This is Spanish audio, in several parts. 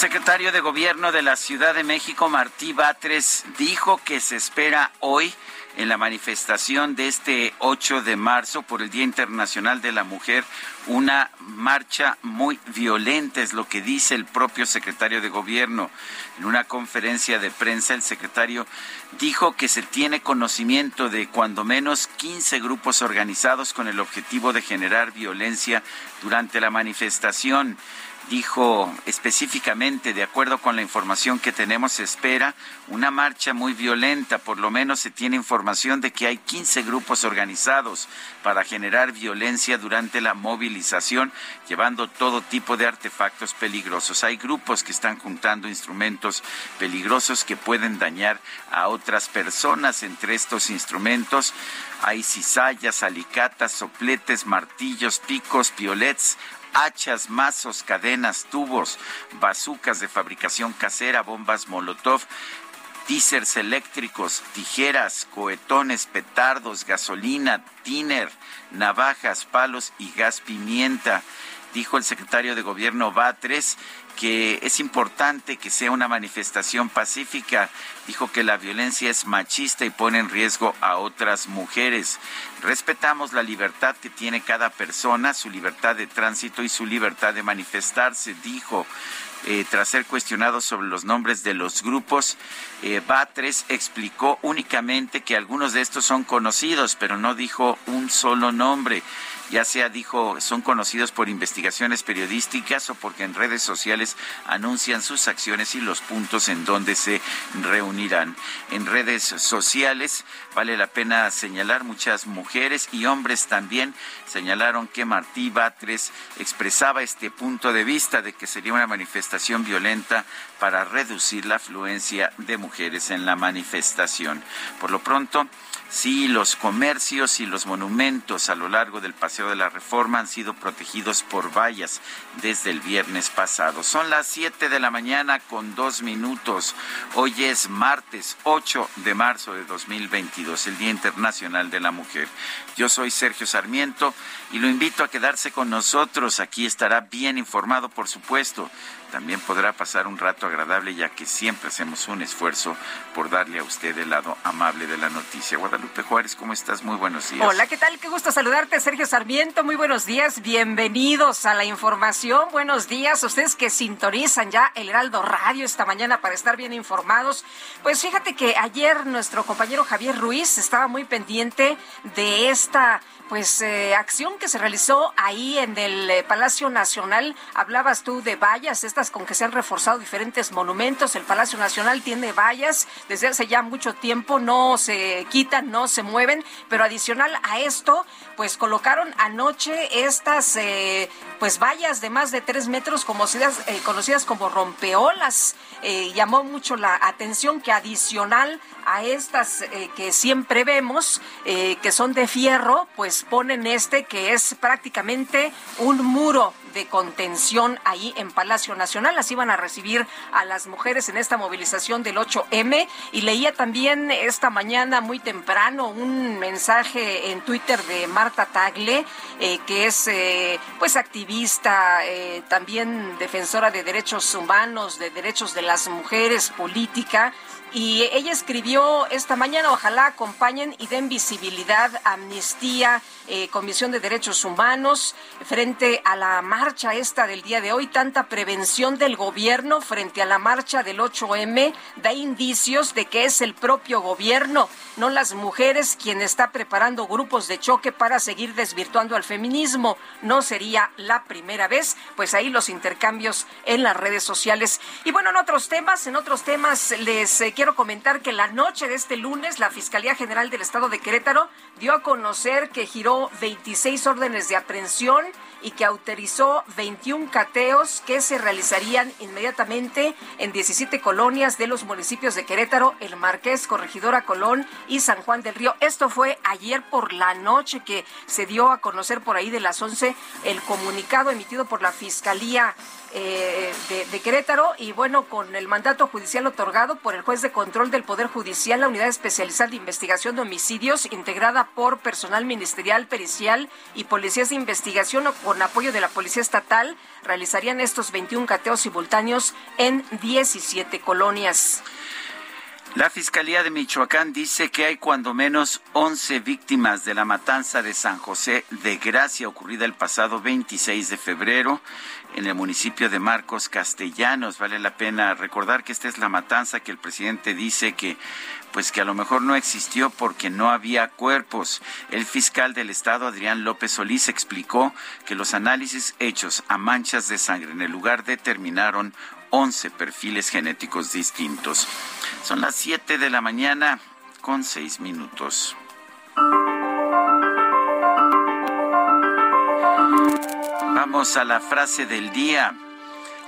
Secretario de Gobierno de la Ciudad de México, Martí Batres, dijo que se espera hoy en la manifestación de este 8 de marzo por el Día Internacional de la Mujer una marcha muy violenta, es lo que dice el propio secretario de Gobierno. En una conferencia de prensa, el secretario dijo que se tiene conocimiento de cuando menos 15 grupos organizados con el objetivo de generar violencia durante la manifestación dijo específicamente, de acuerdo con la información que tenemos, se espera una marcha muy violenta. Por lo menos se tiene información de que hay 15 grupos organizados para generar violencia durante la movilización, llevando todo tipo de artefactos peligrosos. Hay grupos que están juntando instrumentos peligrosos que pueden dañar a otras personas. Entre estos instrumentos hay cizallas, alicatas, sopletes, martillos, picos, piolets, hachas, mazos, cadenas, tubos, bazucas de fabricación casera, bombas Molotov, teasers eléctricos, tijeras, cohetones, petardos, gasolina, tiner, navajas, palos y gas pimienta. Dijo el secretario de Gobierno Batres que es importante que sea una manifestación pacífica. Dijo que la violencia es machista y pone en riesgo a otras mujeres. Respetamos la libertad que tiene cada persona, su libertad de tránsito y su libertad de manifestarse, dijo. Eh, tras ser cuestionado sobre los nombres de los grupos, eh, Batres explicó únicamente que algunos de estos son conocidos, pero no dijo un solo nombre ya sea dijo son conocidos por investigaciones periodísticas o porque en redes sociales anuncian sus acciones y los puntos en donde se reunirán. En redes sociales vale la pena señalar muchas mujeres y hombres también señalaron que Martí Batres expresaba este punto de vista de que sería una manifestación violenta para reducir la afluencia de mujeres en la manifestación. Por lo pronto, Sí, los comercios y los monumentos a lo largo del Paseo de la Reforma han sido protegidos por vallas desde el viernes pasado. Son las 7 de la mañana con dos minutos. Hoy es martes 8 de marzo de 2022, el Día Internacional de la Mujer. Yo soy Sergio Sarmiento y lo invito a quedarse con nosotros. Aquí estará bien informado, por supuesto también podrá pasar un rato agradable ya que siempre hacemos un esfuerzo por darle a usted el lado amable de la noticia. Guadalupe Juárez, ¿cómo estás? Muy buenos días. Hola, ¿qué tal? Qué gusto saludarte, Sergio Sarmiento. Muy buenos días. Bienvenidos a la información. Buenos días. Ustedes que sintonizan ya el Heraldo Radio esta mañana para estar bien informados. Pues fíjate que ayer nuestro compañero Javier Ruiz estaba muy pendiente de esta pues eh, acción que se realizó ahí en el eh, Palacio Nacional. Hablabas tú de vallas, estas con que se han reforzado diferentes monumentos. El Palacio Nacional tiene vallas desde hace ya mucho tiempo, no se quitan, no se mueven, pero adicional a esto, pues colocaron anoche estas eh, pues vallas de más de tres metros conocidas, conocidas como rompeolas. llamó mucho la atención que adicional a estas que siempre vemos, que son de fierro, pues ponen este que es prácticamente un muro de contención ahí en Palacio Nacional. Así van a recibir a las mujeres en esta movilización del 8M. Y leía también esta mañana muy temprano un mensaje en Twitter de Marta Tagle, eh, que es eh, pues activista, eh, también defensora de derechos humanos, de derechos de las mujeres, política y ella escribió esta mañana, ojalá acompañen y den visibilidad, amnistía, Comisión de Derechos Humanos, frente a la marcha esta del día de hoy, tanta prevención del gobierno frente a la marcha del 8M da indicios de que es el propio gobierno, no las mujeres, quien está preparando grupos de choque para seguir desvirtuando al feminismo. No sería la primera vez, pues ahí los intercambios en las redes sociales. Y bueno, en otros temas, en otros temas les eh, quiero comentar que la noche de este lunes la Fiscalía General del Estado de Querétaro dio a conocer que giró 26 órdenes de aprehensión y que autorizó 21 cateos que se realizarían inmediatamente en 17 colonias de los municipios de Querétaro, El Marqués, Corregidora Colón y San Juan del Río. Esto fue ayer por la noche que se dio a conocer por ahí de las 11 el comunicado emitido por la Fiscalía eh, de, Querétaro y bueno, con el mandato judicial otorgado por el juez de control del Poder Judicial, la Unidad Especializada de Investigación de Homicidios, integrada por personal ministerial, pericial y policías de investigación con apoyo de la Policía Estatal, realizarían estos 21 cateos simultáneos en 17 colonias. La Fiscalía de Michoacán dice que hay cuando menos 11 víctimas de la matanza de San José de Gracia ocurrida el pasado 26 de febrero en el municipio de Marcos Castellanos. Vale la pena recordar que esta es la matanza que el presidente dice que pues que a lo mejor no existió porque no había cuerpos. El fiscal del estado, Adrián López Solís, explicó que los análisis hechos a manchas de sangre en el lugar determinaron 11 perfiles genéticos distintos. Son las 7 de la mañana con 6 minutos. Vamos a la frase del día.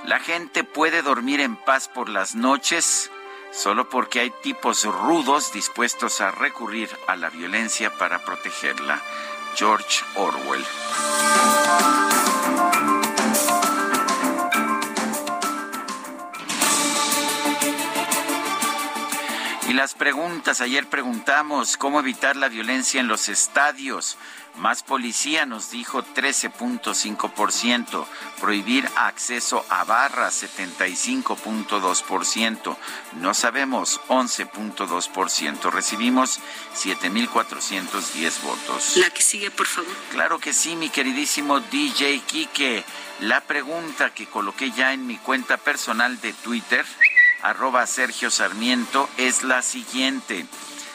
La gente puede dormir en paz por las noches solo porque hay tipos rudos dispuestos a recurrir a la violencia para protegerla. George Orwell. Y las preguntas, ayer preguntamos cómo evitar la violencia en los estadios. Más policía nos dijo 13.5%, prohibir acceso a barras 75.2%, no sabemos 11.2%, recibimos 7.410 votos. La que sigue, por favor. Claro que sí, mi queridísimo DJ Kike. La pregunta que coloqué ya en mi cuenta personal de Twitter arroba Sergio Sarmiento es la siguiente.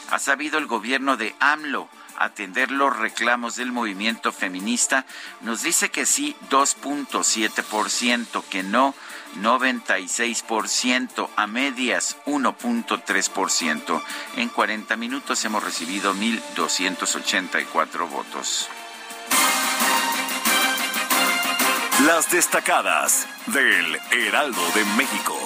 ¿Ha sabido el gobierno de AMLO atender los reclamos del movimiento feminista? Nos dice que sí 2.7%, que no 96%, a medias 1.3%. En 40 minutos hemos recibido 1.284 votos. Las destacadas del Heraldo de México.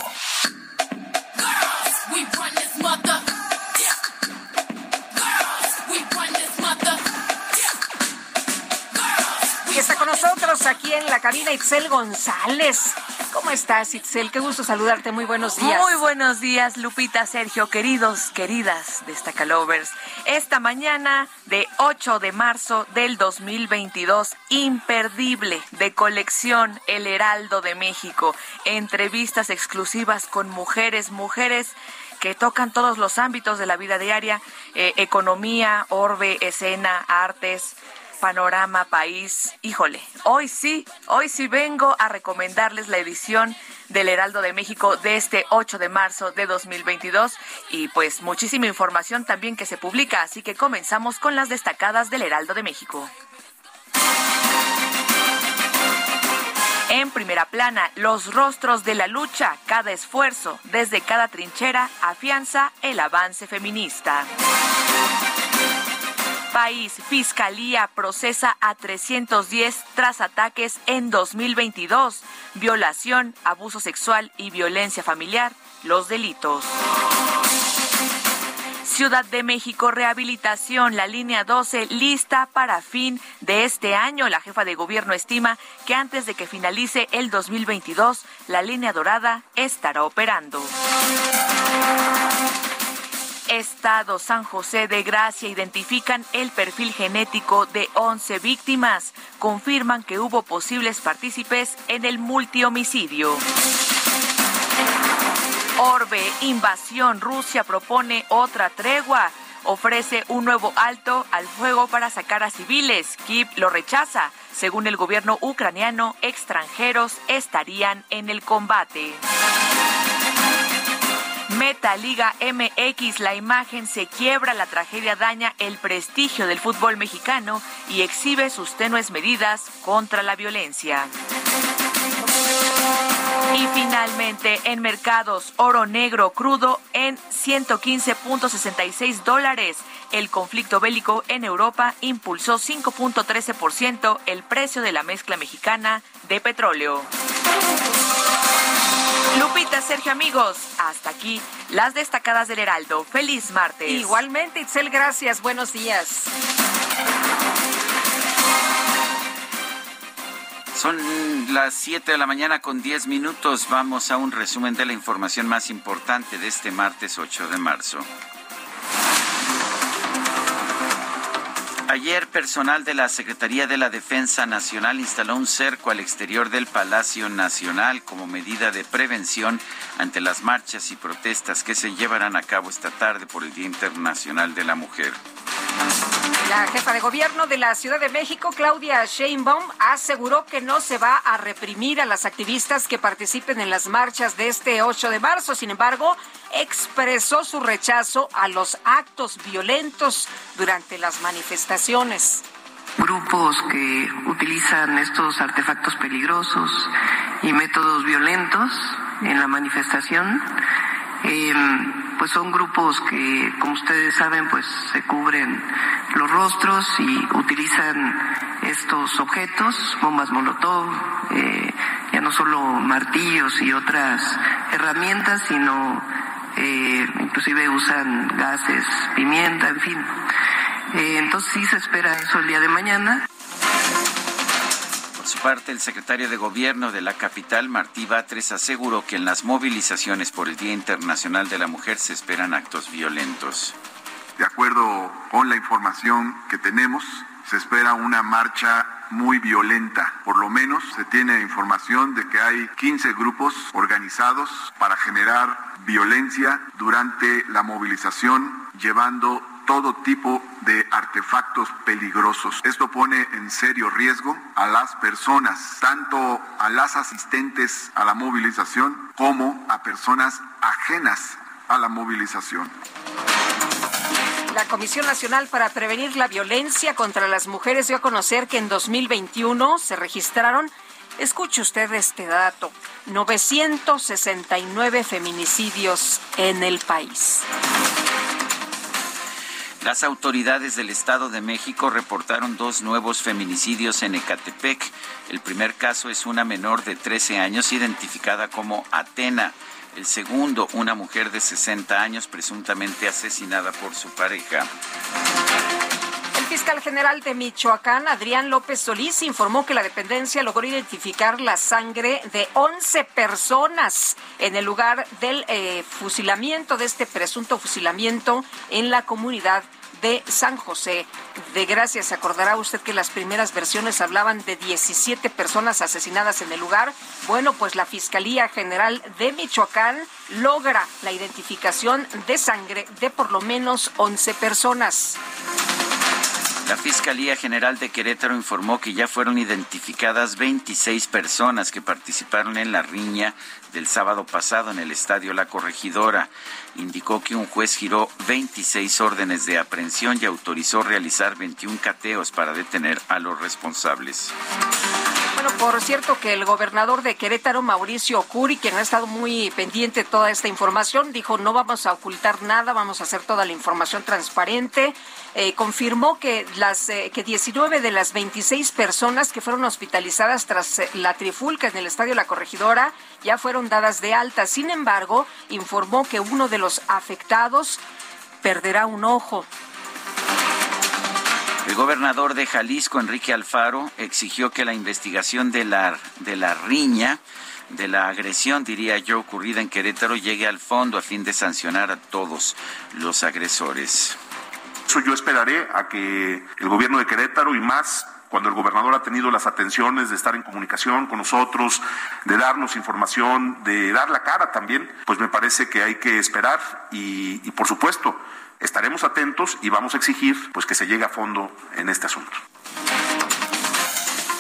Con nosotros aquí en la cabina Itzel González. ¿Cómo estás, Itzel? Qué gusto saludarte. Muy buenos días. Muy buenos días, Lupita, Sergio, queridos, queridas Destacalovers. Esta mañana de 8 de marzo del 2022, imperdible de colección El Heraldo de México. Entrevistas exclusivas con mujeres, mujeres que tocan todos los ámbitos de la vida diaria, eh, economía, orbe, escena, artes, panorama, país. Híjole, hoy sí, hoy sí vengo a recomendarles la edición del Heraldo de México de este 8 de marzo de 2022 y pues muchísima información también que se publica, así que comenzamos con las destacadas del Heraldo de México. En primera plana, los rostros de la lucha, cada esfuerzo, desde cada trinchera, afianza el avance feminista. País, Fiscalía procesa a 310 tras ataques en 2022. Violación, abuso sexual y violencia familiar, los delitos. Ciudad de México, rehabilitación, la línea 12 lista para fin de este año. La jefa de gobierno estima que antes de que finalice el 2022, la línea dorada estará operando. Estado San José de Gracia identifican el perfil genético de 11 víctimas. Confirman que hubo posibles partícipes en el multihomicidio. Orbe, invasión, Rusia propone otra tregua. Ofrece un nuevo alto al fuego para sacar a civiles. Kiev lo rechaza. Según el gobierno ucraniano, extranjeros estarían en el combate. Meta Liga MX, la imagen se quiebra, la tragedia daña el prestigio del fútbol mexicano y exhibe sus tenues medidas contra la violencia. Y finalmente, en mercados, oro negro crudo en 115.66 dólares. El conflicto bélico en Europa impulsó 5.13% el precio de la mezcla mexicana de petróleo. Lupita, Sergio, amigos, hasta aquí las destacadas del Heraldo. Feliz martes. Igualmente, Itzel, gracias. Buenos días. Son las 7 de la mañana con 10 minutos. Vamos a un resumen de la información más importante de este martes 8 de marzo. Ayer, personal de la Secretaría de la Defensa Nacional instaló un cerco al exterior del Palacio Nacional como medida de prevención ante las marchas y protestas que se llevarán a cabo esta tarde por el Día Internacional de la Mujer. La jefa de gobierno de la Ciudad de México, Claudia Sheinbaum, aseguró que no se va a reprimir a las activistas que participen en las marchas de este 8 de marzo. Sin embargo, expresó su rechazo a los actos violentos durante las manifestaciones. Grupos que utilizan estos artefactos peligrosos y métodos violentos en la manifestación Em, pues son grupos que, como ustedes saben, pues se cubren los rostros y utilizan estos objetos, bombas molotov, eh, ya no solo martillos y otras herramientas, sino eh, inclusive usan gases, pimienta, en fin. Eh, entonces sí se espera eso el día de mañana su parte, el secretario de Gobierno de la capital, Martí Batres, aseguró que en las movilizaciones por el Día Internacional de la Mujer se esperan actos violentos. De acuerdo con la información que tenemos, se espera una marcha muy violenta. Por lo menos se tiene información de que hay 15 grupos organizados para generar violencia durante la movilización, llevando todo tipo de artefactos peligrosos. Esto pone en serio riesgo a las personas, tanto a las asistentes a la movilización como a personas ajenas a la movilización. La Comisión Nacional para Prevenir la Violencia contra las Mujeres dio a conocer que en 2021 se registraron, escuche usted este dato, 969 feminicidios en el país. Las autoridades del Estado de México reportaron dos nuevos feminicidios en Ecatepec. El primer caso es una menor de 13 años identificada como Atena. El segundo, una mujer de 60 años presuntamente asesinada por su pareja. Fiscal general de Michoacán, Adrián López Solís, informó que la dependencia logró identificar la sangre de 11 personas en el lugar del eh, fusilamiento, de este presunto fusilamiento en la comunidad de San José de Gracia. Se acordará usted que las primeras versiones hablaban de 17 personas asesinadas en el lugar. Bueno, pues la Fiscalía General de Michoacán logra la identificación de sangre de por lo menos 11 personas. La Fiscalía General de Querétaro informó que ya fueron identificadas 26 personas que participaron en la riña del sábado pasado en el estadio La Corregidora. Indicó que un juez giró 26 órdenes de aprehensión y autorizó realizar 21 cateos para detener a los responsables. Bueno, por cierto que el gobernador de Querétaro, Mauricio Curi, quien ha estado muy pendiente de toda esta información, dijo no vamos a ocultar nada, vamos a hacer toda la información transparente. Eh, confirmó que las eh, que 19 de las 26 personas que fueron hospitalizadas tras eh, la trifulca en el estadio La Corregidora ya fueron dadas de alta. Sin embargo, informó que uno de los afectados perderá un ojo. El gobernador de Jalisco, Enrique Alfaro, exigió que la investigación de la, de la riña, de la agresión, diría yo, ocurrida en Querétaro, llegue al fondo a fin de sancionar a todos los agresores. Eso yo esperaré a que el gobierno de Querétaro y más cuando el gobernador ha tenido las atenciones de estar en comunicación con nosotros, de darnos información, de dar la cara también, pues me parece que hay que esperar y, por supuesto estaremos atentos y vamos a exigir pues que se llegue a fondo en este asunto.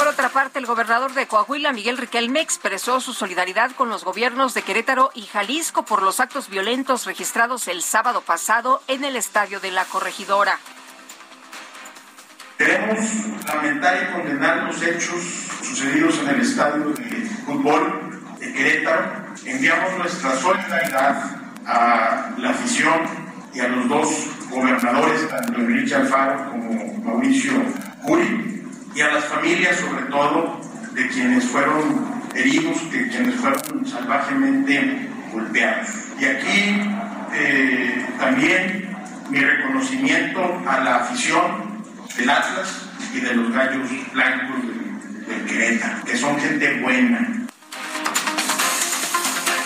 Por otra parte, el gobernador de Coahuila, Miguel Riquelme, expresó su solidaridad con los gobiernos de Querétaro y Jalisco por los actos violentos registrados el sábado pasado en el estadio de la corregidora. Queremos lamentar y condenar los hechos sucedidos en el estadio de fútbol de Querétaro. Enviamos nuestra solidaridad a la afición y a los dos gobernadores, tanto Enrique Alfaro como Mauricio Curi, y a las familias sobre todo de quienes fueron heridos, de quienes fueron salvajemente golpeados. Y aquí eh, también mi reconocimiento a la afición del Atlas y de los gallos blancos del, del que son gente buena,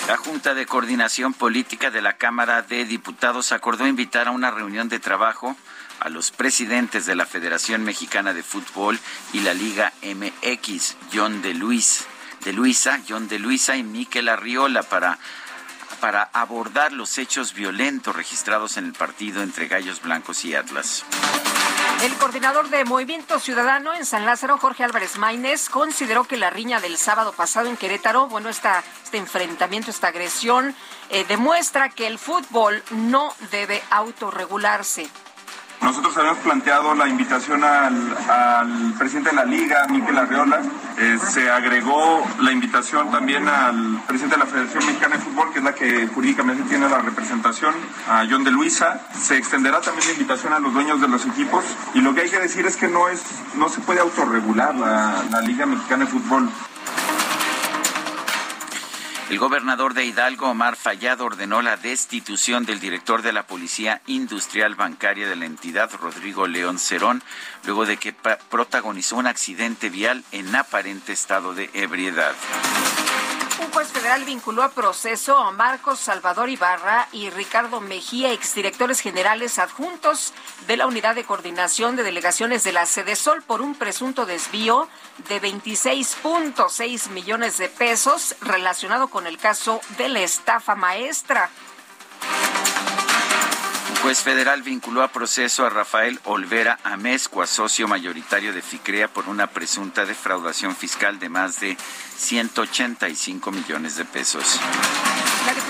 la Junta de Coordinación Política de la Cámara de Diputados acordó invitar a una reunión de trabajo a los presidentes de la Federación Mexicana de Fútbol y la Liga MX, John de Luis, de Luisa, John de Luisa y Miquel Arriola para para abordar los hechos violentos registrados en el partido entre Gallos Blancos y Atlas. El coordinador de Movimiento Ciudadano en San Lázaro, Jorge Álvarez Maínez, consideró que la riña del sábado pasado en Querétaro, bueno, esta, este enfrentamiento, esta agresión, eh, demuestra que el fútbol no debe autorregularse. Nosotros habíamos planteado la invitación al, presidente de la liga, Miquel Arriola. Eh, se agregó la invitación también al presidente de la Federación Mexicana de Fútbol, que es la que jurídicamente tiene la representación, a John de Luisa. Se extenderá también la invitación a los dueños de los equipos. Y lo que hay que decir es que no, es, no se puede autorregular la, la Liga Mexicana de Fútbol. El gobernador de Hidalgo, Omar Fallado, ordenó la destitución del director de la Policía Industrial Bancaria de la entidad, Rodrigo León Cerón, luego de que protagonizó un accidente vial en aparente estado de ebriedad. Un juez federal vinculó a proceso a Marcos Salvador Ibarra y Ricardo Mejía, exdirectores generales adjuntos de la Unidad de Coordinación de Delegaciones de la Sol, por un presunto desvío de 26.6 millones de pesos relacionado con el caso de la estafa maestra juez federal vinculó a proceso a Rafael Olvera Amezcua, socio mayoritario de FICREA, por una presunta defraudación fiscal de más de 185 millones de pesos.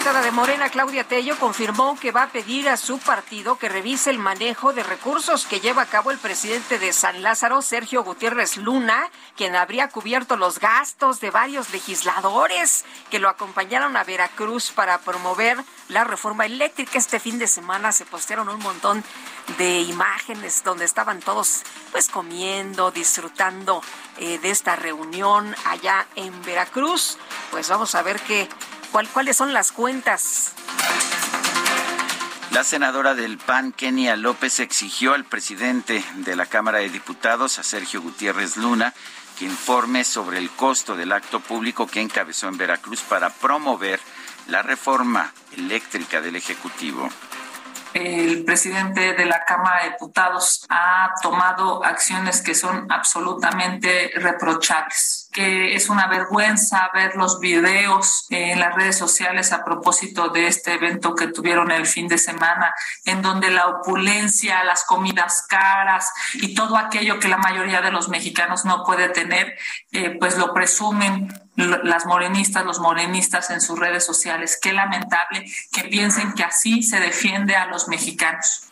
Diputada de Morena, Claudia Tello, confirmó que va a pedir a su partido que revise el manejo de recursos que lleva a cabo el presidente de San Lázaro, Sergio Gutiérrez Luna, quien habría cubierto los gastos de varios legisladores que lo acompañaron a Veracruz para promover la reforma eléctrica. Este fin de semana se postearon un montón de imágenes donde estaban todos pues comiendo, disfrutando eh, de esta reunión allá en Veracruz. Pues vamos a ver qué ¿Cuáles son las cuentas? La senadora del PAN, Kenia López, exigió al presidente de la Cámara de Diputados, a Sergio Gutiérrez Luna, que informe sobre el costo del acto público que encabezó en Veracruz para promover la reforma eléctrica del Ejecutivo el presidente de la Cámara de Diputados ha tomado acciones que son absolutamente reprochables, que es una vergüenza ver los videos en las redes sociales a propósito de este evento que tuvieron el fin de semana, en donde la opulencia, las comidas caras y todo aquello que la mayoría de los mexicanos no puede tener, eh, pues lo presumen las morenistas, los morenistas en sus redes sociales. Qué lamentable que piensen que así se defiende a los mexicanos.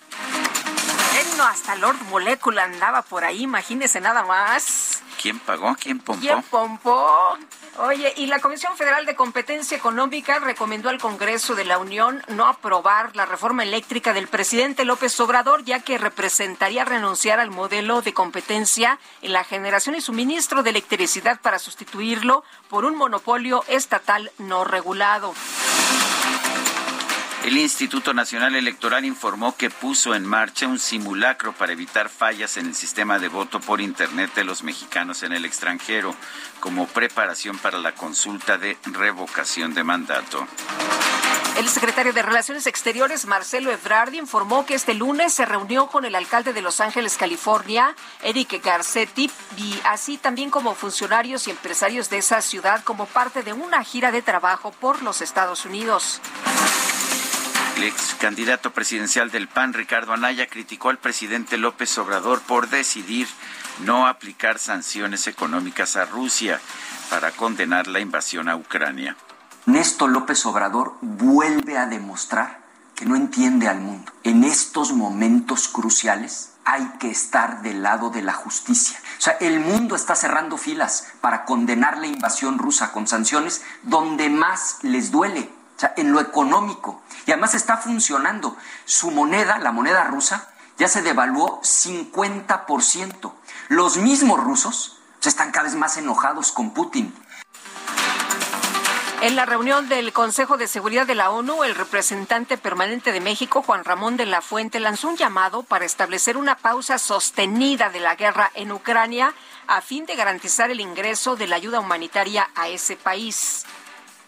No, hasta Lord Molecula andaba por ahí, imagínese nada más. ¿Quién pagó? ¿Quién pompó? ¿Quién pompó? Oye, y la Comisión Federal de Competencia Económica recomendó al Congreso de la Unión no aprobar la reforma eléctrica del presidente López Obrador, ya que representaría renunciar al modelo de competencia en la generación y suministro de electricidad para sustituirlo por un monopolio estatal no regulado. El Instituto Nacional Electoral informó que puso en marcha un simulacro para evitar fallas en el sistema de voto por Internet de los mexicanos en el extranjero, como preparación para la consulta de revocación de mandato. El secretario de Relaciones Exteriores, Marcelo Ebrard, informó que este lunes se reunió con el alcalde de Los Ángeles, California, Eric Garcetti, y así también como funcionarios y empresarios de esa ciudad como parte de una gira de trabajo por los Estados Unidos. El ex candidato presidencial del PAN, Ricardo Anaya, criticó al presidente López Obrador por decidir no aplicar sanciones económicas a Rusia para condenar la invasión a Ucrania. Néstor López Obrador vuelve a demostrar que no entiende al mundo. En estos momentos cruciales hay que estar del lado de la justicia. O sea, el mundo está cerrando filas para condenar la invasión rusa con sanciones donde más les duele, en lo económico. Y además está funcionando. Su moneda, la moneda rusa, ya se devaluó 50%. Los mismos rusos están cada vez más enojados con Putin. En la reunión del Consejo de Seguridad de la ONU, el representante permanente de México, Juan Ramón de la Fuente, lanzó un llamado para establecer una pausa sostenida de la guerra en Ucrania a fin de garantizar el ingreso de la ayuda humanitaria a ese país.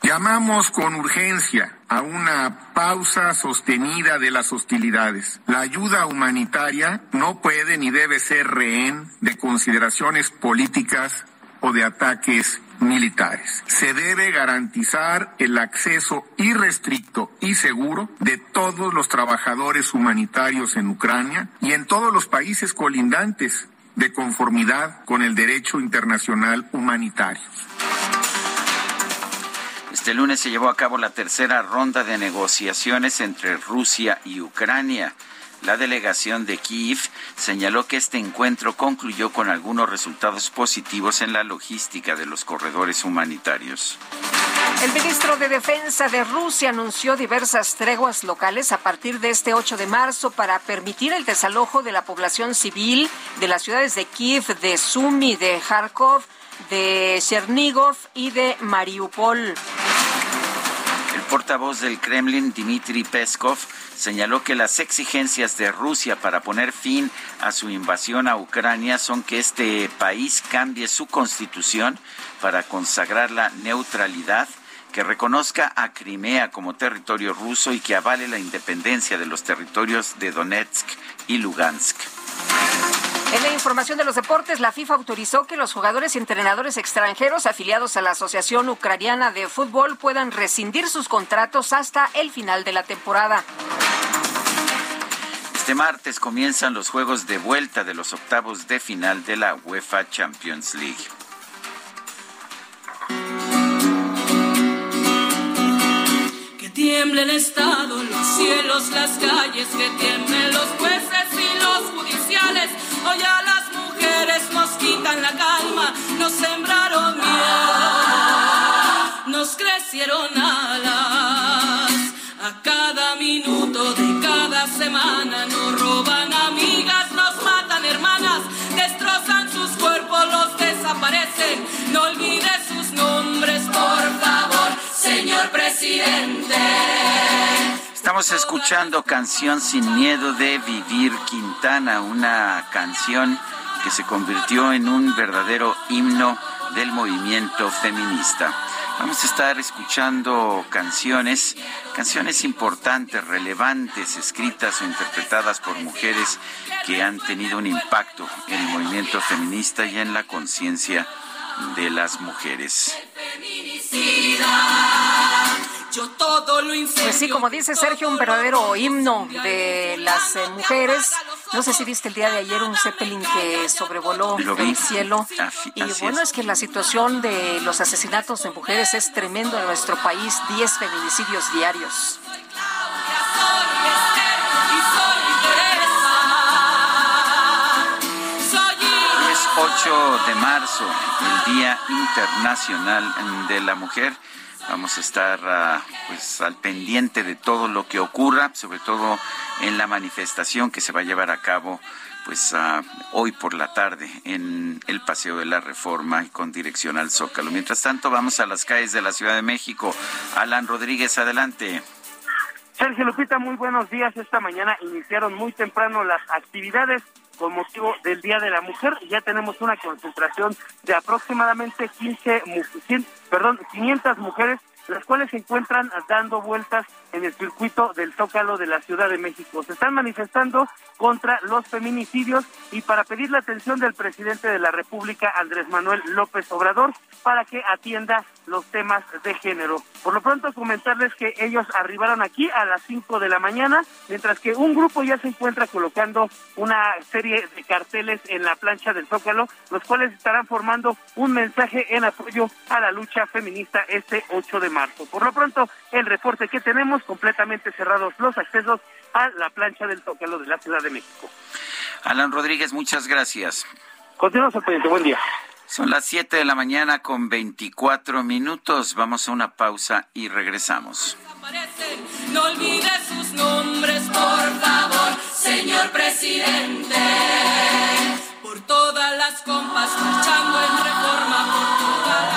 Llamamos con urgencia a una pausa sostenida de las hostilidades. La ayuda humanitaria no puede ni debe ser rehén de consideraciones políticas o de ataques militares. Se debe garantizar el acceso irrestricto y seguro de todos los trabajadores humanitarios en Ucrania y en todos los países colindantes de conformidad con el derecho internacional humanitario. Este lunes se llevó a cabo la tercera ronda de negociaciones entre Rusia y Ucrania. La delegación de Kiev señaló que este encuentro concluyó con algunos resultados positivos en la logística de los corredores humanitarios. El ministro de Defensa de Rusia anunció diversas treguas locales a partir de este 8 de marzo para permitir el desalojo de la población civil de las ciudades de Kiev, de Sumy, de Kharkov, de Chernigov y de Mariupol. El portavoz del Kremlin, Dmitry Peskov, señaló que las exigencias de Rusia para poner fin a su invasión a Ucrania son que este país cambie su constitución para consagrar la neutralidad, que reconozca a Crimea como territorio ruso y que avale la independencia de los territorios de Donetsk y Lugansk. En la información de los deportes, la FIFA autorizó que los jugadores y entrenadores extranjeros afiliados a la Asociación Ucraniana de Fútbol puedan rescindir sus contratos hasta el final de la temporada. Este martes comienzan los juegos de vuelta de los octavos de final de la UEFA Champions League. Que tiemblen estado los cielos, las calles, que tiemblen los jueces y los judiciales. Hoy a las mujeres nos quitan la calma, nos sembraron miedo, nos crecieron alas. A cada minuto de cada semana nos roban los desaparecen. No olvide sus nombres, por favor, señor presidente. Estamos escuchando Canción sin Miedo de Vivir Quintana, una canción que se convirtió en un verdadero himno del movimiento feminista. Vamos a estar escuchando canciones, canciones importantes, relevantes, escritas o interpretadas por mujeres que han tenido un impacto en el movimiento feminista y en la conciencia de las mujeres. Yo todo lo Pues sí, como dice Sergio, un verdadero himno de las eh, mujeres. No sé si viste el día de ayer un Zeppelin que sobrevoló el cielo. Y bueno, es que la situación de los asesinatos de mujeres es tremendo en nuestro país. 10 feminicidios diarios. Es 8 de marzo, el Día Internacional de la Mujer. Vamos a estar ah, pues al pendiente de todo lo que ocurra, sobre todo en la manifestación que se va a llevar a cabo pues ah, hoy por la tarde en el Paseo de la Reforma y con dirección al Zócalo. Mientras tanto, vamos a las calles de la Ciudad de México. Alan Rodríguez, adelante. Sergio Lupita, muy buenos días. Esta mañana iniciaron muy temprano las actividades con motivo del Día de la Mujer. Ya tenemos una concentración de aproximadamente 15, perdón, 500 mujeres las cuales se encuentran dando vueltas en el circuito del Zócalo de la Ciudad de México. Se están manifestando contra los feminicidios y para pedir la atención del presidente de la República, Andrés Manuel López Obrador, para que atienda los temas de género. Por lo pronto, comentarles que ellos arribaron aquí a las 5 de la mañana, mientras que un grupo ya se encuentra colocando una serie de carteles en la plancha del Zócalo, los cuales estarán formando un mensaje en apoyo a la lucha feminista este 8 de marzo. Por lo pronto, el reporte que tenemos, completamente cerrados los accesos a la plancha del Zócalo de la Ciudad de México. Alan Rodríguez, muchas gracias. Continuamos, presidente. Buen día. Son las 7 de la mañana con 24 minutos. Vamos a una pausa y regresamos. No olvide sus nombres, por favor, señor presidente. Por todas las compas luchando en reforma, por todas las...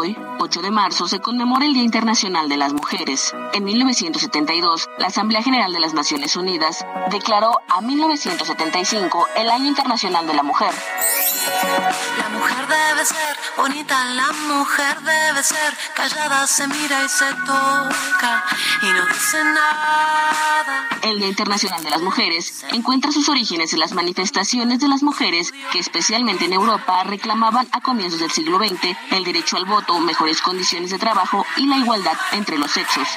Hoy, 8 de marzo, se conmemora el Día Internacional de las Mujeres. En 1972, la Asamblea General de las Naciones Unidas declaró a 1975 el Año Internacional de la Mujer. La mujer debe ser bonita, la mujer debe ser callada, se mira y se toca y no dice nada. El Día Internacional de las Mujeres encuentra sus orígenes en las manifestaciones de las mujeres que especialmente en Europa reclamaban a comienzos del siglo XX el derecho al voto, mejores condiciones de trabajo y la igualdad entre los sexos.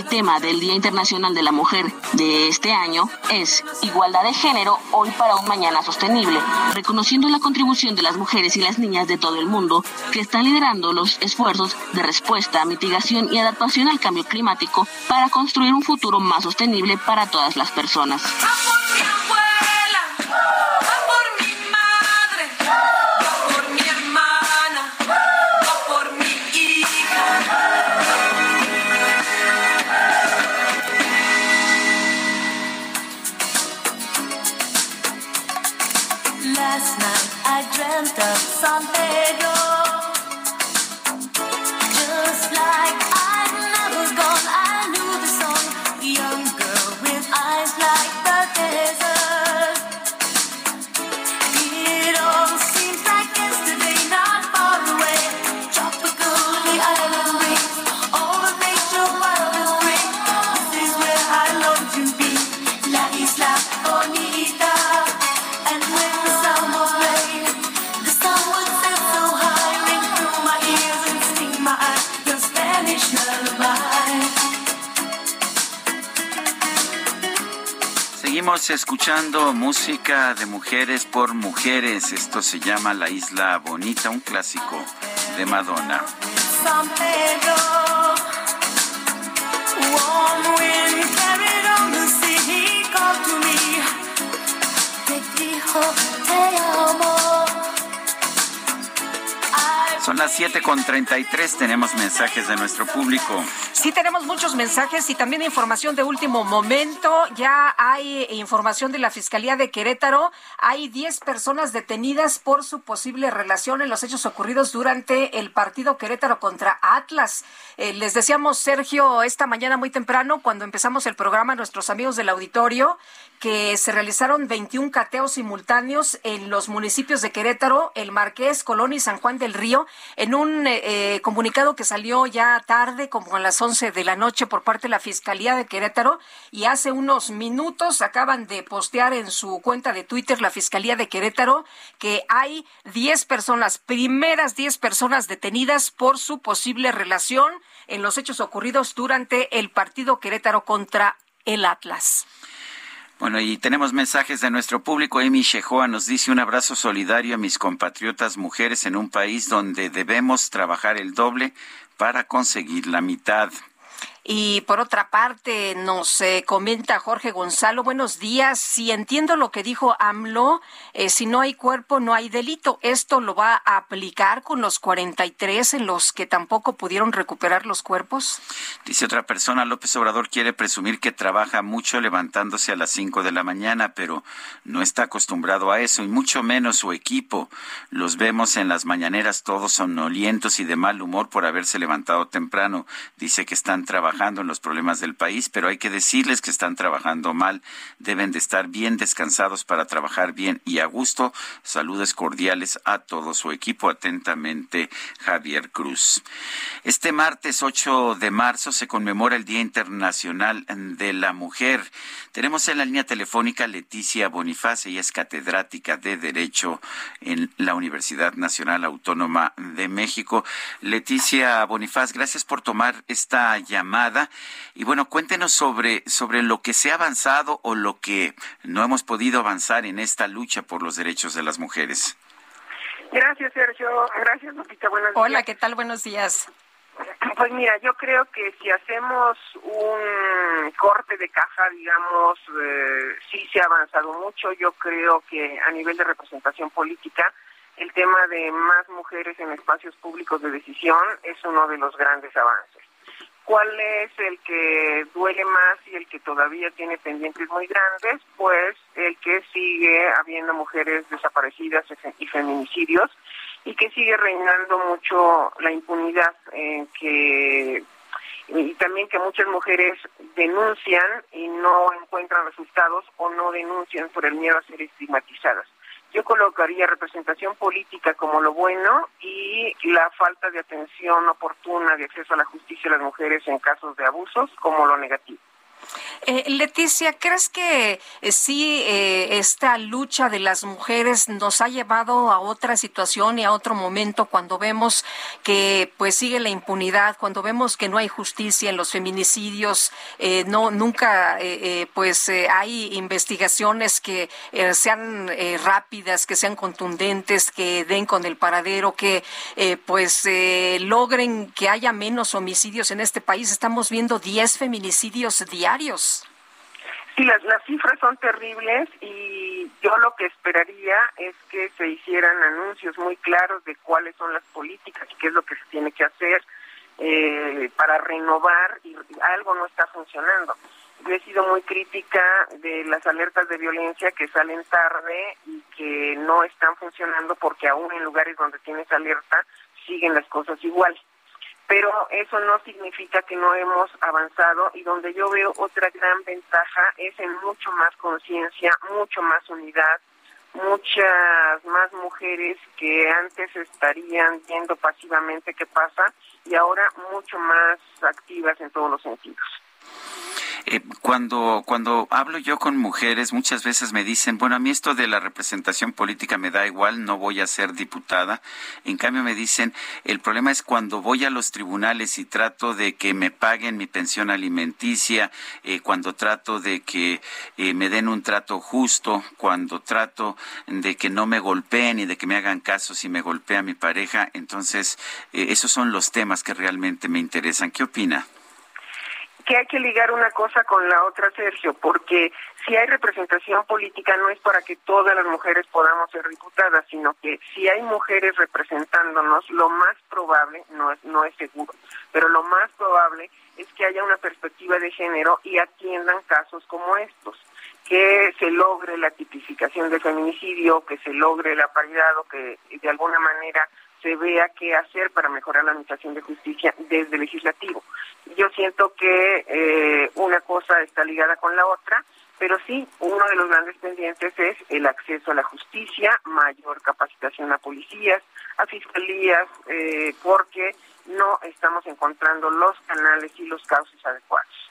El tema del Día Internacional de la Mujer de este año es Igualdad de Género hoy para un mañana sostenible, reconociendo la contribución de las mujeres y las niñas de todo el mundo que están liderando los esfuerzos de respuesta, mitigación y adaptación al cambio climático para construir un futuro más sostenible para todas las personas. Escuchando música de mujeres por mujeres. Esto se llama La Isla Bonita, un clásico de Madonna. Son las 7 con 33. Tenemos mensajes de nuestro público. Sí, tenemos muchos mensajes y también información de último momento. Ya hay información de la Fiscalía de Querétaro. Hay 10 personas detenidas por su posible relación en los hechos ocurridos durante el partido Querétaro contra Atlas. Eh, les decíamos, Sergio, esta mañana muy temprano, cuando empezamos el programa, nuestros amigos del auditorio, que se realizaron 21 cateos simultáneos en los municipios de Querétaro, El Marqués, Colón y San Juan del Río, en un eh, eh, comunicado que salió ya tarde, como a las 11 de la noche, por parte de la Fiscalía de Querétaro, y hace unos minutos acaban de postear en su cuenta de Twitter la Fiscalía de Querétaro que hay 10 personas, primeras 10 personas detenidas por su posible relación en los hechos ocurridos durante el partido Querétaro contra el Atlas. Bueno, y tenemos mensajes de nuestro público. Amy Shehoa nos dice un abrazo solidario a mis compatriotas mujeres en un país donde debemos trabajar el doble para conseguir la mitad. Y por otra parte, nos eh, comenta Jorge Gonzalo, buenos días. Si entiendo lo que dijo AMLO, eh, si no hay cuerpo, no hay delito. ¿Esto lo va a aplicar con los 43 en los que tampoco pudieron recuperar los cuerpos? Dice otra persona, López Obrador quiere presumir que trabaja mucho levantándose a las 5 de la mañana, pero no está acostumbrado a eso, y mucho menos su equipo. Los vemos en las mañaneras todos sonolientos y de mal humor por haberse levantado temprano. Dice que están trabajando en los problemas del país, pero hay que decirles que están trabajando mal. Deben de estar bien descansados para trabajar bien y a gusto. Saludos cordiales a todo su equipo. Atentamente, Javier Cruz. Este martes 8 de marzo se conmemora el Día Internacional de la Mujer. Tenemos en la línea telefónica Leticia Bonifaz, ella es catedrática de Derecho en la Universidad Nacional Autónoma de México. Leticia Bonifaz, gracias por tomar esta llamada. Y bueno, cuéntenos sobre, sobre lo que se ha avanzado o lo que no hemos podido avanzar en esta lucha por los derechos de las mujeres. Gracias, Sergio. Gracias, Lupita. Buenos Hola, días. ¿qué tal? Buenos días. Pues mira, yo creo que si hacemos un corte de caja, digamos, eh, sí se ha avanzado mucho. Yo creo que a nivel de representación política, el tema de más mujeres en espacios públicos de decisión es uno de los grandes avances. ¿Cuál es el que duele más y el que todavía tiene pendientes muy grandes? Pues el que sigue habiendo mujeres desaparecidas y fe- y feminicidios y que sigue reinando mucho la impunidad en que y también que muchas mujeres denuncian y no encuentran resultados o no denuncian por el miedo a ser estigmatizadas. Yo colocaría representación política como lo bueno y la falta de atención oportuna de acceso a la justicia a las mujeres en casos de abusos como lo negativo. Eh, Leticia, ¿crees que eh, sí eh, esta lucha de las mujeres nos ha llevado a otra situación y a otro momento cuando vemos que pues sigue la impunidad, cuando vemos que no hay justicia en los feminicidios, eh, no nunca pues hay investigaciones que sean rápidas, que sean contundentes, que den con el paradero, que pues logren que haya menos homicidios en este país. Estamos viendo 10 feminicidios diarios. Sí, las, las cifras son terribles y yo lo que esperaría es que se hicieran anuncios muy claros de cuáles son las políticas y qué es lo que se tiene que hacer eh, para renovar y algo no está funcionando. Yo he sido muy crítica de las alertas de violencia que salen tarde y que no están funcionando porque aún en lugares donde tienes alerta siguen las cosas igual pero eso no significa que no hemos avanzado y donde yo veo otra gran ventaja es en mucho más conciencia, mucho más unidad, muchas más mujeres que antes estarían viendo pasivamente qué pasa y ahora mucho más activas en todos los sentidos. Eh, cuando, cuando hablo yo con mujeres, muchas veces me dicen, bueno, a mí esto de la representación política me da igual, no voy a ser diputada. En cambio me dicen, el problema es cuando voy a los tribunales y trato de que me paguen mi pensión alimenticia, eh, cuando trato de que eh, me den un trato justo, cuando trato de que no me golpeen y de que me hagan caso si me golpea mi pareja. Entonces, eh, esos son los temas que realmente me interesan. ¿Qué opina? Que hay que ligar una cosa con la otra, Sergio, porque si hay representación política no es para que todas las mujeres podamos ser diputadas, sino que si hay mujeres representándonos, lo más probable, no es, no es seguro, pero lo más probable es que haya una perspectiva de género y atiendan casos como estos que se logre la tipificación del feminicidio, que se logre la paridad o que de alguna manera se vea qué hacer para mejorar la administración de justicia desde el legislativo. Yo siento que eh, una cosa está ligada con la otra, pero sí, uno de los grandes pendientes es el acceso a la justicia, mayor capacitación a policías, a fiscalías, eh, porque no estamos encontrando los canales y los cauces adecuados.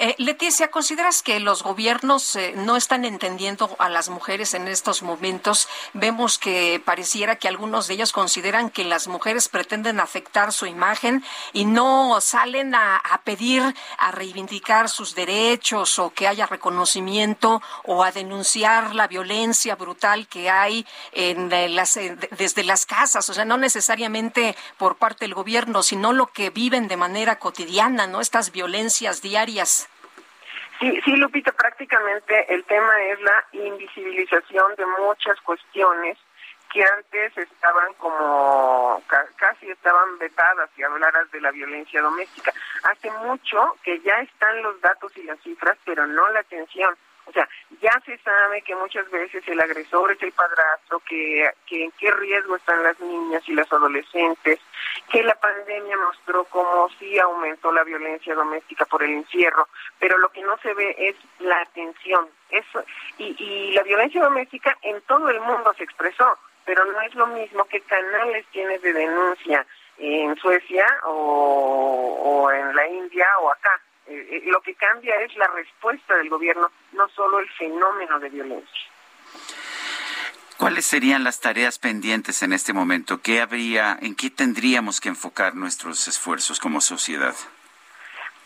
Eh, Leticia, ¿consideras que los gobiernos eh, no están entendiendo a las mujeres en estos momentos? Vemos que pareciera que algunos de ellos consideran que las mujeres pretenden afectar su imagen y no salen a, pedir, a reivindicar sus derechos o que haya reconocimiento o a denunciar la violencia brutal que hay en eh, las, de- desde las casas, o sea, no necesariamente por parte del gobierno, sino lo que viven de manera cotidiana, ¿no? Estas violencias diarias. Sí, sí, Lupita, prácticamente el tema es la invisibilización de muchas cuestiones que antes estaban como ca- casi estaban vetadas si hablaras de la violencia doméstica. Hace mucho que ya están los datos y las cifras, pero no la atención. O sea, ya se sabe que muchas veces el agresor es el padrastro, que, que en qué riesgo están las niñas y las adolescentes, que la pandemia mostró cómo sí aumentó la violencia doméstica por el encierro, pero lo que no se ve es la atención. Eso, y, y la violencia doméstica en todo el mundo se expresó, pero no es lo mismo que canales tienes de denuncia en Suecia o, o en la India o acá. Eh, eh, lo que cambia es la respuesta del gobierno, no solo el fenómeno de violencia. ¿Cuáles serían las tareas pendientes en este momento? ¿Qué habría, en qué tendríamos que enfocar nuestros esfuerzos como sociedad?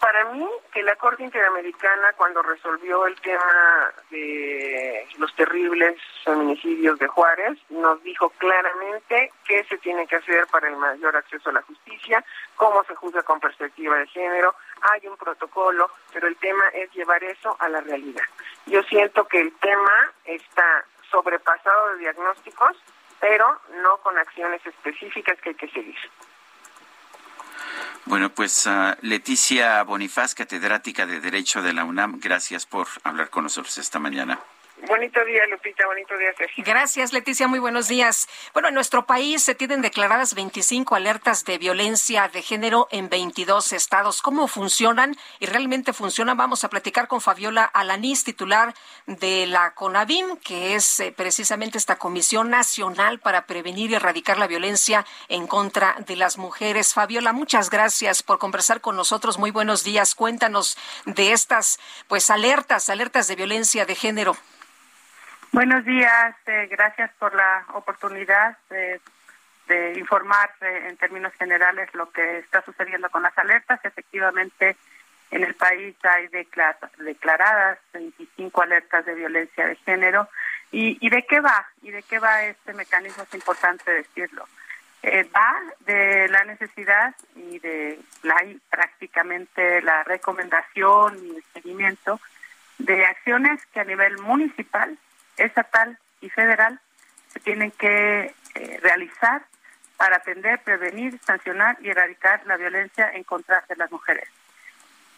Para mí, que la Corte Interamericana, cuando resolvió el tema de los terribles feminicidios de Juárez, nos dijo claramente qué se tiene que hacer para el mayor acceso a la justicia, cómo se juzga con perspectiva de género, hay un protocolo, pero el tema es llevar eso a la realidad. Yo siento que el tema está sobrepasado de diagnósticos, pero no con acciones específicas que hay que seguir. Bueno, pues ah, Leticia Bonifaz, catedrática de Derecho de la UNAM, gracias por hablar con nosotros esta mañana. Bonito día, Lupita, bonito día, Sergio. Gracias, Leticia. Muy buenos días. Bueno, en nuestro país se tienen declaradas 25 alertas de violencia de género en 22 estados. ¿Cómo funcionan? Y realmente funcionan. Vamos a platicar con Fabiola Alanís, titular de la CONAVIM, que es eh, precisamente esta Comisión Nacional para Prevenir y Erradicar la Violencia en contra de las mujeres. Fabiola, muchas gracias por conversar con nosotros. Muy buenos días. Cuéntanos de estas, pues, alertas, alertas de violencia de género. Buenos días, eh, gracias por la oportunidad de, informar en términos generales lo que está sucediendo con las alertas. Efectivamente, en el país hay declar- declaradas 25 alertas de violencia de género. ¿Y, ¿Y de qué va? ¿Y de qué va este mecanismo? Es importante decirlo. Eh, va de la necesidad y de la, prácticamente la recomendación y el seguimiento de acciones que a nivel municipal estatal y federal se tienen que eh, realizar para atender, prevenir, sancionar y erradicar la violencia en contra de las mujeres.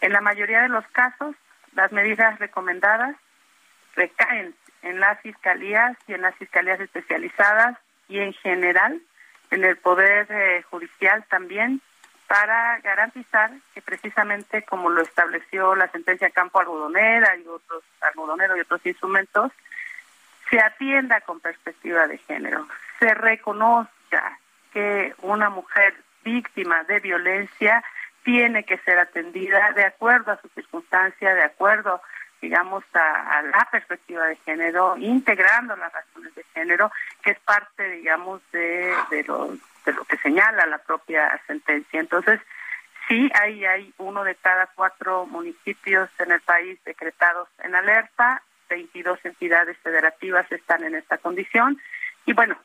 En la mayoría de los casos, las medidas recomendadas recaen en las fiscalías y en las fiscalías especializadas y en general en el Poder eh, Judicial también para garantizar que precisamente como lo estableció la sentencia Campo Algodonera y otros algodonero y otros instrumentos, se atienda con perspectiva de género, se reconozca que una mujer víctima de violencia tiene que ser atendida de acuerdo a su circunstancia, de acuerdo, digamos, a, la perspectiva de género, integrando las razones de género, que es parte, digamos, de, de, lo, de lo que señala la propia sentencia. Entonces, sí, ahí hay uno de cada cuatro municipios en el país decretados en alerta, 22 entidades federativas están en esta condición y bueno,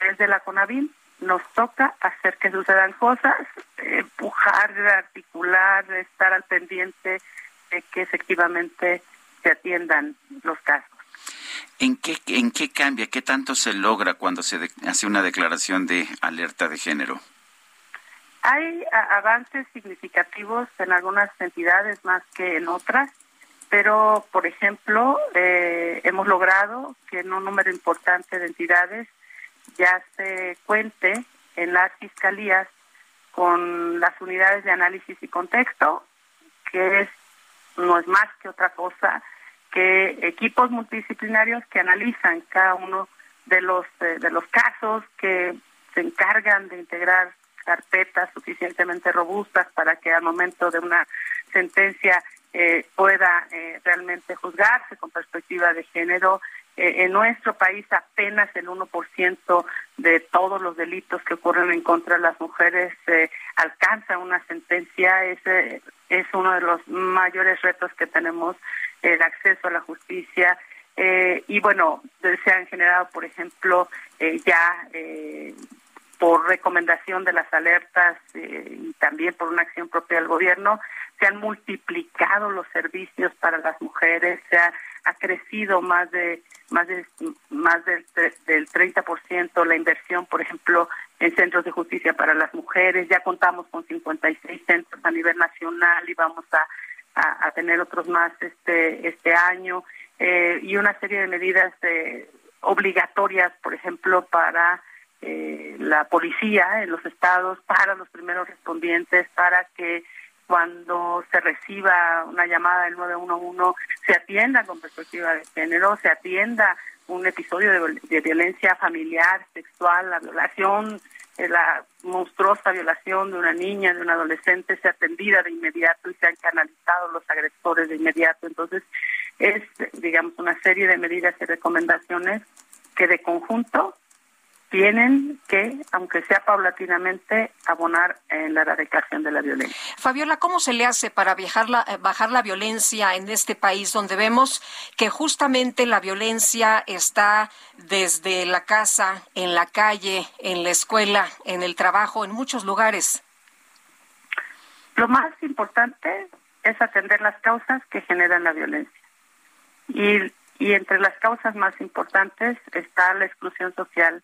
desde la CONAVIM nos toca hacer que sucedan cosas, empujar, articular, estar al pendiente de que efectivamente se atiendan los casos. ¿En qué, ¿En qué cambia? ¿Qué tanto se logra cuando se de- hace una declaración de alerta de género? Hay a- avances significativos en algunas entidades más que en otras, pero, por ejemplo, eh, hemos logrado que en un número importante de entidades ya se cuente en las fiscalías con las unidades de análisis y contexto, que es no es más que otra cosa que equipos multidisciplinarios que analizan cada uno de los eh, de los casos que se encargan de integrar carpetas suficientemente robustas para que al momento de una sentencia eh, pueda eh, realmente juzgarse con perspectiva de género. Eh, en nuestro país apenas el 1% de todos los delitos que ocurren en contra de las mujeres eh, alcanza una sentencia. Ese es uno de los mayores retos que tenemos, el acceso a la justicia. Eh, y bueno, se han generado, por ejemplo, ya por recomendación de las alertas eh, y también por una acción propia del gobierno, se han multiplicado los servicios para las mujeres, se ha, ha crecido más de más de más del, del 30% la inversión, por ejemplo, en centros de justicia para las mujeres. Ya contamos con 56 centros a nivel nacional y vamos a, a, a tener otros más este este año eh, y una serie de medidas eh, obligatorias, por ejemplo, para eh, la policía en los estados, para los primeros respondientes, para que cuando se reciba una llamada del 911 se atienda con perspectiva de género, se atienda un episodio de, viol- de violencia familiar, sexual, la violación, eh, la monstruosa violación de una niña, de un adolescente, sea atendida de inmediato y sean canalizados los agresores de inmediato. Entonces, es, digamos, una serie de medidas y recomendaciones que de conjunto tienen que, aunque sea paulatinamente, abonar en la erradicación de la violencia. Fabiola, ¿cómo se le hace para bajar la, eh, bajar la violencia en este país donde vemos que justamente la violencia está desde la casa, en la calle, en la escuela, en el trabajo, en muchos lugares? Lo más importante es atender las causas que generan la violencia. Y, y entre las causas más importantes está la exclusión social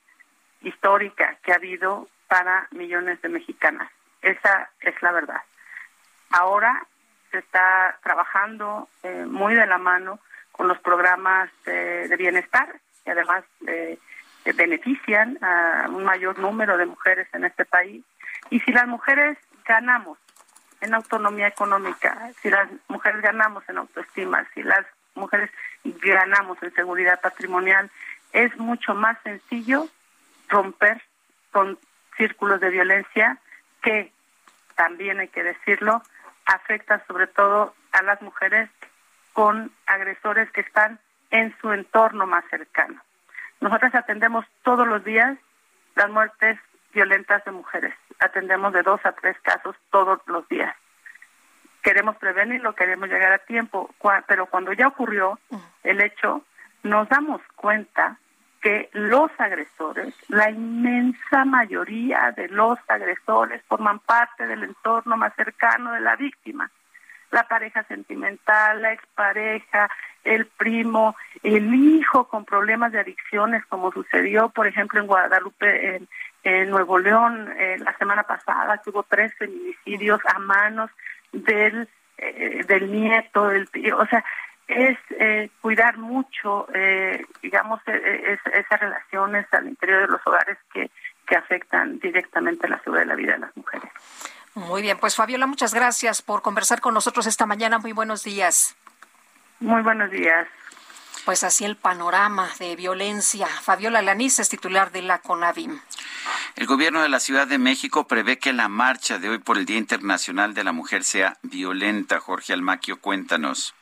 histórica que ha habido para millones de mexicanas. Esa es la verdad. Ahora se está trabajando eh, muy de la mano con los programas eh, de bienestar que además eh, eh, benefician a un mayor número de mujeres en este país. Y si las mujeres ganamos en autonomía económica, si las mujeres ganamos en autoestima, si las mujeres ganamos en seguridad patrimonial, es mucho más sencillo romper con círculos de violencia que, también hay que decirlo, afectan sobre todo a las mujeres con agresores que están en su entorno más cercano. Nosotros atendemos todos los días las muertes violentas de mujeres. Atendemos de dos a tres casos todos los días. Queremos prevenirlo, queremos llegar a tiempo, pero cuando ya ocurrió el hecho, nos damos cuenta que los agresores, la inmensa mayoría de los agresores forman parte del entorno más cercano de la víctima. La pareja sentimental, la expareja, el primo, el hijo con problemas de adicciones, como sucedió, por ejemplo, en Guadalupe, en, Nuevo León, eh, la semana pasada, que hubo tres feminicidios a manos del, eh, del nieto, del tío. O sea, es eh, cuidar mucho, eh, digamos, eh, es- esas relaciones al interior de los hogares que, que afectan directamente la seguridad de la vida de las mujeres. Muy bien, pues Fabiola, muchas gracias por conversar con nosotros esta mañana. Muy buenos días. Muy buenos días. Pues así el panorama de violencia. Fabiola Lanís es titular de la CONAVIM. El gobierno de la Ciudad de México prevé que la marcha de hoy por el Día Internacional de la Mujer sea violenta. Jorge Almaquio, cuéntanos.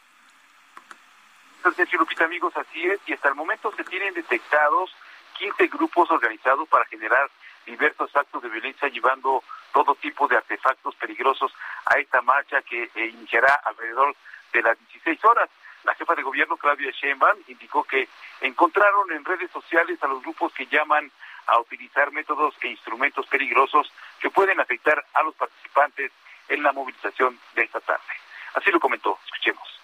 Sergio Lupita, amigos, así es, y hasta el momento se tienen detectados 15 grupos organizados para generar diversos actos de violencia, llevando todo tipo de artefactos peligrosos a esta marcha que eh, iniciará alrededor de las 16 horas. La jefa de gobierno, Claudia Sheinbaum, indicó que encontraron en redes sociales a los grupos que llaman a utilizar métodos e instrumentos peligrosos que pueden afectar a los participantes en la movilización de esta tarde. Así lo comentó. Escuchemos.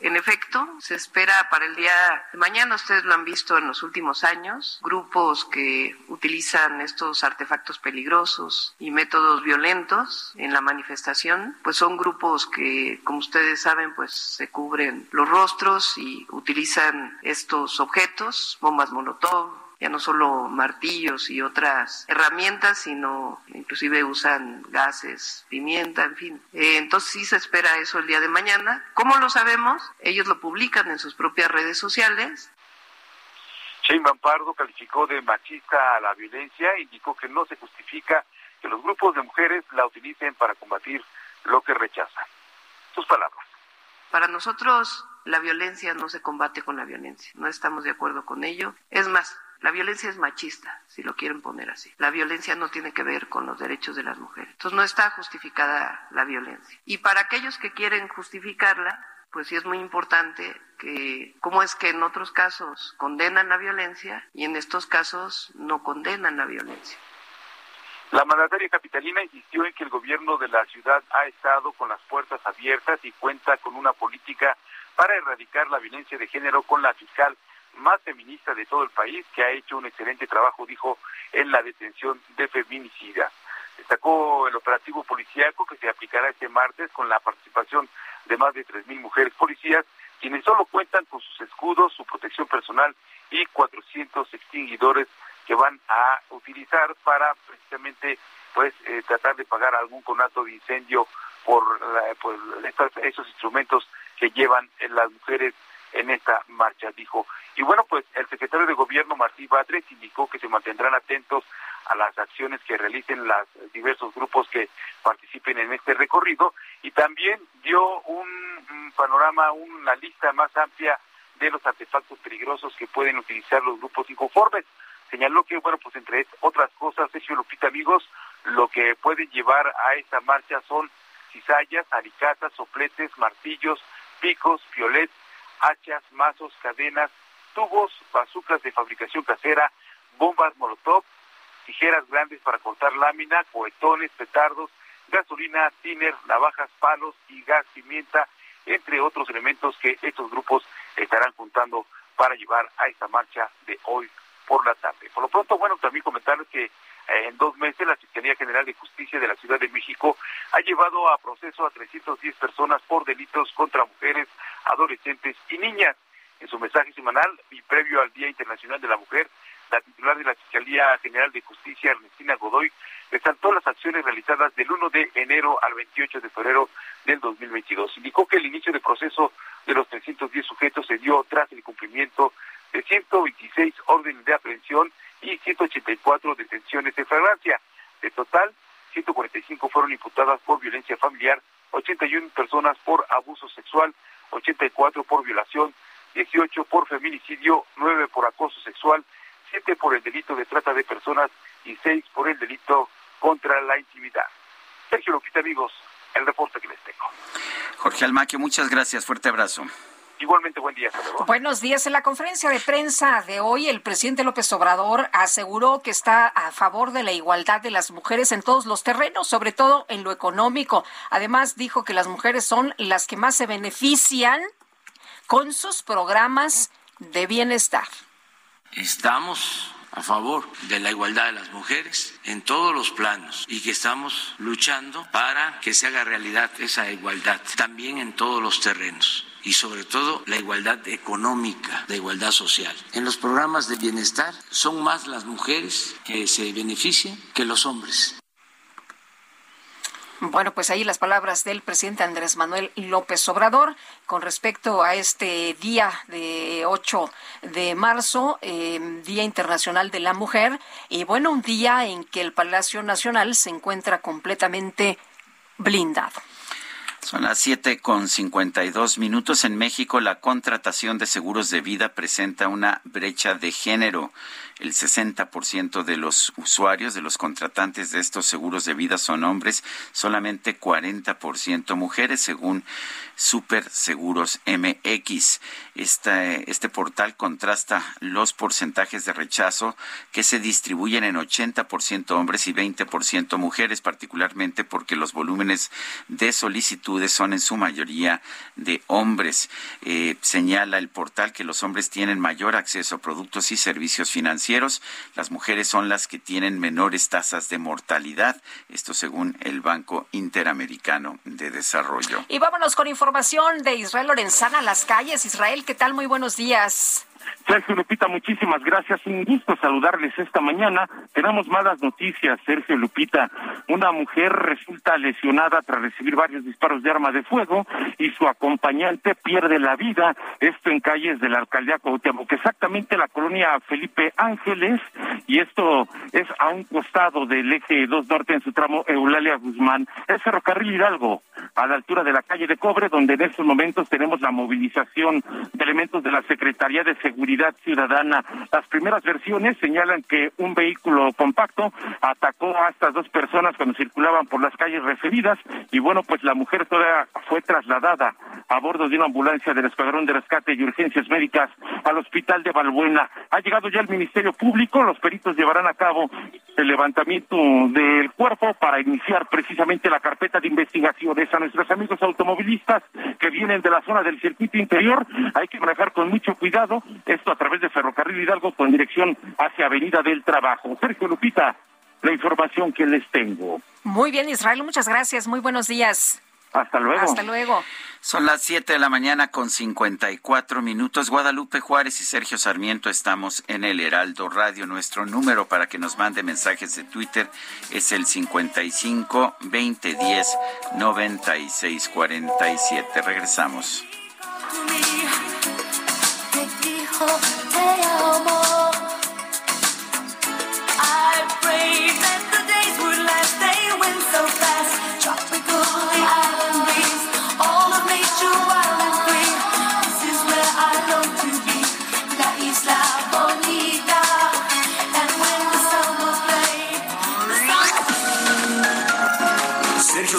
En efecto, se espera para el día de mañana, ustedes lo han visto en los últimos años, grupos que utilizan estos artefactos peligrosos y métodos violentos en la manifestación, pues son grupos que, como ustedes saben, pues se cubren los rostros y utilizan estos objetos, bombas molotov, ya no solo martillos y otras herramientas, sino inclusive usan gases, pimienta, en fin. Eh, entonces sí se espera eso el día de mañana. ¿Cómo lo sabemos? Ellos lo publican en sus propias redes sociales. Shane Pardo calificó de machista a la violencia e indicó que no se justifica que los grupos de mujeres la utilicen para combatir lo que rechazan. Sus palabras. Para nosotros la violencia no se combate con la violencia, no estamos de acuerdo con ello. Es más, la violencia es machista, si lo quieren poner así. La violencia no tiene que ver con los derechos de las mujeres. Entonces no está justificada la violencia. Y para aquellos que quieren justificarla, pues sí es muy importante que cómo es que en otros casos condenan la violencia y en estos casos no condenan la violencia. La mandataria capitalina insistió en que el gobierno de la ciudad ha estado con las puertas abiertas y cuenta con una política para erradicar la violencia de género con la fiscal más feminista de todo el país, que ha hecho un excelente trabajo, dijo, en la detención de feminicidas. Destacó el operativo policíaco que se aplicará este martes con la participación de más de 3.000 mujeres policías, quienes solo cuentan con sus escudos, su protección personal y 400 extinguidores que van a utilizar para precisamente pues eh, tratar de pagar algún conato de incendio por, la, por esos instrumentos que llevan las mujeres en esta marcha, dijo. Y bueno, pues el secretario de Gobierno, Martí Batres, indicó que se mantendrán atentos a las acciones que realicen los diversos grupos que participen en este recorrido y también dio un, panorama, una lista más amplia de los artefactos peligrosos que pueden utilizar los grupos inconformes. Señaló que, bueno, pues entre otras cosas, Sergio Lupita, amigos, lo que pueden llevar a esta marcha son cizallas, alicatas, sopletes, martillos, picos, violets, hachas, mazos, cadenas, tubos, bazucas de fabricación casera, bombas molotov, tijeras grandes para cortar lámina, cohetones, petardos, gasolina, tiner, navajas, palos y gas pimienta, entre otros elementos que estos grupos estarán juntando para llevar a esta marcha de hoy por la tarde. Por lo pronto, bueno, también comentarles que eh, en dos meses la Fiscalía General de Justicia de la Ciudad de México ha llevado a proceso a 310 personas por delitos contra mujeres, adolescentes y niñas. En su mensaje semanal y previo al Día Internacional de la Mujer, la titular de la Fiscalía General de Justicia, Ernestina Godoy, resaltó las acciones realizadas del 1 de enero al 28 de febrero del 2022. Indicó que el inicio del proceso de los 310 sujetos se dio tras el cumplimiento de 126 órdenes de aprehensión y 184 detenciones de fragancia. De total, 145 fueron imputadas por violencia familiar, 81 personas por abuso sexual, 84 por violación, 18 por feminicidio, 9 por acoso sexual, 7 por el delito de trata de personas y 6 por el delito contra la intimidad. Sergio Lopita, amigos, el reporte que les tengo. Jorge Almaquio, muchas gracias. Fuerte abrazo. Igualmente, buen día. Buenos días. En la conferencia de prensa de hoy, el presidente López Obrador aseguró que está a favor de la igualdad de las mujeres en todos los terrenos, sobre todo en lo económico. Además, dijo que las mujeres son las que más se benefician con sus programas de bienestar. Estamos a favor de la igualdad de las mujeres en todos los planos y que estamos luchando para que se haga realidad esa igualdad también en todos los terrenos y sobre todo la igualdad económica, la igualdad social. En los programas de bienestar son más las mujeres que se benefician que los hombres. Bueno, pues ahí las palabras del presidente Andrés Manuel López Obrador con respecto a este día de 8 de marzo, eh, Día Internacional de la Mujer, y bueno, un día en que el Palacio Nacional se encuentra completamente blindado. Son las siete con cincuenta y dos minutos. En México, la contratación de seguros de vida presenta una brecha de género. El 60% de los usuarios, de los contratantes de estos seguros de vida son hombres, solamente 40% mujeres, según Super Seguros MX. Este, portal contrasta los porcentajes de rechazo que se distribuyen en 80% hombres y 20% mujeres, particularmente porque los volúmenes de solicitudes son en su mayoría de hombres. Eh, señala el portal que los hombres tienen mayor acceso a productos y servicios financieros las mujeres son las que tienen menores tasas de mortalidad, esto según el Banco Interamericano de Desarrollo. Y vámonos con información de Israel Lorenzana las calles. Israel, ¿qué tal? Muy buenos días. Sergio Lupita, muchísimas gracias. Un gusto saludarles esta mañana. Tenemos malas noticias, Sergio Lupita. Una mujer resulta lesionada tras recibir varios disparos de arma de fuego y su acompañante pierde la vida. Esto en calles de la alcaldía Cuauhtémoc, exactamente la colonia Felipe Ángeles. Y esto es a un costado del eje 2 Norte en su tramo Eulalia Guzmán. Es ferrocarril Hidalgo, a la altura de la calle de Cobre, donde en estos momentos tenemos la movilización de elementos de la Secretaría de Seguridad Ciudadana. Las primeras versiones señalan que un vehículo compacto atacó a estas dos personas cuando circulaban por las calles referidas y bueno, pues la mujer toda fue trasladada a bordo de una ambulancia del Escuadrón de Rescate y Urgencias Médicas al Hospital de Balbuena. Ha llegado ya el Ministerio Público, los peritos llevarán a cabo el levantamiento del cuerpo para iniciar precisamente la carpeta de investigaciones a nuestros amigos automovilistas que vienen de la zona del circuito interior. Hay que manejar con mucho cuidado esto a través de Ferrocarril Hidalgo con dirección hacia Avenida del Trabajo. Sergio Lupita, la información que les tengo. Muy bien, Israel, muchas gracias. Muy buenos días. Hasta luego. Hasta luego. Son las 7 de la mañana con 54 minutos. Guadalupe Juárez y Sergio Sarmiento estamos en el Heraldo Radio. Nuestro número para que nos mande mensajes de Twitter es el 55 2010 9647. Regresamos. Te dijo te amo. I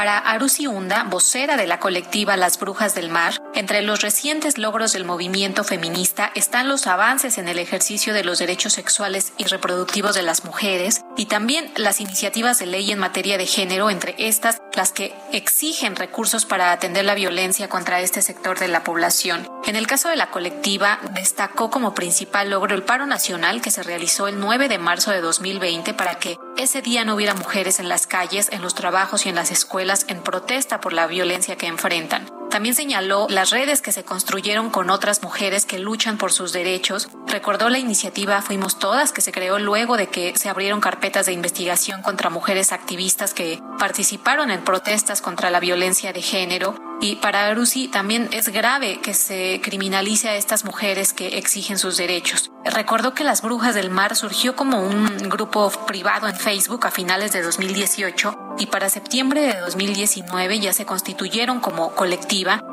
Para Arusi Hunda, vocera de la colectiva Las Brujas del Mar, entre los recientes logros del movimiento feminista están los avances en el ejercicio de los derechos sexuales y reproductivos de las mujeres y también las iniciativas de ley en materia de género, entre estas las que exigen recursos para atender la violencia contra este sector de la población. En el caso de la colectiva, destacó como principal logro el paro nacional que se realizó el 9 de marzo de 2020 para que ese día no hubiera mujeres en las calles, en los trabajos y en las escuelas en protesta por la violencia que enfrentan. También señaló las redes que se construyeron con otras mujeres que luchan por sus derechos. Recordó la iniciativa Fuimos Todas, que se creó luego de que se abrieron carpetas de investigación contra mujeres activistas que participaron en protestas contra la violencia de género. Y para Arusi también es grave que se criminalice a estas mujeres que exigen sus derechos. Recordó que Las Brujas del Mar surgió como un grupo privado en Facebook a finales de 2018 y para septiembre de 2019 ya se constituyeron como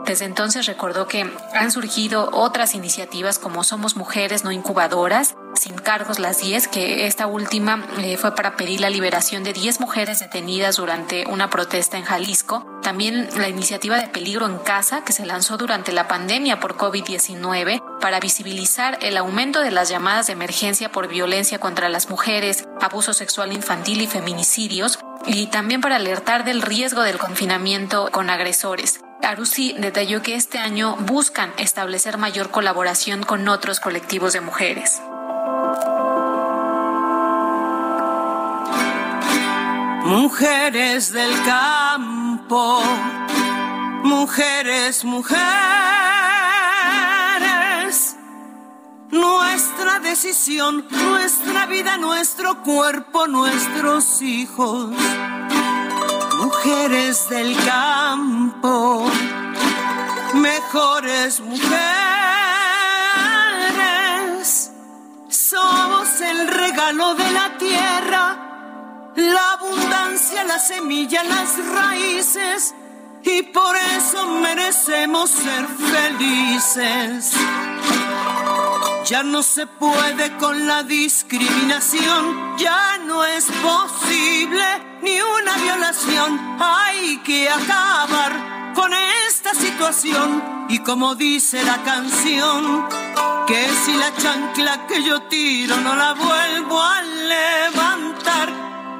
Desde entonces recordó que han surgido otras iniciativas como Somos Mujeres No Incubadoras, Sin Cargos las 10, que esta última eh, fue para pedir la liberación de 10 mujeres detenidas durante una protesta en Jalisco. También la iniciativa de Peligro en Casa, que se lanzó durante la pandemia por COVID-19 para visibilizar el aumento de las llamadas de emergencia por violencia contra las mujeres, abuso sexual infantil y feminicidios, y también para alertar del riesgo del confinamiento con agresores. Arusi detalló que este año buscan establecer mayor colaboración con otros colectivos de mujeres. Mujeres del campo, mujeres, mujeres, nuestra decisión, nuestra vida, nuestro cuerpo, nuestros hijos. Mujeres del campo, mejores mujeres, somos el regalo de la tierra. La abundancia, la semilla, las raíces, y por eso merecemos ser felices. Ya no se puede con la discriminación, ya no es posible ni una violación. Hay que acabar con esta situación y como dice la canción, Que si la chancla que yo tiro no la vuelvo a levantar,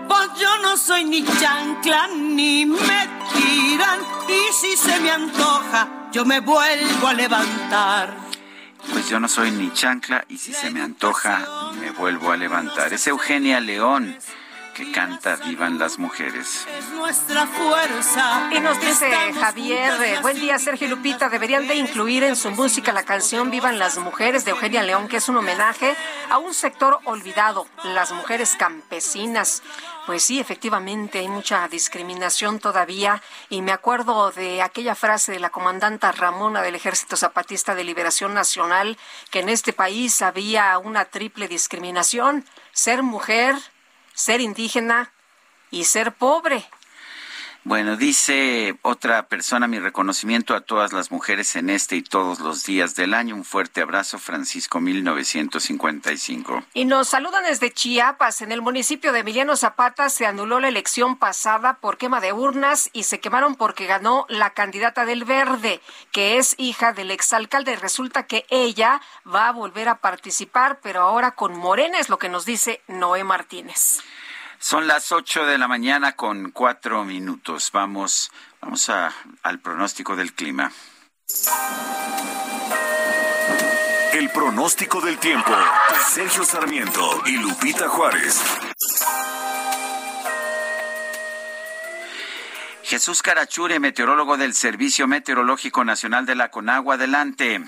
pues yo no soy ni chancla ni me tiran. Y si se me antoja, yo me vuelvo a levantar. Pues yo no soy ni chancla y si se me antoja me vuelvo a levantar. Es Eugenia León que canta Vivan las mujeres. Es nuestra fuerza. Y nos dice Javier, eh, buen día Sergio Lupita, deberían de incluir en su música la canción Vivan las mujeres de Eugenia León, que es un homenaje a un sector olvidado, las mujeres campesinas. Pues sí, efectivamente, hay mucha discriminación todavía y me acuerdo de aquella frase de la comandanta Ramona del Ejército Zapatista de Liberación Nacional, que en este país había una triple discriminación, ser mujer, ser indígena y ser pobre. Bueno, dice otra persona, mi reconocimiento a todas las mujeres en este y todos los días del año. Un fuerte abrazo, Francisco 1955. Y nos saludan desde Chiapas. En el municipio de Emiliano Zapata se anuló la elección pasada por quema de urnas y se quemaron porque ganó la candidata del Verde, que es hija del exalcalde. Resulta que ella va a volver a participar, pero ahora con Morena, es lo que nos dice Noé Martínez. Son las 8 de la mañana con cuatro minutos. Vamos, vamos a, al pronóstico del clima. El pronóstico del tiempo. Sergio Sarmiento y Lupita Juárez. Jesús Carachure, meteorólogo del Servicio Meteorológico Nacional de la Conagua. Adelante.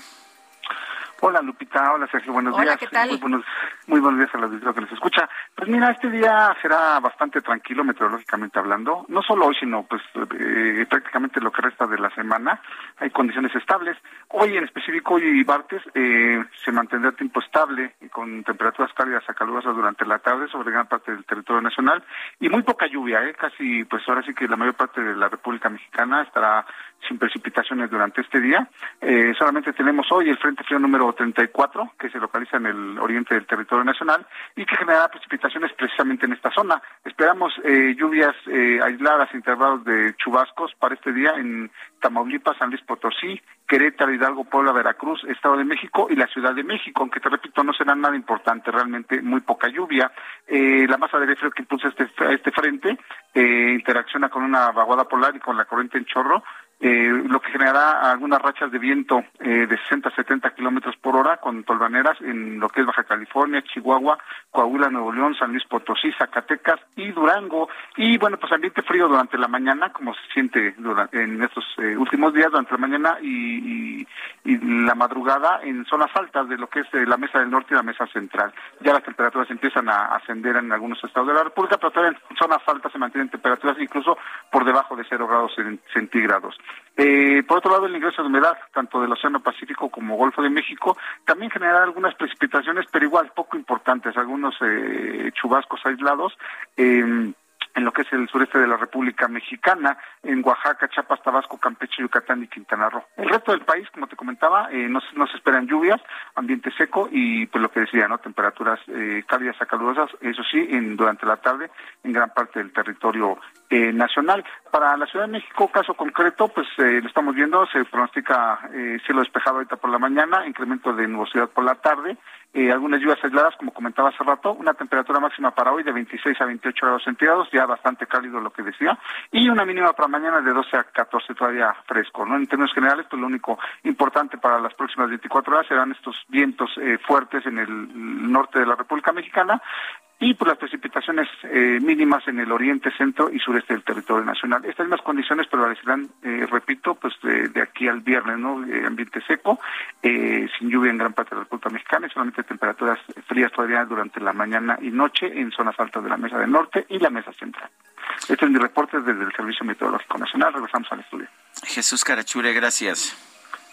Hola Lupita, hola Sergio, buenos Hola, días. ¿qué tal? Muy buenos, muy buenos días a la auditorio que les escucha. Pues mira, este día será bastante tranquilo meteorológicamente hablando, no solo hoy, sino pues eh, prácticamente lo que resta de la semana. Hay condiciones estables. Hoy en específico, hoy y martes, eh, se mantendrá tiempo estable y con temperaturas cálidas a calurosas durante la tarde sobre gran parte del territorio nacional y muy poca lluvia, eh, casi pues ahora sí que la mayor parte de la República Mexicana estará sin precipitaciones durante este día. Eh, solamente tenemos hoy el Frente Frío número 34, que se localiza en el oriente del territorio nacional y que generará precipitaciones precisamente en esta zona. Esperamos eh, lluvias eh, aisladas, intervalos de chubascos para este día en Tamaulipas, San Luis Potosí, Querétaro, Hidalgo, Puebla, Veracruz, Estado de México y la Ciudad de México, aunque te repito, no será nada importante, realmente muy poca lluvia. Eh, la masa de aire frío que impulsa este, este frente eh, interacciona con una vaguada polar y con la corriente en chorro, eh, lo que generará algunas rachas de viento eh, de 60 a 70 kilómetros por hora con tolvaneras en lo que es Baja California, Chihuahua, Coahuila, Nuevo León, San Luis Potosí, Zacatecas y Durango. Y bueno, pues ambiente frío durante la mañana, como se siente en estos eh, últimos días, durante la mañana y, y, la madrugada en zonas altas de lo que es eh, la mesa del norte y la mesa central. Ya las temperaturas empiezan a ascender en algunos estados de la República, pero todavía en zonas altas se mantienen temperaturas incluso por debajo de cero grados cen- centígrados. Eh, por otro lado, el ingreso de humedad, tanto del Océano Pacífico como Golfo de México, también generará algunas precipitaciones, pero igual poco importantes, algunos eh, chubascos aislados. eh, en lo que es el sureste de la República Mexicana, en Oaxaca, Chiapas, Tabasco, Campeche, Yucatán y Quintana Roo. El resto del país, como te comentaba, eh, no, no se esperan lluvias, ambiente seco y pues lo que decía, ¿no? Temperaturas eh, cálidas a calurosas, eso sí, en, durante la tarde en gran parte del territorio eh, nacional. Para la Ciudad de México, caso concreto, pues eh, lo estamos viendo, se pronostica eh, cielo despejado ahorita por la mañana, incremento de nubosidad por la tarde, eh, algunas lluvias aisladas, como comentaba hace rato, una temperatura máxima para hoy de 26 a 28 grados centígrados, ya bastante cálido lo que decía, y una mínima para mañana de 12 a 14 todavía fresco, ¿no? En términos generales, pues lo único importante para las próximas 24 horas serán estos vientos eh, fuertes en el norte de la República Mexicana, y por las precipitaciones eh, mínimas en el oriente, centro y sureste del territorio nacional. Estas mismas condiciones prevalecerán, eh, repito, pues de, aquí al viernes, ¿no? Eh, ambiente seco, eh, sin lluvia en gran parte de la República Mexicana y solamente temperaturas frías todavía durante la mañana y noche en zonas altas de la mesa del norte y la mesa central. Este es mi reporte desde el Servicio Meteorológico Nacional. Regresamos al estudio. Jesús Carachure, gracias.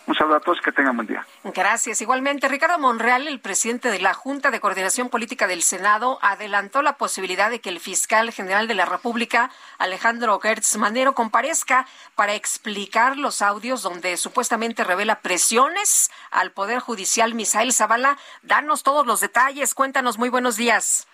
Un saludo a todos, que tengan buen día. Gracias. Igualmente, Ricardo Monreal, el presidente de la Junta de Coordinación Política del Senado, adelantó la posibilidad de que el fiscal general de la República, Alejandro Gertz Manero, comparezca para explicar los audios donde supuestamente revela presiones al Poder Judicial. Misael Zavala, danos todos los detalles. Cuéntanos, muy buenos días.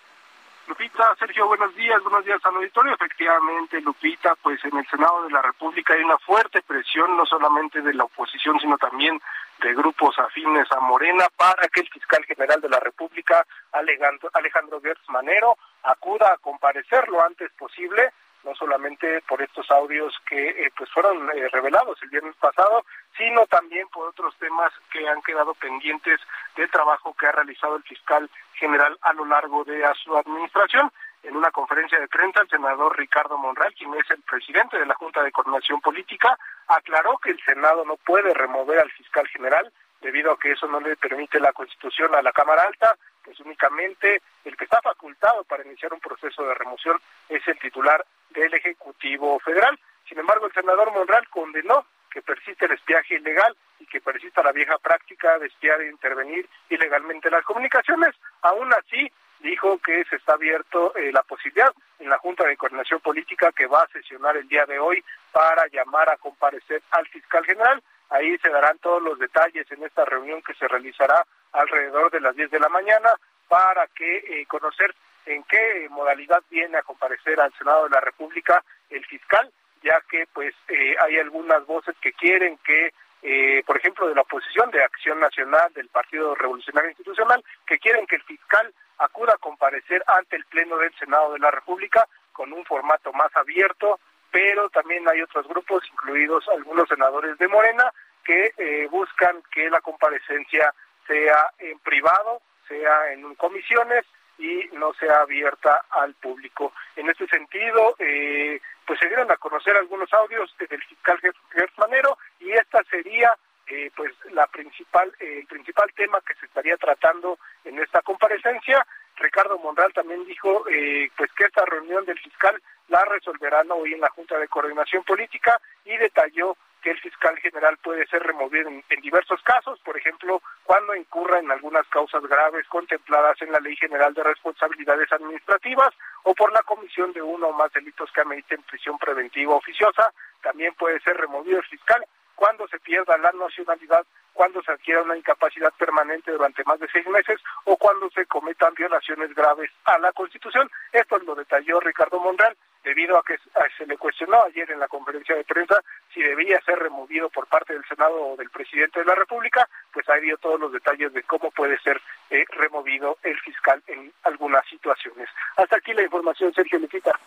Lupita, Sergio, buenos días, buenos días al auditorio. Efectivamente, Lupita, pues en el Senado de la República hay una fuerte presión, no solamente de la oposición, sino también de grupos afines a Morena, para que el fiscal general de la República, Alejandro, Alejandro Gertz Manero, acuda a comparecer lo antes posible, no solamente por estos audios que eh, pues fueron eh, revelados el viernes pasado, sino también por otros temas que han quedado pendientes del trabajo que ha realizado el fiscal general a lo largo de su administración. En una conferencia de prensa, el senador Ricardo Monreal, quien es el presidente de la Junta de Coordinación Política, aclaró que el Senado no puede remover al fiscal general debido a que eso no le permite la Constitución a la Cámara Alta, pues únicamente el que está facultado para iniciar un proceso de remoción es el titular del Ejecutivo Federal. Sin embargo, el senador Monreal condenó que persiste el espiaje ilegal y que persista la vieja práctica de espiar e intervenir ilegalmente en las comunicaciones. Aún así, dijo que se está abierto eh, la posibilidad en la Junta de Coordinación Política que va a sesionar el día de hoy para llamar a comparecer al fiscal general. Ahí se darán todos los detalles en esta reunión que se realizará alrededor de las 10 de la mañana para que eh, conocer en qué modalidad viene a comparecer al Senado de la República el fiscal, ya que pues eh, hay algunas voces que quieren que eh, por ejemplo, de la oposición de Acción Nacional, del Partido Revolucionario Institucional, que quieren que el fiscal acuda a comparecer ante el Pleno del Senado de la República con un formato más abierto, pero también hay otros grupos, incluidos algunos senadores de Morena, que eh, buscan que la comparecencia sea en privado, sea en comisiones y no sea abierta al público. En este sentido, eh, pues se dieron a conocer algunos audios del fiscal Gertz Manero y esta sería eh, pues la principal el principal tema que se estaría tratando en esta comparecencia. Ricardo Monreal también dijo eh, pues que esta reunión del fiscal la resolverán hoy en la Junta de Coordinación Política y detalló que el fiscal general puede ser removido en, en, diversos casos, por ejemplo, cuando incurra en algunas causas graves contempladas en la Ley General de Responsabilidades Administrativas o por la comisión de uno o más delitos que ameriten prisión preventiva oficiosa. También puede ser removido el fiscal cuando se pierda la nacionalidad, cuando se adquiera una incapacidad permanente durante más de seis meses o cuando se cometan violaciones graves a la Constitución. Esto lo detalló Ricardo Monreal debido a que se le cuestionó ayer en la conferencia de prensa si debía ser removido por parte del Senado o del presidente de la República, pues ahí dio todos los detalles de cómo puede ser eh, removido el fiscal en algunas situaciones. Hasta aquí la información, Sergio Lupita.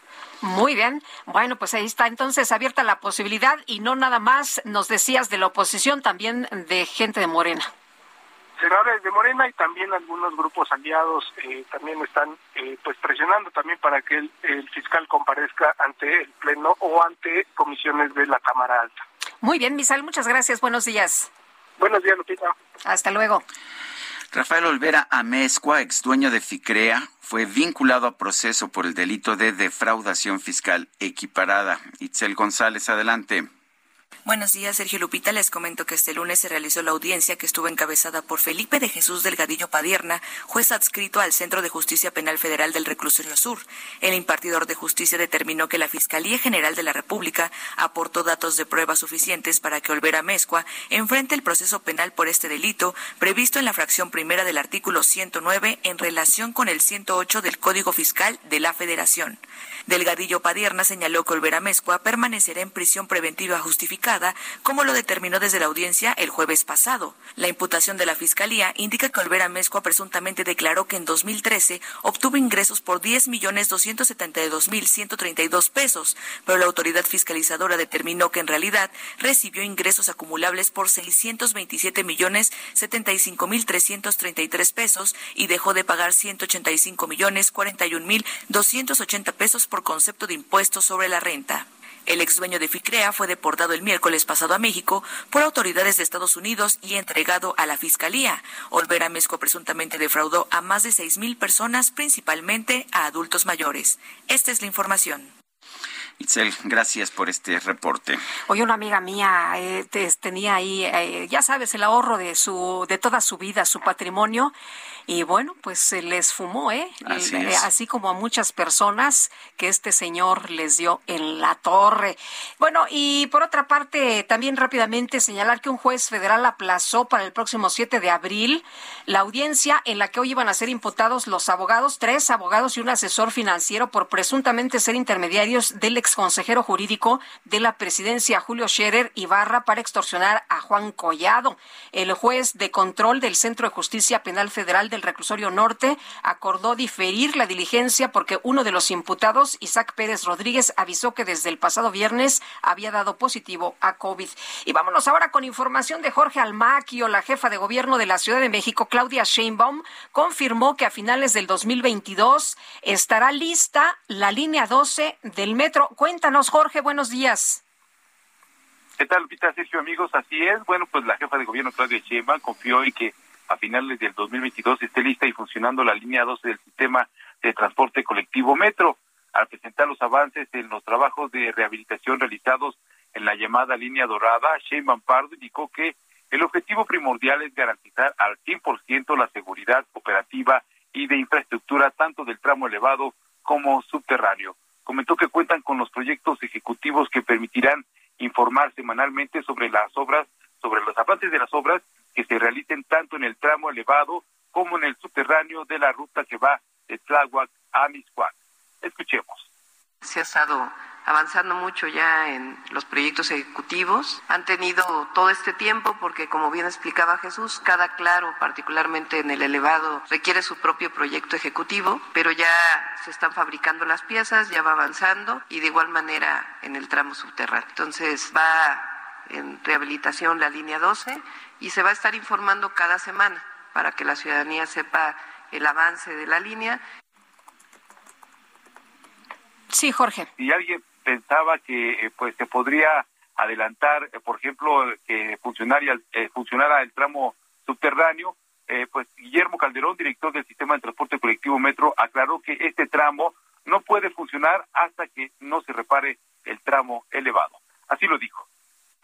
Muy bien. Bueno, pues ahí está entonces abierta la posibilidad y no nada más nos decías de la oposición, también de gente de Morena senadores de Morena y también algunos grupos aliados eh, también están eh, pues presionando también para que el, el, fiscal comparezca ante el pleno o ante comisiones de la Cámara Alta. Muy bien, Misal, muchas gracias. Buenos días. Buenos días, Lupita. Hasta luego. Rafael Olvera Amezcua, ex dueño de Ficrea, fue vinculado a proceso por el delito de defraudación fiscal equiparada. Itzel González, adelante. Buenos días, Sergio Lupita. Les comento que este lunes se realizó la audiencia que estuvo encabezada por Felipe de Jesús Delgadillo Padierna, juez adscrito al Centro de Justicia Penal Federal del Reclusorio Sur. El impartidor de justicia determinó que la Fiscalía General de la República aportó datos de prueba suficientes para que Olvera Mezcua enfrente el proceso penal por este delito previsto en la fracción primera del artículo 109 en relación con el 108 del Código Fiscal de la Federación. Delgadillo Padierna señaló que Olvera Mezcua permanecerá en prisión preventiva justificada, como lo determinó desde la audiencia el jueves pasado. La imputación de la Fiscalía indica que Olvera Mezcua presuntamente declaró que en 2013 obtuvo ingresos por 10 millones 272 mil 132 pesos, pero la autoridad fiscalizadora determinó que en realidad recibió ingresos acumulables por 627 millones 75 mil 333 pesos y dejó de pagar 185 millones 41 mil 280 pesos por concepto de impuestos sobre la renta. El ex dueño de Ficrea fue deportado el miércoles pasado a México por autoridades de Estados Unidos y entregado a la Fiscalía. Olvera Mezco presuntamente defraudó a más de seis mil personas, principalmente a adultos mayores. Esta es la información. Itzel, gracias por este reporte. Hoy una amiga mía eh, te- tenía ahí, eh, ya sabes, el ahorro de su, de toda su vida, su patrimonio, y bueno, pues se les fumó, ¿eh? Así Eh, como a muchas personas que este señor les dio en la torre. Bueno, y por otra parte, también rápidamente señalar que un juez federal aplazó para el próximo 7 de abril la audiencia en la que hoy iban a ser imputados los abogados, tres abogados y un asesor financiero por presuntamente ser intermediarios del exconsejero jurídico de la presidencia, Julio Scherer Ibarra, para extorsionar a Juan Collado. El juez de control del Centro de Justicia Penal Federal del Reclusorio Norte acordó diferir la diligencia porque uno de los imputados, Isaac Pérez Rodríguez, avisó que desde el pasado viernes había dado positivo a COVID. Y vámonos ahora con información de Jorge Almaquio, la jefa de gobierno de la Ciudad de México, Claudia Sheinbaum, confirmó que a finales del 2022 estará lista la línea 12 del metro. Cuéntanos, Jorge, buenos días. ¿Qué tal, Lupita, Sergio, amigos? Así es. Bueno, pues la jefa de gobierno, Claudia Sheinbaum, confió en que a finales del 2022 esté lista y funcionando la línea 12 del sistema de transporte colectivo Metro. Al presentar los avances en los trabajos de rehabilitación realizados en la llamada línea dorada, Sheinbaum Pardo indicó que el objetivo primordial es garantizar al 100% la seguridad operativa y de infraestructura tanto del tramo elevado como subterráneo. Comentó que cuentan con los proyectos ejecutivos que permitirán informar semanalmente sobre las obras, sobre los avances de las obras que se realicen tanto en el tramo elevado como en el subterráneo de la ruta que va de Tláhuac a Mixcoac. Escuchemos. Se ha estado avanzando mucho ya en los proyectos ejecutivos. Han tenido todo este tiempo porque, como bien explicaba Jesús, cada claro, particularmente en el elevado, requiere su propio proyecto ejecutivo, pero ya se están fabricando las piezas, ya va avanzando y de igual manera en el tramo subterráneo. Entonces va en rehabilitación la línea 12 y se va a estar informando cada semana para que la ciudadanía sepa el avance de la línea Sí, Jorge. Si alguien pensaba que eh, pues se podría adelantar, eh, por ejemplo, que funcionaria, eh, funcionara el tramo subterráneo, eh, pues Guillermo Calderón, director del sistema de transporte colectivo Metro, aclaró que este tramo no puede funcionar hasta que no se repare el tramo elevado. Así lo dijo.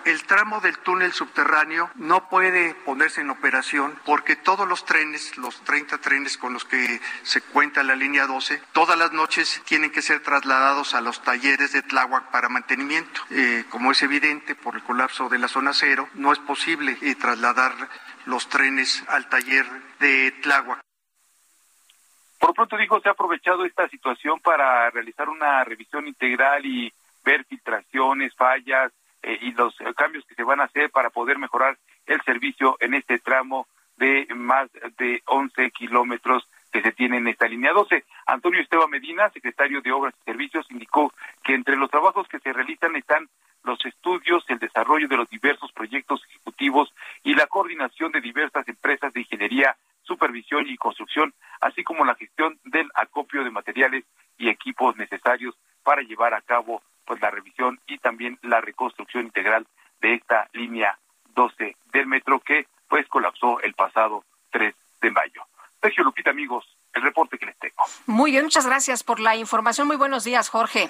El tramo del túnel subterráneo no puede ponerse en operación porque todos los trenes, los 30 trenes con los que se cuenta la línea 12, todas las noches tienen que ser trasladados a los talleres de Tláhuac para mantenimiento. Eh, como es evidente por el colapso de la zona cero, no es posible eh, trasladar los trenes al taller de Tláhuac. Por pronto dijo, se ha aprovechado esta situación para realizar una revisión integral y ver filtraciones, fallas eh, y los eh, cambios que se van a hacer para poder mejorar el servicio en este tramo de más de 11 kilómetros que se tiene en esta línea 12. Antonio Esteban Medina, secretario de Obras y Servicios, indicó que entre los trabajos que se realizan están los estudios, el desarrollo de los diversos proyectos ejecutivos y la coordinación de diversas empresas de ingeniería, supervisión y construcción, así como la gestión del acopio de materiales y equipos necesarios para llevar a cabo pues la revisión y también la reconstrucción integral de esta línea 12 del metro que pues colapsó el pasado 3 de mayo. Sergio Lupita, amigos, el reporte que les tengo. Muy bien, muchas gracias por la información. Muy buenos días, Jorge.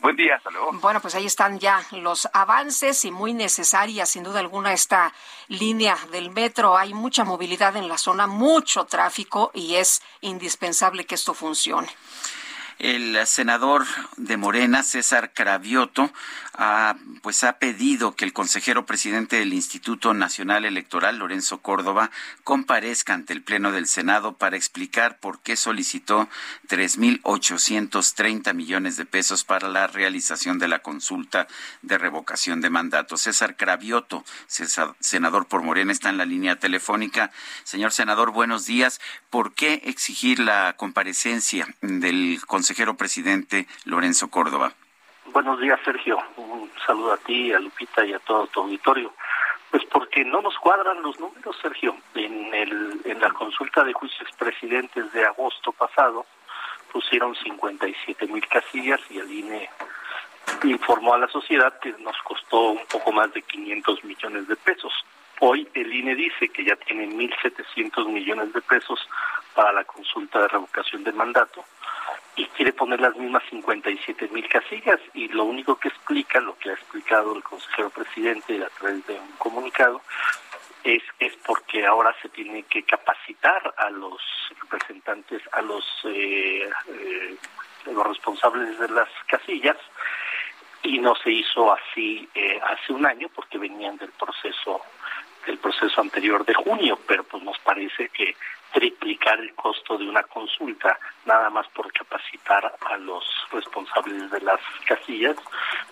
Buen día, hasta luego. Bueno, pues ahí están ya los avances y muy necesaria, sin duda alguna, esta línea del metro. Hay mucha movilidad en la zona, mucho tráfico y es indispensable que esto funcione. El senador de Morena, César Cravioto, ha, pues ha pedido que el consejero presidente del Instituto Nacional Electoral, Lorenzo Córdoba, comparezca ante el Pleno del Senado para explicar por qué solicitó 3.830 millones de pesos para la realización de la consulta de revocación de mandato. César Cravioto, senador por Morena, está en la línea telefónica. Señor senador, buenos días. ¿Por qué exigir la comparecencia del consejero presidente Lorenzo Córdoba? Buenos días, Sergio. Un saludo a ti, a Lupita y a todo tu auditorio. Pues porque no nos cuadran los números, Sergio. En, el, en la consulta de juicios presidentes de agosto pasado pusieron 57 mil casillas y el INE informó a la sociedad que nos costó un poco más de 500 millones de pesos. Hoy el INE dice que ya tiene 1.700 millones de pesos para la consulta de revocación del mandato y quiere poner las mismas 57 mil casillas y lo único que explica, lo que ha explicado el consejero presidente a través de un comunicado, es, es porque ahora se tiene que capacitar a los representantes, a los, eh, eh, los responsables de las casillas y no se hizo así eh, hace un año porque venían del proceso del proceso anterior de junio, pero pues nos parece que triplicar el costo de una consulta nada más por capacitar a los responsables de las casillas,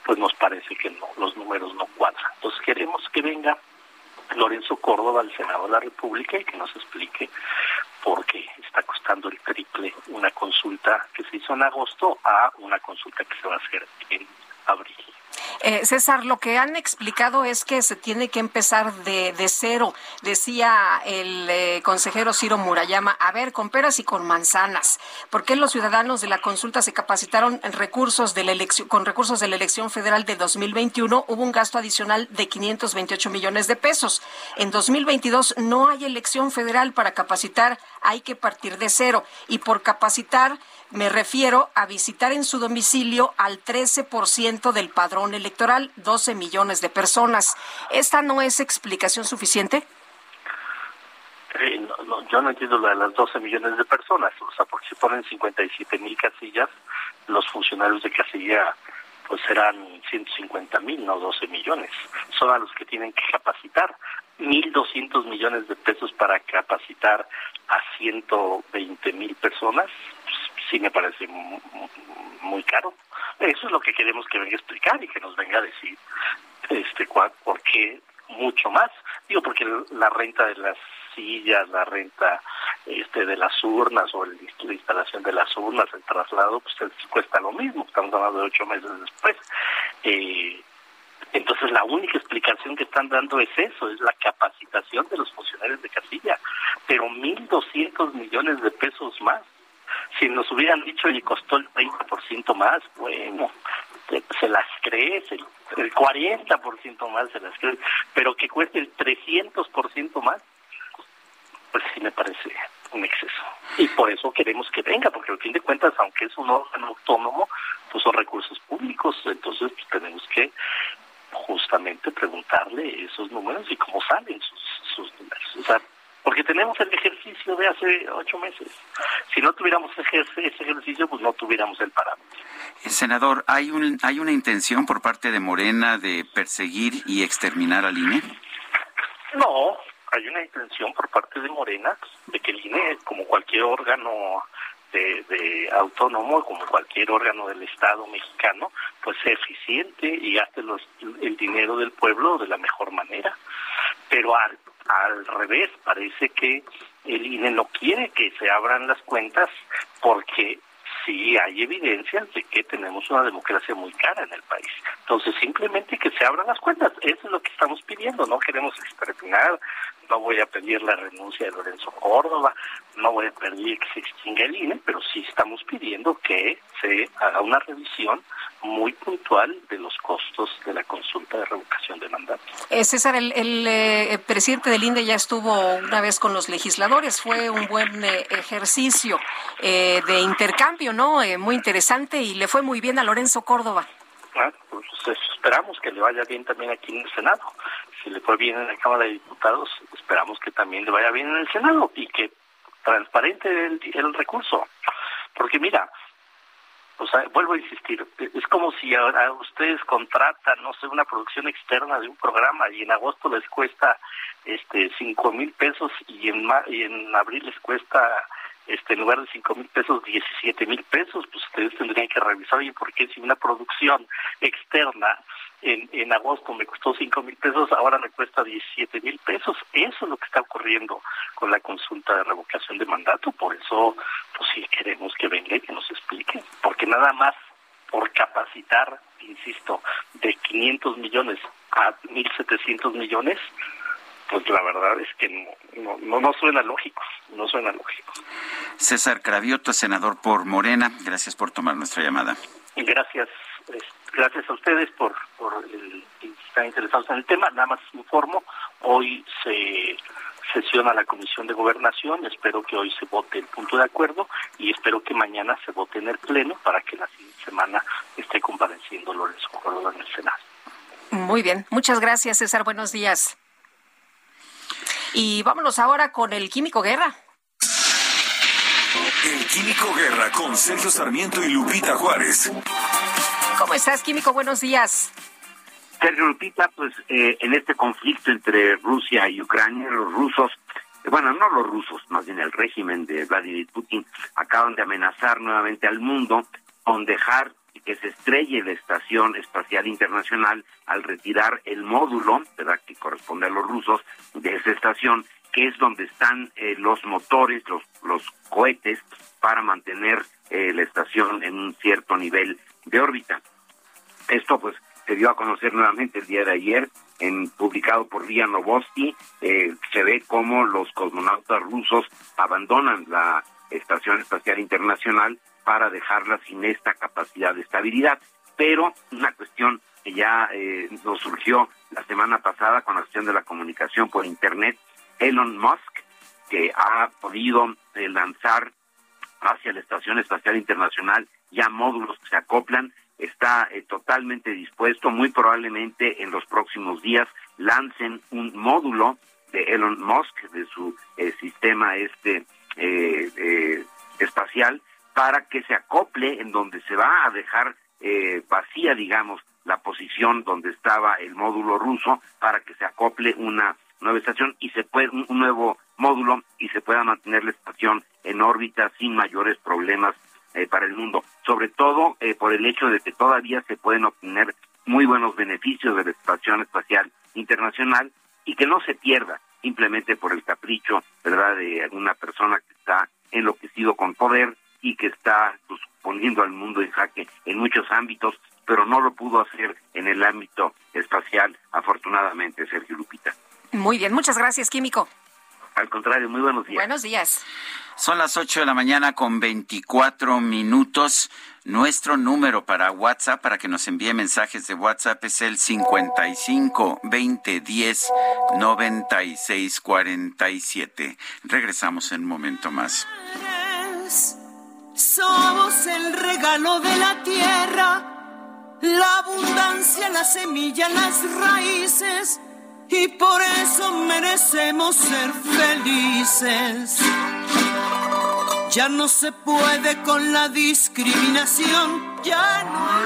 pues nos parece que no, los números no cuadran. Entonces queremos que venga Lorenzo Córdoba al Senado de la República y que nos explique por qué está costando el triple una consulta que se hizo en agosto a una consulta que se va a hacer en abril. Eh, César, lo que han explicado es que se tiene que empezar de, de cero. Decía el eh, consejero Ciro Murayama, a ver, con peras y con manzanas. ¿Por qué los ciudadanos de la consulta se capacitaron en recursos de la elección, con recursos de la elección federal de 2021? Hubo un gasto adicional de 528 millones de pesos. En 2022 no hay elección federal para capacitar, hay que partir de cero. Y por capacitar me refiero a visitar en su domicilio al 13% del padrón electoral, 12 millones de personas. ¿Esta no es explicación suficiente? Eh, no, no, yo no entiendo lo de las 12 millones de personas, o sea, porque se ponen 57 mil casillas, los funcionarios de casilla pues serán 150 mil, no 12 millones. Son a los que tienen que capacitar. 1.200 millones de pesos para capacitar a 120 mil personas, pues, sí me parece mu- mu- muy caro. Eso es lo que queremos que venga a explicar y que nos venga a decir este por qué mucho más. Digo, porque la renta de las sillas, la renta este de las urnas o la instalación de las urnas, el traslado, pues es- cuesta lo mismo. Estamos hablando de ocho meses después. Eh, entonces la única explicación que están dando es eso, es la capacitación de los funcionarios de casilla, pero 1.200 millones de pesos más. Si nos hubieran dicho y costó el 30% más, bueno, se, las crees, el, el 40% más se las crees, pero que cueste el 300% más, pues sí me parece un exceso. Y por eso queremos que venga, porque al fin de cuentas, aunque es un órgano autónomo, pues son recursos públicos, entonces pues, tenemos que justamente preguntarle esos números y cómo salen sus, números. Porque tenemos el ejercicio de hace ocho meses. Si no tuviéramos ese ejercicio, pues no tuviéramos el parámetro. Eh, Senador, ¿hay, un, ¿hay una intención por parte de Morena de perseguir y exterminar al INE? No, hay una intención por parte de Morena de que el INE, como cualquier órgano de, de autónomo, como cualquier órgano del Estado mexicano, pues sea eficiente y gaste los, el dinero del pueblo de la mejor manera. Pero al, al revés, parece que el INE no quiere que se abran las cuentas porque sí hay evidencias de que tenemos una democracia muy cara en el país. Entonces, simplemente que se abran las cuentas. Eso es lo que estamos pidiendo. No queremos exterminar. No voy a pedir la renuncia de Lorenzo Córdoba. No voy a pedir que se extinga el INE, pero sí estamos pidiendo que se haga una revisión muy puntual de los costos de la consulta de revocación de mandato. Eh, César, el, el, eh, presidente del INDE ya estuvo una vez con los legisladores. Fue un buen eh, ejercicio eh, de intercambio, ¿no? Eh, muy interesante y le fue muy bien a Lorenzo Córdoba. Ah, pues eso esperamos que le vaya bien también aquí en el Senado. Si le fue bien en la Cámara de Diputados, esperamos que también le vaya bien en el Senado y que transparente el, el recurso. Porque mira, o sea, vuelvo a insistir, es como si a, a ustedes contratan, no sé, una producción externa de un programa y en agosto les cuesta este cinco mil pesos y en ma- y en abril les cuesta este en lugar de cinco mil pesos 17 mil pesos, pues ustedes tendrían que revisar, oye, ¿por qué si una producción externa en, en agosto me costó cinco mil pesos, ahora me cuesta 17 mil pesos? Eso es lo que está ocurriendo con la consulta de revocación de mandato, por eso, pues sí queremos que venga y que nos explique, porque nada más por capacitar, insisto, de 500 millones a 1.700 millones, pues la verdad es que no, no, no, suena lógico, no suena lógico. César Cravioto, senador por Morena, gracias por tomar nuestra llamada. Gracias, eh, gracias a ustedes por, por el, estar interesados en el tema. Nada más informo, hoy se, sesión a la Comisión de Gobernación. Espero que hoy se vote el punto de acuerdo y espero que mañana se vote en el Pleno para que la siguiente semana esté compareciendo Lorenzo Córdoba en el Senado. Muy bien, muchas gracias César, buenos días. Y vámonos ahora con el Químico Guerra. El Químico Guerra con Sergio Sarmiento y Lupita Juárez. ¿Cómo estás, Químico? Buenos días. Sergio Lupita, pues eh, en este conflicto entre Rusia y Ucrania, los rusos, bueno, no los rusos, más bien el régimen de Vladimir Putin, acaban de amenazar nuevamente al mundo con dejar que se estrelle la Estación Espacial Internacional al retirar el módulo, ¿verdad?, que corresponde a los rusos de esa estación, que es donde están eh, los motores, los, los cohetes, para mantener eh, la estación en un cierto nivel de órbita. Esto, pues, se dio a conocer nuevamente el día de ayer, en, publicado por Vía Novosti, eh, se ve cómo los cosmonautas rusos abandonan la Estación Espacial Internacional para dejarla sin esta capacidad de estabilidad. Pero una cuestión que ya eh, nos surgió la semana pasada con la cuestión de la comunicación por Internet, Elon Musk, que ha podido eh, lanzar hacia la Estación Espacial Internacional ya módulos que se acoplan, está eh, totalmente dispuesto, muy probablemente en los próximos días lancen un módulo de Elon Musk, de su eh, sistema este eh, eh, espacial, para que se acople en donde se va a dejar eh, vacía, digamos, la posición donde estaba el módulo ruso, para que se acople una nueva estación y se puede un, nuevo módulo y se pueda mantener la estación en órbita sin mayores problemas eh, para el mundo, sobre todo eh, por el hecho de que todavía se pueden obtener muy buenos beneficios de la Estación Espacial Internacional y que no se pierda simplemente por el capricho, ¿verdad?, de alguna persona que está enloquecido con poder y que está pues, poniendo al mundo en jaque en muchos ámbitos, pero no lo pudo hacer en el ámbito espacial, afortunadamente, Sergio Lupita. Muy bien, muchas gracias, Químico. Al contrario, muy buenos días. Buenos días. Son las 8 de la mañana con 24 minutos. Nuestro número para WhatsApp, para que nos envíe mensajes de WhatsApp, es el 55 20 10 96 47. Regresamos en un momento más. Somos el regalo de la tierra, la abundancia, la semilla, las raíces, y por eso merecemos ser felices. Ya no se puede con la discriminación, ya no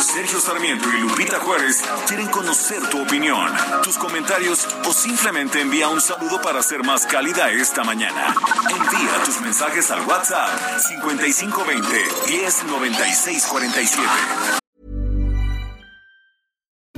Sergio Sarmiento y Lupita Juárez quieren conocer tu opinión, tus comentarios o simplemente envía un saludo para ser más cálida esta mañana. Envía tus mensajes al WhatsApp 5520 109647.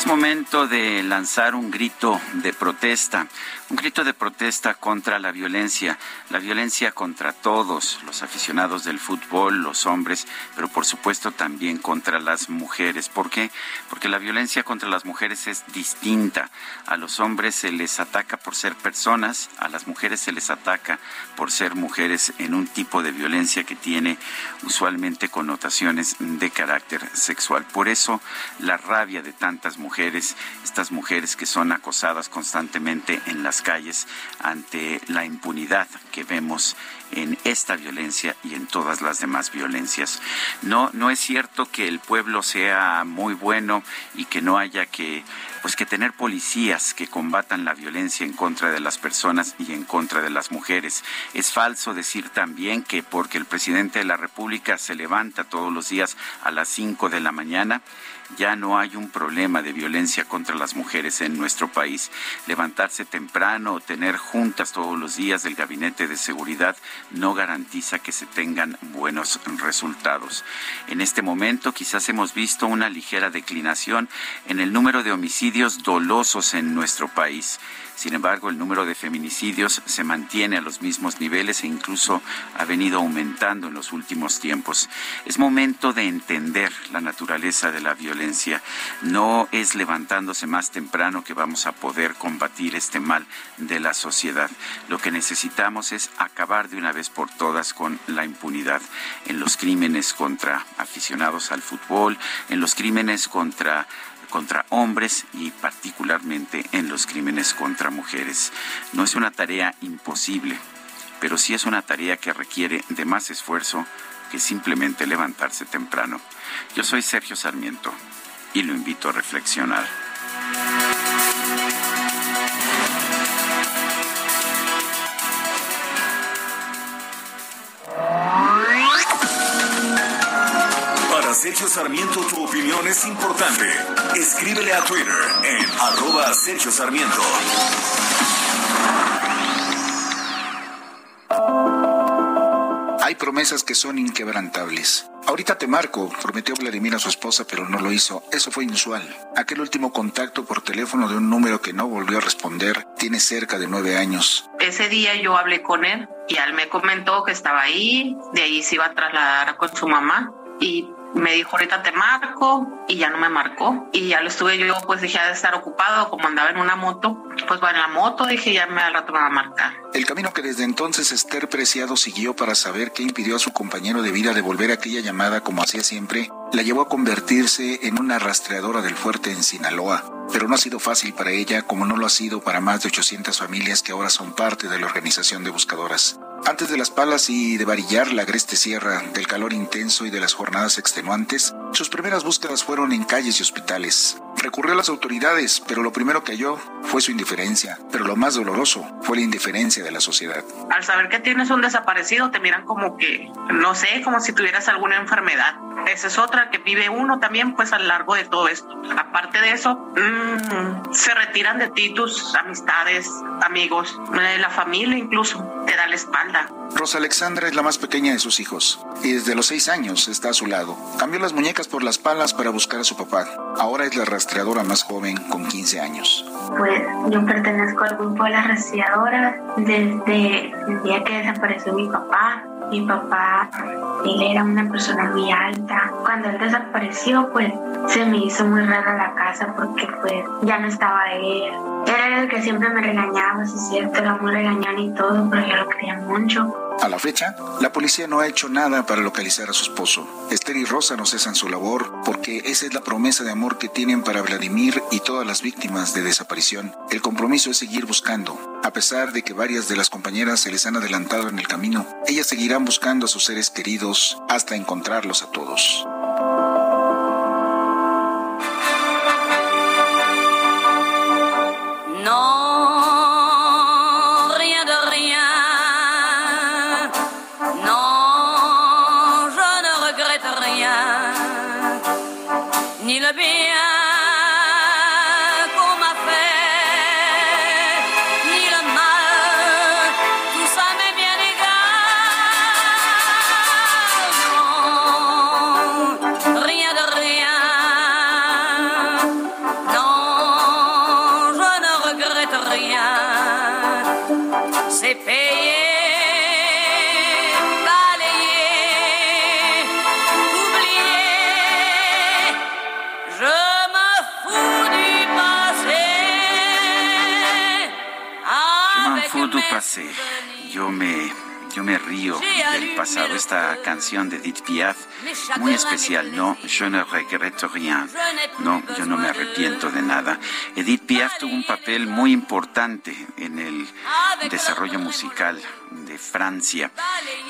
Es momento de lanzar un grito de protesta, un grito de protesta contra la violencia, la violencia contra todos, los aficionados del fútbol, los hombres, pero por supuesto también contra las mujeres. ¿Por qué? Porque la violencia contra las mujeres es distinta. A los hombres se les ataca por ser personas, a las mujeres se les ataca por ser mujeres en un tipo de violencia que tiene usualmente connotaciones de carácter sexual. Por eso la rabia de tantas mujeres, estas mujeres que son acosadas constantemente en las calles ante la impunidad que vemos en esta violencia y en todas las demás violencias. No, no es cierto que el pueblo sea muy bueno y que no haya que pues que tener policías que combatan la violencia en contra de las personas y en contra de las mujeres. Es falso decir también que porque el presidente de la República se levanta todos los días a las 5 de la mañana, ya no hay un problema de violencia contra las mujeres en nuestro país. Levantarse temprano o tener juntas todos los días del gabinete de seguridad no garantiza que se tengan buenos resultados. En este momento quizás hemos visto una ligera declinación en el número de homicidios dolosos en nuestro país. Sin embargo, el número de feminicidios se mantiene a los mismos niveles e incluso ha venido aumentando en los últimos tiempos. Es momento de entender la naturaleza de la violencia. No es levantándose más temprano que vamos a poder combatir este mal de la sociedad. Lo que necesitamos es acabar de una vez por todas con la impunidad en los crímenes contra aficionados al fútbol, en los crímenes contra contra hombres y particularmente en los crímenes contra mujeres. No es una tarea imposible, pero sí es una tarea que requiere de más esfuerzo que simplemente levantarse temprano. Yo soy Sergio Sarmiento y lo invito a reflexionar. Sergio Sarmiento tu opinión es importante. Escríbele a Twitter en arroba Sergio Sarmiento. Hay promesas que son inquebrantables. Ahorita te marco, prometió Vladimir a su esposa, pero no lo hizo. Eso fue inusual. Aquel último contacto por teléfono de un número que no volvió a responder tiene cerca de nueve años. Ese día yo hablé con él y él me comentó que estaba ahí, de ahí se iba a trasladar con su mamá y me dijo ahorita te marco y ya no me marcó. Y ya lo estuve yo pues dejé de estar ocupado como andaba en una moto pues va en la moto dije ya me al rato me va a marcar. El camino que desde entonces Esther Preciado siguió para saber qué impidió a su compañero de vida devolver aquella llamada como hacía siempre, la llevó a convertirse en una rastreadora del fuerte en Sinaloa. Pero no ha sido fácil para ella como no lo ha sido para más de 800 familias que ahora son parte de la organización de buscadoras. Antes de las palas y de varillar la agreste sierra, del calor intenso y de las jornadas extenuantes, sus primeras búsquedas fueron en calles y hospitales. Recurrió a las autoridades, pero lo primero que halló fue su indiferencia, pero lo más doloroso fue la indiferencia de la sociedad. al saber que tienes un desaparecido te miran como que no sé como si tuvieras alguna enfermedad esa es otra que vive uno también pues a lo largo de todo esto aparte de eso mm, se retiran de ti tus amistades amigos eh, la familia incluso te da la espalda Rosa Alexandra es la más pequeña de sus hijos y desde los seis años está a su lado. Cambió las muñecas por las palas para buscar a su papá. Ahora es la rastreadora más joven con 15 años. Pues yo pertenezco al grupo de las rastreadoras desde el día que desapareció mi papá. Mi papá, él era una persona muy alta. Cuando él desapareció, pues se me hizo muy rara la casa porque pues ya no estaba él. Era el que siempre me regañaba, si es cierto, era muy regañón y todo, pero yo lo quería mucho. A la fecha, la policía no ha hecho nada para localizar a su esposo. Esther y Rosa no cesan su labor porque esa es la promesa de amor que tienen para Vladimir y todas las víctimas de desaparición. El compromiso es seguir buscando. A pesar de que varias de las compañeras se les han adelantado en el camino, ellas seguirán buscando a sus seres queridos hasta encontrarlos a todos. Yo me río del pasado. Esta canción de Edith Piaf, muy especial, ¿no? Je ne regrette rien. No, yo no me arrepiento de nada. Edith Piaf tuvo un papel muy importante en el desarrollo musical de Francia.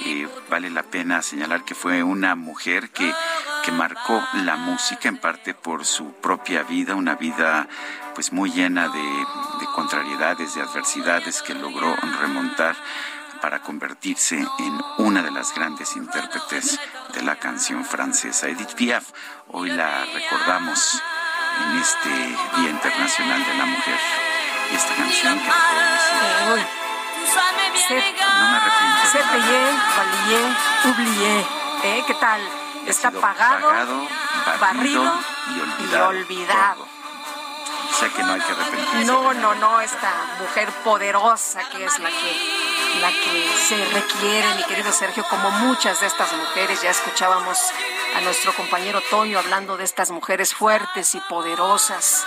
Eh, vale la pena señalar que fue una mujer que, que marcó la música en parte por su propia vida, una vida pues muy llena de, de contrariedades, de adversidades que logró remontar para convertirse en una de las grandes intérpretes de la canción francesa. Edith Piaf, hoy la recordamos en este Día Internacional de la Mujer. Esta canción que recuerdo no me arrepiento. Oublié. ¿Eh? ¿Qué tal? Está pagado, pagado barrido, barrido y olvidado. y olvidado. Sé que no hay que arrepentirse. No, no, no, esta mujer poderosa que es la que, la que se requiere, mi querido Sergio, como muchas de estas mujeres. Ya escuchábamos a nuestro compañero Toño hablando de estas mujeres fuertes y poderosas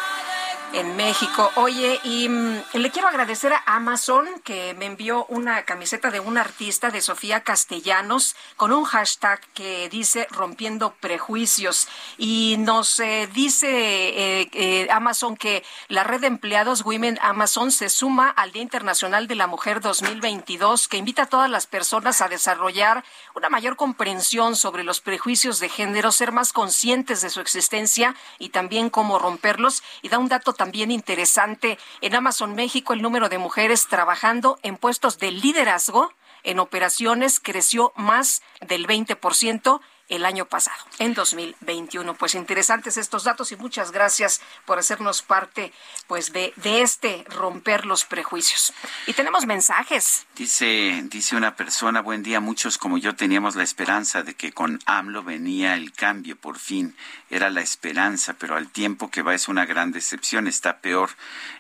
en México. Oye, y mm, le quiero agradecer a Amazon que me envió una camiseta de un artista de Sofía Castellanos con un hashtag que dice rompiendo prejuicios. Y nos eh, dice eh, eh, Amazon que la red de empleados Women Amazon se suma al Día Internacional de la Mujer 2022 que invita a todas las personas a desarrollar una mayor comprensión sobre los prejuicios de género, ser más conscientes de su existencia y también cómo romperlos. Y da un dato también interesante. En Amazon México el número de mujeres trabajando en puestos de liderazgo en operaciones creció más del 20% el año pasado, en 2021. Pues interesantes estos datos y muchas gracias por hacernos parte pues de, de este romper los prejuicios. Y tenemos mensajes. Dice, dice una persona, buen día, muchos como yo teníamos la esperanza de que con AMLO venía el cambio, por fin, era la esperanza, pero al tiempo que va es una gran decepción, está peor,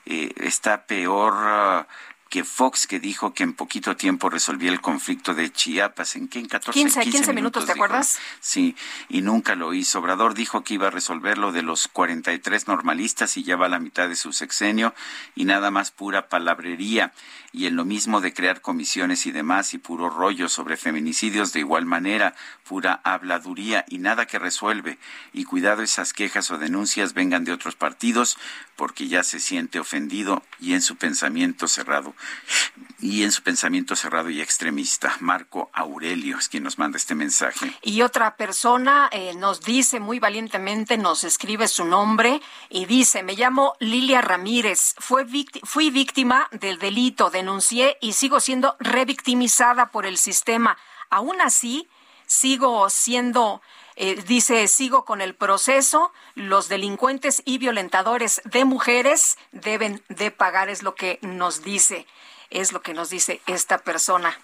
eh, está peor que Fox, que dijo que en poquito tiempo resolvía el conflicto de Chiapas. ¿En qué? En 14, 15, 15 minutos, ¿te dijo. acuerdas? Sí, y nunca lo hizo. Obrador dijo que iba a resolver lo de los 43 normalistas y ya va a la mitad de su sexenio y nada más pura palabrería. Y en lo mismo de crear comisiones y demás y puro rollo sobre feminicidios de igual manera, pura habladuría y nada que resuelve. Y cuidado esas quejas o denuncias vengan de otros partidos porque ya se siente ofendido y en su pensamiento cerrado y en su pensamiento cerrado y extremista. Marco Aurelio es quien nos manda este mensaje. Y otra persona eh, nos dice muy valientemente, nos escribe su nombre y dice, me llamo Lilia Ramírez, Fue fui víctima del delito, denuncié y sigo siendo revictimizada por el sistema. Aún así, sigo siendo... eh, dice, sigo con el proceso, los delincuentes y violentadores de mujeres deben de pagar, es lo que nos dice, es lo que nos dice esta persona.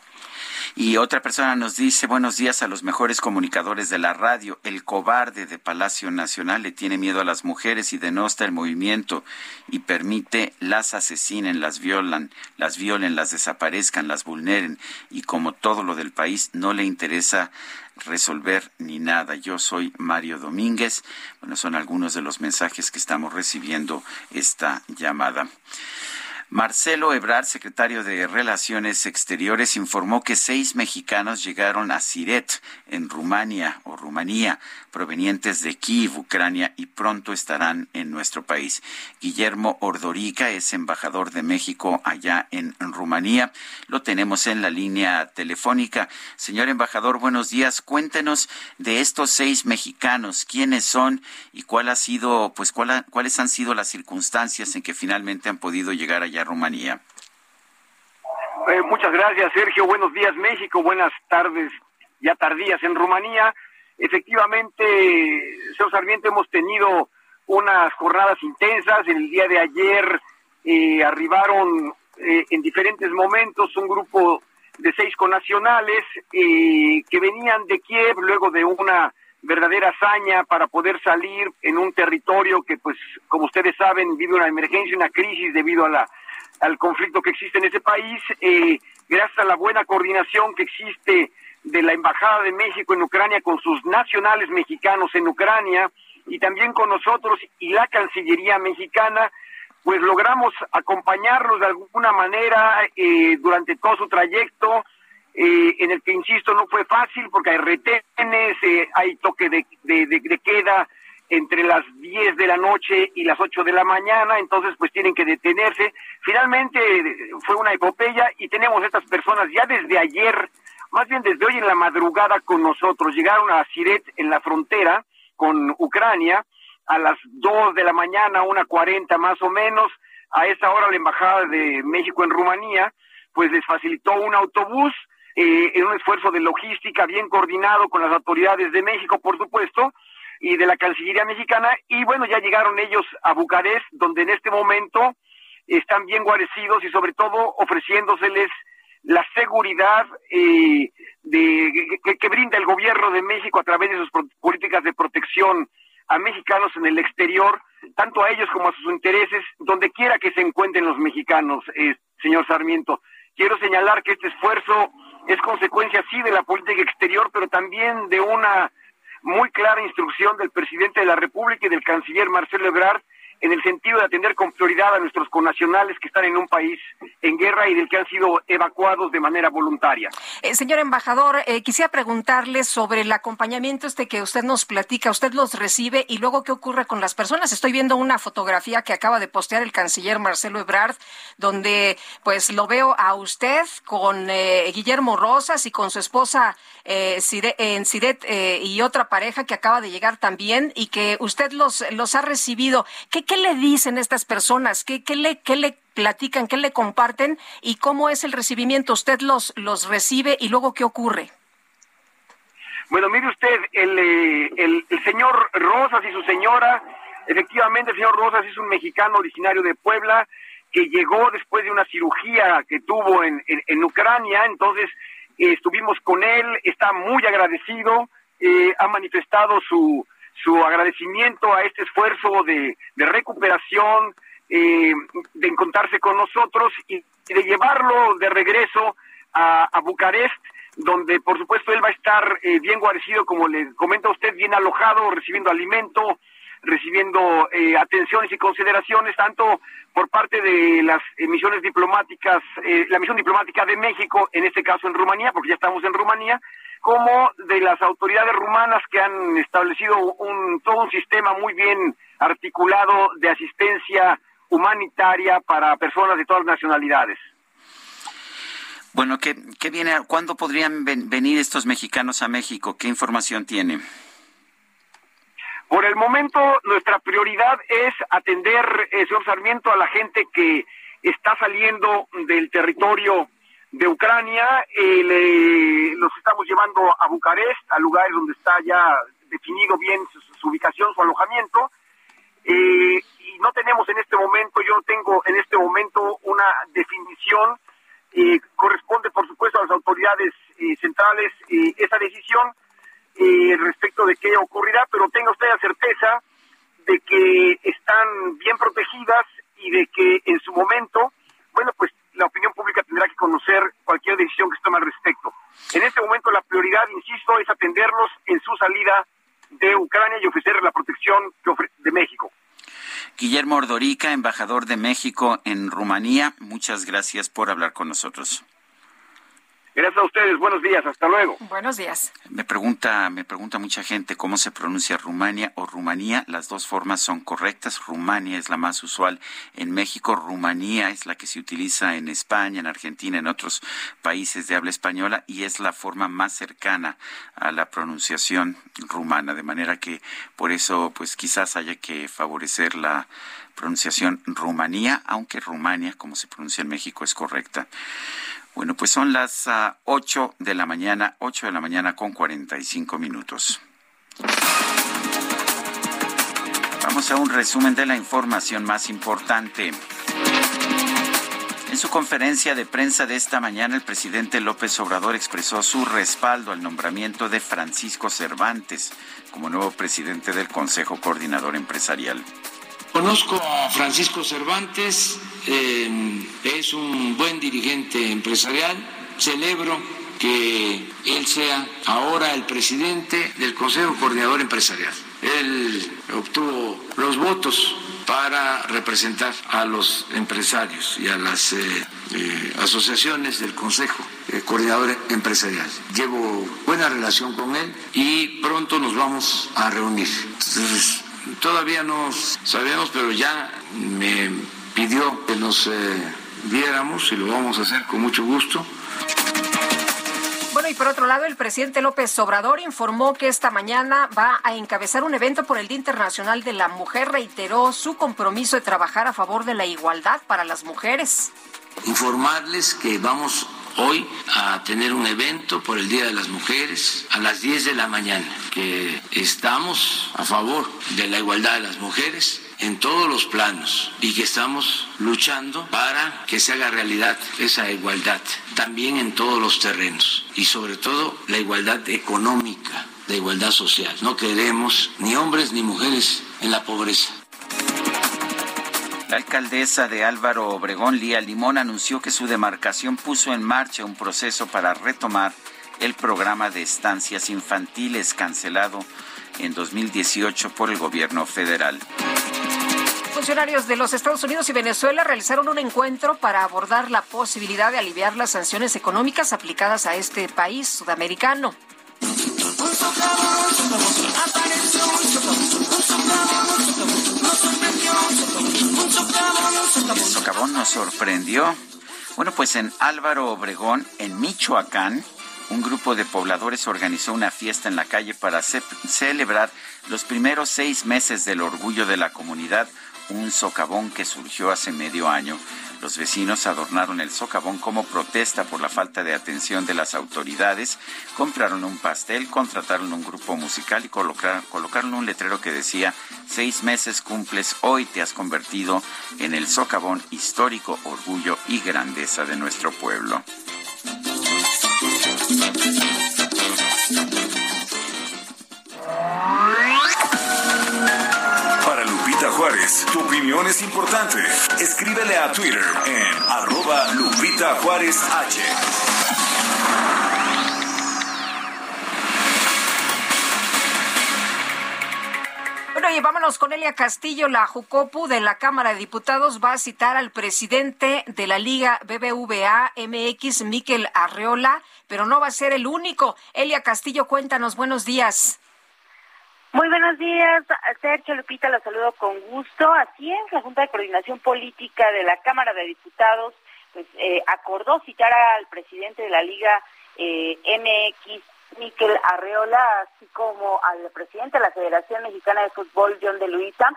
Y otra persona nos dice, buenos días a los mejores comunicadores de la radio. El cobarde de Palacio Nacional le tiene miedo a las mujeres y denosta el movimiento y permite las asesinen, las violan, las violen, las desaparezcan, las vulneren. Y como todo lo del país, no le interesa resolver ni nada. Yo soy Mario Domínguez. Bueno, son algunos de los mensajes que estamos recibiendo esta llamada. Marcelo Ebrard, secretario de Relaciones Exteriores, informó que seis mexicanos llegaron a Siret, en Rumania o Rumanía, provenientes de Kiev, Ucrania, y pronto estarán en nuestro país. Guillermo Ordorica es embajador de México allá en Rumanía. Lo tenemos en la línea telefónica. Señor embajador, buenos días. Cuéntenos de estos seis mexicanos, quiénes son y cuál ha sido, pues, cuál ha- cuáles han sido las circunstancias en que finalmente han podido llegar allá Rumanía. Eh, muchas gracias, Sergio. Buenos días, México. Buenas tardes, ya tardías en Rumanía. Efectivamente, señor Sarmiento, hemos tenido unas jornadas intensas. El día de ayer eh, arribaron eh, en diferentes momentos un grupo de seis conacionales eh, que venían de Kiev luego de una verdadera hazaña para poder salir en un territorio que, pues, como ustedes saben, vive una emergencia, una crisis debido a la al conflicto que existe en ese país, eh, gracias a la buena coordinación que existe de la Embajada de México en Ucrania con sus nacionales mexicanos en Ucrania y también con nosotros y la Cancillería mexicana, pues logramos acompañarlos de alguna manera eh, durante todo su trayecto eh, en el que, insisto, no fue fácil porque hay retenes, eh, hay toque de, de, de, queda entre las 10 de la noche y las 8 de la mañana, entonces pues tienen que detenerse. Finalmente fue una epopeya y tenemos estas personas ya desde ayer, más bien desde hoy en la madrugada con nosotros. Llegaron a Siret en la frontera con Ucrania a las 2 de la mañana, una 40 más o menos. A esa hora la Embajada de México en Rumanía pues les facilitó un autobús eh, en un esfuerzo de logística bien coordinado con las autoridades de México, por supuesto, y de la Cancillería mexicana. Y bueno, ya llegaron ellos a Bucarest, donde en este momento están bien guarecidos y sobre todo ofreciéndoseles la seguridad eh, de, que, brinda el gobierno de México a través de sus políticas de protección a mexicanos en el exterior, tanto a ellos como a sus intereses, donde quiera que se encuentren los mexicanos, eh, señor Sarmiento. Quiero señalar que este esfuerzo es consecuencia, sí, de la política exterior, pero también de una muy clara instrucción del presidente de la República y del canciller Marcelo Ebrard en el sentido de atender con prioridad a nuestros connacionales que están en un país en guerra y del que han sido evacuados de manera voluntaria. Eh, señor embajador, eh, quisiera preguntarle sobre el acompañamiento este que usted nos platica. ¿Usted los recibe y luego qué ocurre con las personas? Estoy viendo una fotografía que acaba de postear el canciller Marcelo Ebrard, donde pues lo veo a usted con eh, Guillermo Rosas y con su esposa en Sidet y otra pareja que acaba de llegar también y que usted los, los ha recibido. ¿Qué ¿Qué le dicen estas personas? ¿Qué, qué, le, qué le platican? ¿Qué le comparten? ¿Y cómo es el recibimiento? ¿Usted los, los recibe y luego qué ocurre? Bueno, mire usted, el, eh, el, señor Rosas y su señora, efectivamente el señor Rosas es un mexicano originario de Puebla que llegó después de una cirugía que tuvo en, en, Ucrania, entonces eh, estuvimos con él, está muy agradecido, eh, ha manifestado su, su agradecimiento a este esfuerzo de, recuperación, eh, de encontrarse con nosotros y, de llevarlo de regreso a, Bucarest, donde por supuesto él va a estar eh, bien guarecido, como le comenta usted, bien alojado, recibiendo alimento, recibiendo eh, atenciones y consideraciones, tanto por parte de las misiones diplomáticas, la misión diplomática de México, en este caso en Rumanía, porque ya estamos en Rumanía, como de las autoridades rumanas que han establecido un, todo un sistema muy bien articulado de asistencia humanitaria para personas de todas las nacionalidades. Bueno, ¿qué, qué viene? ¿Cuándo podrían venir estos mexicanos a México? ¿Qué información tiene? Por el momento, nuestra prioridad es atender, eh, señor Sarmiento, a la gente que está saliendo del territorio de Ucrania, eh, los estamos llevando a Bucarest, a lugares donde está ya definido bien su, ubicación, su alojamiento, eh, y no tenemos en este momento, yo no tengo en este momento una definición, eh, corresponde por supuesto a las autoridades eh, centrales esa decisión respecto de qué ocurrirá, pero tenga usted la certeza de que están bien protegidas y de que en su momento, bueno, pues la opinión pública tendrá que conocer cualquier decisión que se tome al respecto. En este momento la prioridad, insisto, es atenderlos en su salida de Ucrania y ofrecer la protección de México. Guillermo Ordorica, embajador de México en Rumanía, muchas gracias por hablar con nosotros. Gracias a ustedes. Buenos días. Hasta luego. Buenos días. Me pregunta, me pregunta mucha gente cómo se pronuncia Rumania o Rumanía. Las dos formas son correctas. Rumania es la más usual en México. Rumanía es la que se utiliza en España, en Argentina, en otros países de habla española y es la forma más cercana a la pronunciación rumana. De manera que por eso, pues quizás haya que favorecer la pronunciación Rumanía, aunque Rumania, como se pronuncia en México, es correcta. Bueno, pues son las uh, 8 de la mañana, 8 de la mañana con 45 minutos. Vamos a un resumen de la información más importante. En su conferencia de prensa de esta mañana, el presidente López Obrador expresó su respaldo al nombramiento de Francisco Cervantes como nuevo presidente del Consejo Coordinador Empresarial. Conozco a Francisco Cervantes, eh, es un buen dirigente empresarial, celebro que él sea ahora el presidente del Consejo Coordinador Empresarial. Él obtuvo los votos para representar a los empresarios y a las eh, eh, asociaciones del Consejo eh, Coordinador Empresarial. Llevo buena relación con él y pronto nos vamos a reunir. Todavía no sabemos, pero ya me pidió que nos viéramos y lo vamos a hacer con mucho gusto y por otro lado, el presidente López Obrador informó que esta mañana va a encabezar un evento por el Día Internacional de la Mujer. Reiteró su compromiso de trabajar a favor de la igualdad para las mujeres. Informarles que vamos hoy a tener un evento por el Día de las Mujeres a las 10 de la mañana, que estamos a favor de la igualdad de las mujeres en todos los planos y que estamos luchando para que se haga realidad esa igualdad también en todos los terrenos y sobre todo la igualdad económica, la igualdad social. No queremos ni hombres ni mujeres en la pobreza. La alcaldesa de Álvaro Obregón, Lía Limón, anunció que su demarcación puso en marcha un proceso para retomar el programa de estancias infantiles cancelado en 2018 por el gobierno federal. Funcionarios de los Estados Unidos y Venezuela realizaron un encuentro para abordar la posibilidad de aliviar las sanciones económicas aplicadas a este país sudamericano. Socavón nos sorprendió. Bueno, pues en Álvaro Obregón, en Michoacán, un grupo de pobladores organizó una fiesta en la calle para celebrar los primeros seis meses del orgullo de la comunidad, un socavón que surgió hace medio año. Los vecinos adornaron el socavón como protesta por la falta de atención de las autoridades, compraron un pastel, contrataron un grupo musical y colocaron, un letrero que decía, seis meses cumples, hoy te has convertido en el socavón histórico, orgullo y grandeza de nuestro pueblo. Tu opinión es importante. Escríbele a Twitter en arroba Lupita Juárez H. Bueno, y vámonos con Elia Castillo, la Jucopu de la Cámara de Diputados va a citar al presidente de la Liga BBVA MX, Miquel Arreola, pero no va a ser el único. Elia Castillo, cuéntanos, buenos días. Muy buenos días, Sergio Lupita, la saludo con gusto. Así es, la Junta de Coordinación Política de la Cámara de Diputados pues, eh, acordó citar al presidente de la Liga eh, MX, Miquel Arreola, así como al presidente de la Federación Mexicana de Fútbol, John de Luisa,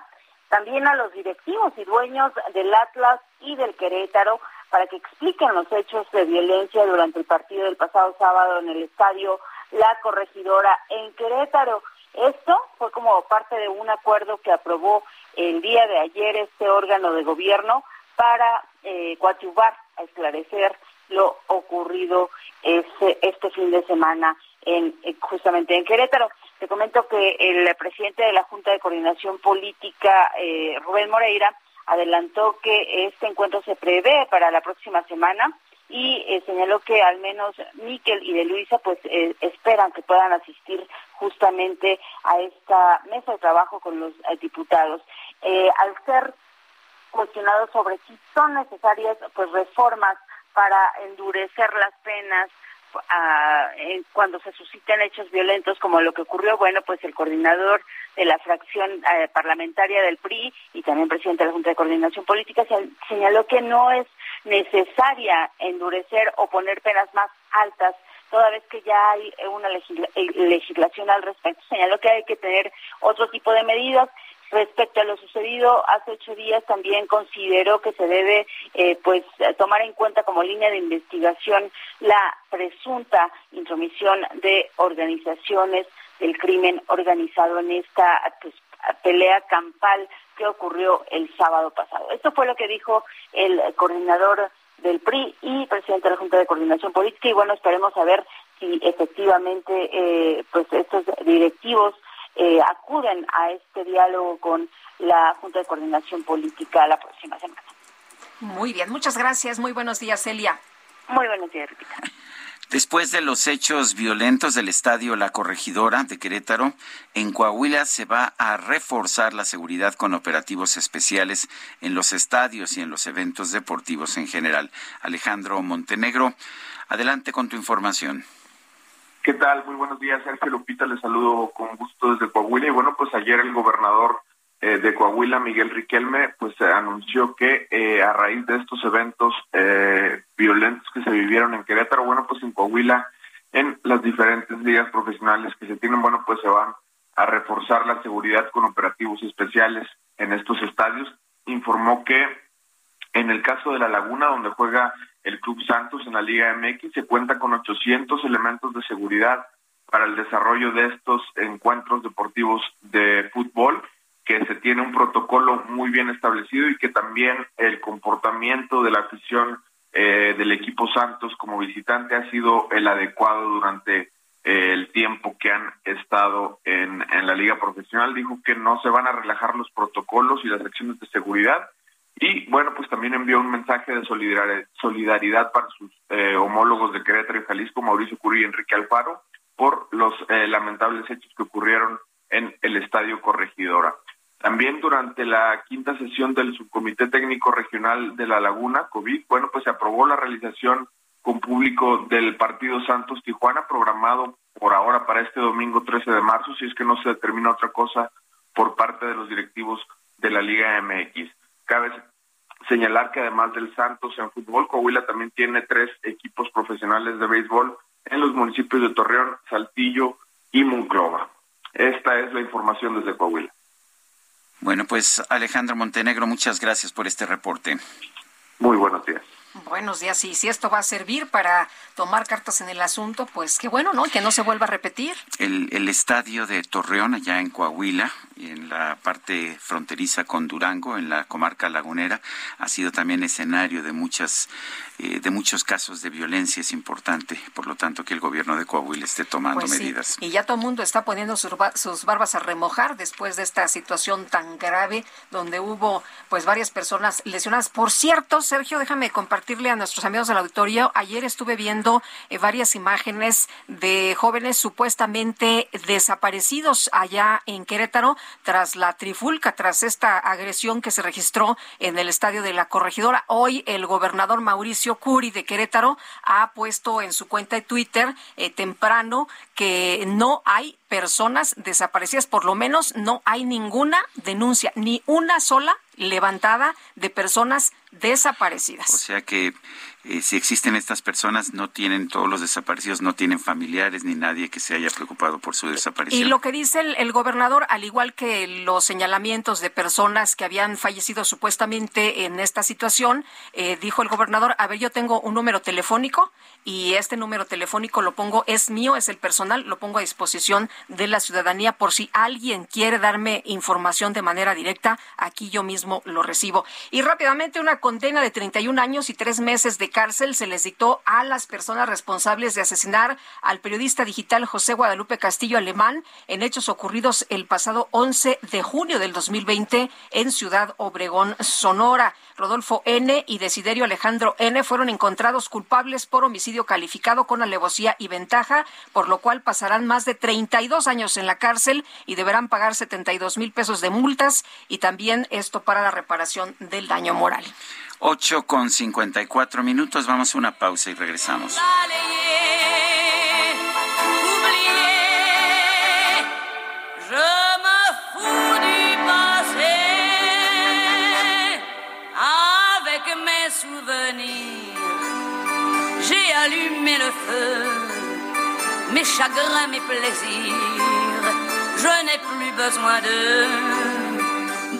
también a los directivos y dueños del Atlas y del Querétaro para que expliquen los hechos de violencia durante el partido del pasado sábado en el estadio La Corregidora en Querétaro. Esto fue como parte de un acuerdo que aprobó el día de ayer este órgano de gobierno para eh, coadyuvar a esclarecer lo ocurrido este, este fin de semana en, eh, justamente en Querétaro. Te comento que el presidente de la Junta de Coordinación Política, eh, Rubén Moreira, adelantó que este encuentro se prevé para la próxima semana y eh, señaló que al menos Miquel y de Luisa pues eh, esperan que puedan asistir justamente a esta mesa de trabajo con los diputados. al ser cuestionados sobre si son necesarias pues reformas para endurecer las penas cuando se susciten hechos violentos como lo que ocurrió, bueno, pues el coordinador de la fracción eh, parlamentaria del PRI y también presidente de la Junta de Coordinación Política señaló que no es necesaria endurecer o poner penas más altas toda vez que ya hay una eh, legislación al respecto. Señaló que hay que tener otro tipo de medidas Respecto a lo sucedido hace ocho días, también consideró que se debe eh, pues tomar en cuenta como línea de investigación la presunta intromisión de organizaciones del crimen organizado en esta pues, pelea campal que ocurrió el sábado pasado. Esto fue lo que dijo el coordinador del PRI y presidente de la Junta de Coordinación Política y bueno, esperemos a ver si efectivamente eh, pues estos directivos eh, acuden a este diálogo con la Junta de Coordinación Política la próxima semana. Muy bien, muchas gracias. Muy buenos días, Celia. Muy buenos días, Después de los hechos violentos del estadio La Corregidora de Querétaro, en Coahuila se va a reforzar la seguridad con operativos especiales en los estadios y en los eventos deportivos en general. Alejandro Montenegro, adelante con tu información. ¿Qué tal? Muy buenos días, Sergio Lupita. Les saludo con gusto desde Coahuila. Y bueno, pues ayer el gobernador eh, de Coahuila, Miguel Riquelme, pues anunció que eh, a raíz de estos eventos eh, violentos que se vivieron en Querétaro, bueno, pues en Coahuila, en las diferentes ligas profesionales que se tienen, bueno, pues se van a reforzar la seguridad con operativos especiales en estos estadios. Informó que en el caso de La Laguna, donde juega el Club Santos en la Liga MX, se cuenta con 800 elementos de seguridad para el desarrollo de estos encuentros deportivos de fútbol que se tiene un protocolo muy bien establecido y que también el comportamiento de la afición eh, del equipo Santos como visitante ha sido el adecuado durante eh, el tiempo que han estado en, en la liga profesional. Dijo que no se van a relajar los protocolos y las acciones de seguridad. Y bueno, pues también envió un mensaje de solidaridad para sus eh, homólogos de Querétaro y Jalisco, Mauricio Curí y Enrique Alfaro, por los lamentables hechos que ocurrieron en el Estadio Corregidora. También durante la quinta sesión del Subcomité Técnico Regional de La Laguna, COVID, bueno, pues se aprobó la realización con público del partido Santos Tijuana, programado por ahora para este domingo 13 de marzo, si es que no se determina otra cosa por parte de los directivos de la Liga MX. Cabe señalar que además del Santos en fútbol, Coahuila también tiene tres equipos profesionales de béisbol en los municipios de Torreón, Saltillo y Monclova. Esta es la información desde Coahuila. Bueno, pues Alejandro Montenegro, muchas gracias por este reporte. Muy buenos días. Buenos días. Y si esto va a servir para tomar cartas en el asunto, pues qué bueno, ¿no? Que no se vuelva a repetir. El, el estadio de Torreón, allá en Coahuila, en la parte fronteriza con Durango, en la comarca lagunera, ha sido también escenario de muchas eh, de muchos casos de violencia. Es importante, por lo tanto, que el gobierno de Coahuila esté tomando Pues sí, medidas. Y ya todo el mundo está poniendo sus, sus barbas a remojar después de esta situación tan grave donde hubo pues varias personas lesionadas. Por cierto, Sergio, déjame compartirle a nuestros amigos del auditorio. Ayer estuve viendo eh, varias imágenes de jóvenes supuestamente desaparecidos allá en Querétaro tras la trifulca, tras esta agresión que se registró en el estadio de la corregidora. Hoy el gobernador Mauricio Curi de Querétaro ha puesto en su cuenta de Twitter eh, temprano que no hay personas desaparecidas, por lo menos no hay ninguna denuncia, ni una sola levantada de personas desaparecidas. Eh, si existen estas personas, no tienen, todos los desaparecidos no tienen familiares ni nadie que se haya preocupado por su desaparición. Y lo que dice el, el gobernador, al igual que los señalamientos de personas que habían fallecido supuestamente en esta situación, eh, dijo el gobernador, a ver, yo tengo un número telefónico y este número telefónico lo pongo, es mío, es el personal, lo pongo a disposición de la ciudadanía por si alguien quiere darme información de manera directa, aquí yo mismo lo recibo. Y rápidamente una condena de 31 años y tres meses de cárcel se les dictó a las personas responsables de asesinar al periodista digital José Guadalupe Castillo Alemán en hechos ocurridos el pasado 11 de junio del 2020 en Ciudad Obregón, Sonora. Rodolfo N. y Desiderio Alejandro N. fueron encontrados culpables por homicidio calificado con alevosía y ventaja, por lo cual pasarán más de 32 años en la cárcel y deberán pagar 72 mil pesos de multas y también esto para la reparación del daño moral. 8 con 54 minutos, vamos a una pausa y regresamos. J'ai allumé le feu, mes chagrins, mes plaisirs. Je n'ai plus besoin de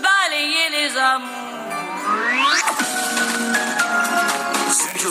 balayer les amours.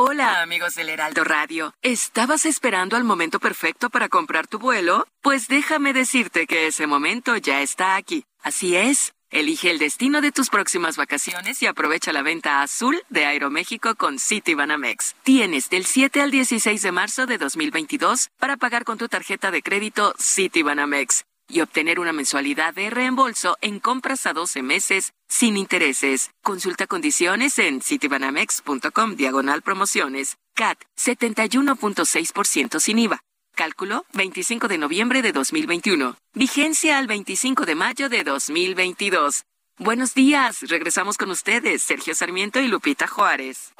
Hola. Amigos del Heraldo Radio. ¿Estabas esperando al momento perfecto para comprar tu vuelo? Pues déjame decirte que ese momento ya está aquí. Así es. Elige el destino de tus próximas vacaciones y aprovecha la venta azul de Aeroméxico con Citibanamex. Tienes del 7 al 16 de marzo de 2022 para pagar con tu tarjeta de crédito Citibanamex y obtener una mensualidad de reembolso en compras a 12 meses sin intereses. Consulta condiciones en citibanamex.com diagonal promociones. CAT 71.6% sin IVA. Cálculo 25 de noviembre de 2021. Vigencia al 25 de mayo de 2022. Buenos días, regresamos con ustedes, Sergio Sarmiento y Lupita Juárez.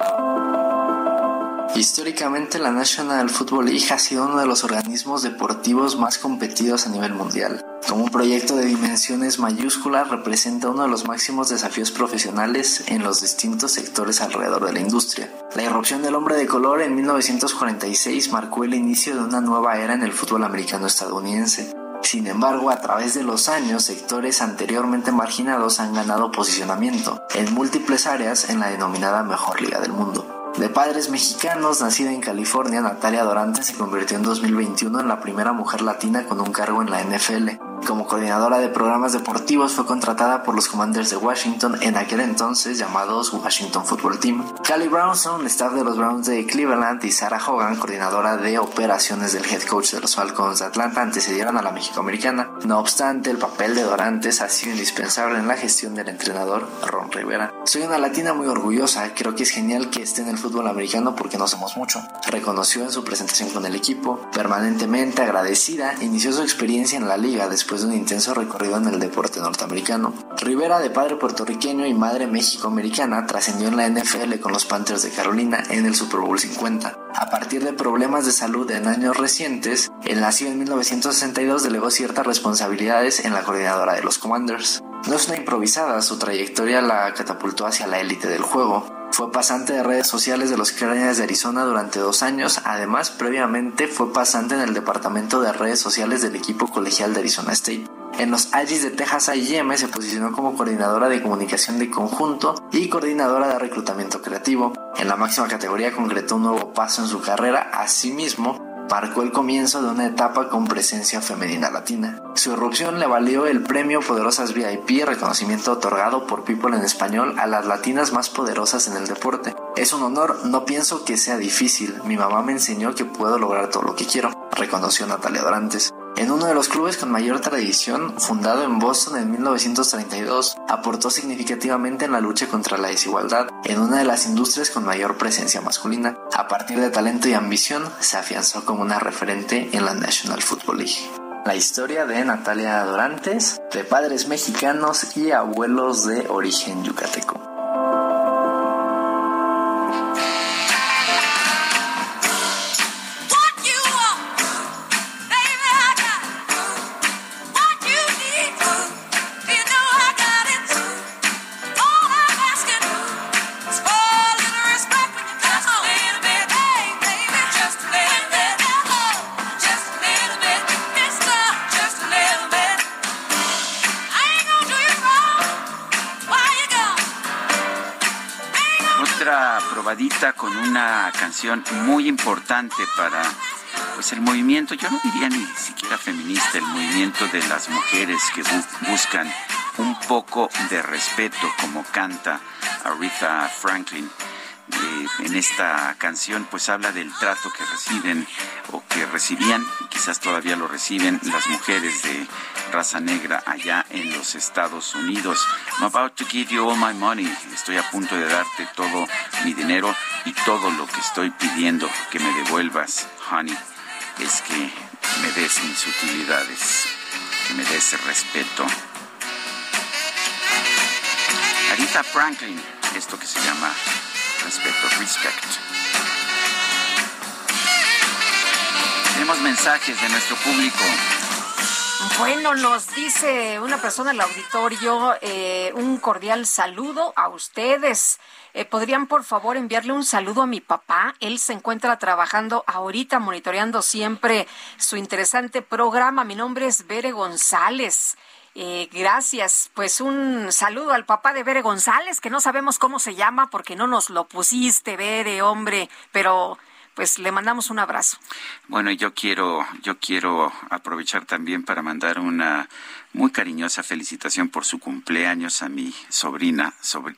Históricamente la National Football League ha sido uno de los organismos deportivos más competidos a nivel mundial. Como un proyecto de dimensiones mayúsculas representa uno de los máximos desafíos profesionales en los distintos sectores alrededor de la industria. La irrupción del hombre de color en 1946 marcó el inicio de una nueva era en el fútbol americano estadounidense. Sin embargo, a través de los años, sectores anteriormente marginados han ganado posicionamiento en múltiples áreas en la denominada mejor liga del mundo. De padres mexicanos, nacida en California, Natalia Dorante se convirtió en 2021 en la primera mujer latina con un cargo en la NFL. Como coordinadora de programas deportivos fue contratada por los Commanders de Washington en aquel entonces llamados Washington Football Team. Callie Brownson, staff de los Browns de Cleveland y Sarah Hogan, coordinadora de operaciones del head coach de los Falcons de Atlanta, antecedieron a la mexicoamericana. No obstante, el papel de Dorantes ha sido indispensable en la gestión del entrenador Ron Rivera. Soy una latina muy orgullosa, creo que es genial que esté en el fútbol americano porque no somos mucho. Reconoció en su presentación con el equipo, permanentemente agradecida, inició su experiencia en la liga después de un intenso recorrido en el deporte norteamericano. Rivera, de padre puertorriqueño y madre mexicoamericana, trascendió en la NFL con los Panthers de Carolina en el Super Bowl 50. A partir de problemas de salud en años recientes, el nacido en 1962 delegó ciertas responsabilidades en la coordinadora de los Commanders. No es una improvisada, su trayectoria la catapultó hacia la élite del juego. Fue pasante de redes sociales de los Cardinals de Arizona durante dos años. Además, previamente fue pasante en el departamento de redes sociales del equipo colegial de Arizona State. En los Aggies de Texas A&M se posicionó como coordinadora de comunicación de conjunto y coordinadora de reclutamiento creativo. En la máxima categoría concretó un nuevo paso en su carrera. Asimismo, marcó el comienzo de una etapa con presencia femenina latina. Su irrupción le valió el premio Poderosas VIP, reconocimiento otorgado por People en español a las latinas más poderosas en el deporte. Es un honor, no pienso que sea difícil. Mi mamá me enseñó que puedo lograr todo lo que quiero, reconoció Natalia Dorantes. En uno de los clubes con mayor tradición, fundado en Boston en 1932, aportó significativamente en la lucha contra la desigualdad en una de las industrias con mayor presencia masculina. A partir de talento y ambición, se afianzó como una referente en la National Football League. La historia de Natalia Dorantes, de padres mexicanos y abuelos de origen yucateco. Muy importante para pues el movimiento, yo no diría ni siquiera feminista, el movimiento de las mujeres que buscan un poco de respeto, como canta Aretha Franklin. En esta canción pues habla del trato que reciben o que recibían, quizás todavía lo reciben las mujeres de raza negra allá en los Estados Unidos. I'm about to give you all my money. Estoy a punto de darte todo mi dinero y todo lo que estoy pidiendo que me devuelvas, honey, es que me des mis utilidades, que me des respeto. Arita Franklin, esto que se llama respeto, respect. Tenemos mensajes de nuestro público. Bueno, nos dice una persona en el auditorio eh, un cordial saludo a ustedes. Eh, ¿Podrían por favor enviarle un saludo a mi papá? Él se encuentra trabajando ahorita, monitoreando siempre su interesante programa. Mi nombre es Bere González. Eh, gracias. Pues un saludo al papá de Bere González, que no sabemos cómo se llama porque no nos lo pusiste, Bere, hombre, pero pues le mandamos un abrazo. Bueno, yo quiero, yo quiero aprovechar también para mandar una muy cariñosa felicitación por su cumpleaños a mi sobrina,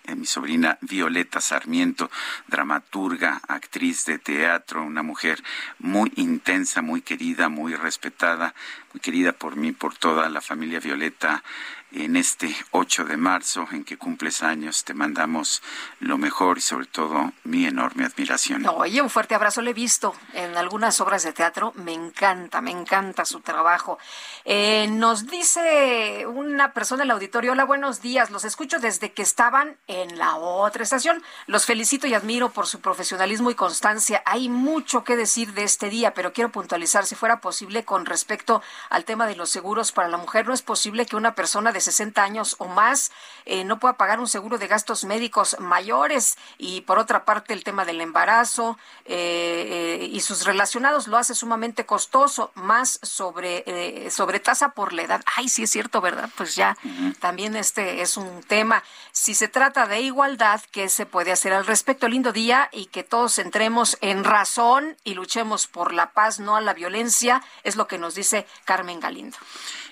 a mi sobrina Violeta Sarmiento, dramaturga, actriz de teatro, una mujer muy intensa, muy querida, muy respetada, muy querida por mí, por toda la familia Violeta en este 8 de marzo en que cumples años. Te mandamos lo mejor y sobre todo mi enorme admiración. oye, un fuerte abrazo. Le he visto en algunas obras de teatro. Me encanta, me encanta su trabajo. Eh, nos dice una persona en el auditorio, hola, buenos días. Los escucho desde que estaban en la otra estación. Los felicito y admiro por su profesionalismo y constancia. Hay mucho que decir de este día, pero quiero puntualizar si fuera posible con respecto al tema de los seguros para la mujer. No es posible que una persona de 60 años o más eh, no pueda pagar un seguro de gastos médicos mayores y por otra parte el tema del embarazo eh, eh, y sus relacionados lo hace sumamente costoso, más sobre, sobre tasa por la edad. Ay, sí es cierto, ¿verdad? Pues ya también este es un tema. Si se trata de igualdad, ¿qué se puede hacer al respecto? Lindo día y que todos entremos en razón y luchemos por la paz, no a la violencia, es lo que nos dice Carmen Galindo.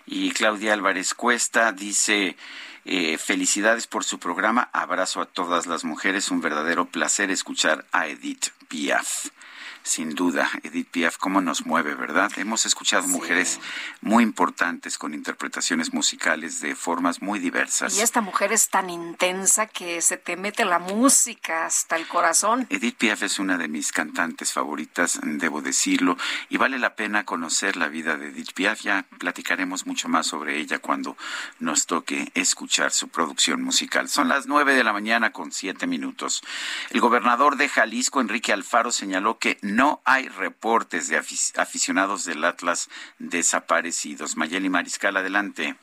Y Claudia Álvarez Cuesta dice, eh, felicidades por su programa, abrazo a todas las mujeres, un verdadero placer escuchar a Edith Piaf sin duda, Edith Piaf, cómo nos mueve, ¿verdad? Hemos escuchado mujeres muy importantes con interpretaciones musicales de formas muy diversas. Y esta mujer es tan intensa que se te mete la música hasta el corazón. Edith Piaf es una de mis cantantes favoritas, debo decirlo, y vale la pena conocer la vida de Edith Piaf. Ya platicaremos mucho más sobre ella cuando nos toque escuchar su producción musical. Son las nueve de la mañana con siete minutos. El gobernador de Jalisco, Enrique Alfaro, señaló que no hay reportes de aficionados del Atlas desaparecidos. Mayeli Mariscal, adelante.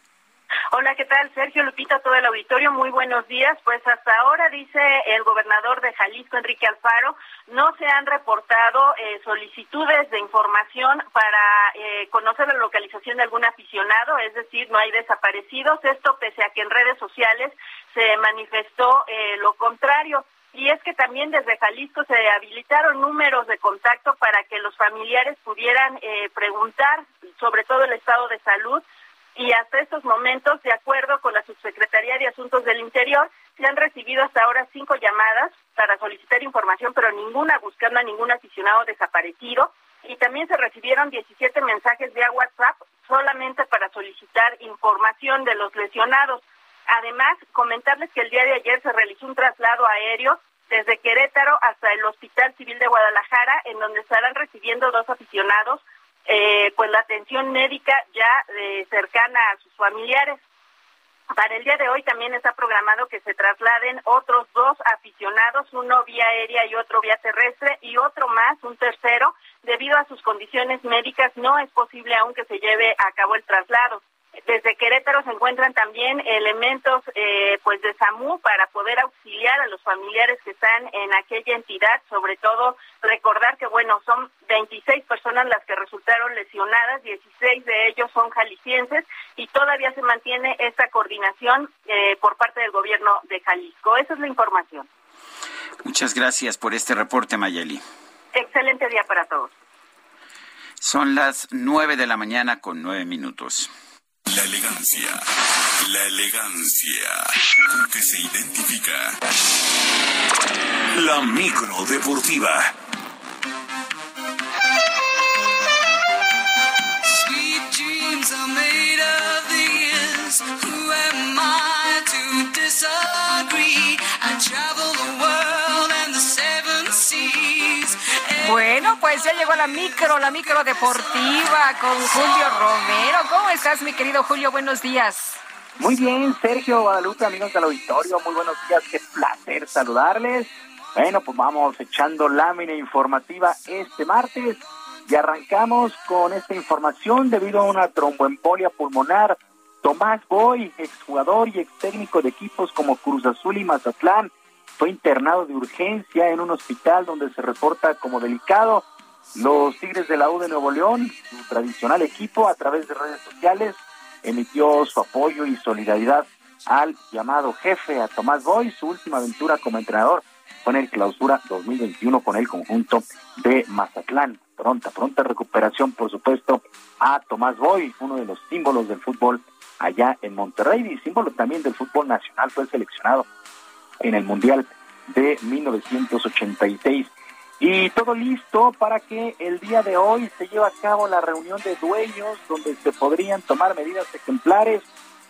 Hola, ¿qué tal? Sergio Lupita, todo el auditorio, muy buenos días. Pues hasta ahora, dice el gobernador de Jalisco, Enrique Alfaro, no se han reportado eh, solicitudes de información para eh, conocer la localización de algún aficionado, es decir, no hay desaparecidos. Esto pese a que en redes sociales se manifestó eh, lo contrario y es que también desde Jalisco se habilitaron números de contacto para que los familiares pudieran eh, preguntar sobre todo el estado de salud y hasta estos momentos, de acuerdo con la Subsecretaría de Asuntos del Interior, se han recibido hasta ahora cinco llamadas para solicitar información, pero ninguna buscando a ningún aficionado desaparecido. Y también se recibieron 17 mensajes vía WhatsApp solamente para solicitar información de los lesionados. Además, comentarles que el día de ayer se realizó un traslado aéreo desde Querétaro hasta el Hospital Civil de Guadalajara, en donde estarán recibiendo dos aficionados, eh, pues la atención médica ya eh, cercana a sus familiares. Para el día de hoy también está programado que se trasladen otros dos aficionados, uno vía aérea y otro vía terrestre, y otro más, un tercero, debido a sus condiciones médicas no es posible aún que se lleve a cabo el traslado. Desde Querétaro se encuentran también elementos eh, pues de SAMU para poder auxiliar a los familiares que están en aquella entidad, sobre todo recordar que bueno, son 26 personas las que resultaron lesionadas, 16 de ellos son jaliscienses y todavía se mantiene esta coordinación eh, por parte del gobierno de Jalisco. Esa es la información. Muchas gracias por este reporte, Mayeli. Excelente día para todos. Son las nueve de la mañana con nueve minutos. La elegancia. La elegancia con que se identifica. La micro deportiva. Sweet dreams are made of these. Who am I to disagree? I travel Bueno, pues ya llegó la micro, la micro deportiva con Julio Romero. ¿Cómo estás, mi querido Julio? Buenos días. Muy bien, Sergio Guadalupe, amigos del auditorio, muy buenos días, qué placer saludarles. Bueno, pues vamos echando lámina informativa este martes y arrancamos con esta información debido a una tromboembolia pulmonar. Tomás Boy, exjugador y ex técnico de equipos como Cruz Azul y Mazatlán, fue internado de urgencia en un hospital donde se reporta como delicado. Los Tigres de la U de Nuevo León, su tradicional equipo, a través de redes sociales, emitió su apoyo y solidaridad al llamado jefe, a Tomás Boy, su última aventura como entrenador fue en el clausura 2021 con el conjunto de Mazatlán. Pronta, pronta recuperación, por supuesto, a Tomás Boy, uno de los símbolos del fútbol allá en Monterrey y símbolo también del fútbol nacional, fue seleccionado en el Mundial de 1986. Y todo listo para que el día de hoy se lleve a cabo la reunión de dueños donde se podrían tomar medidas ejemplares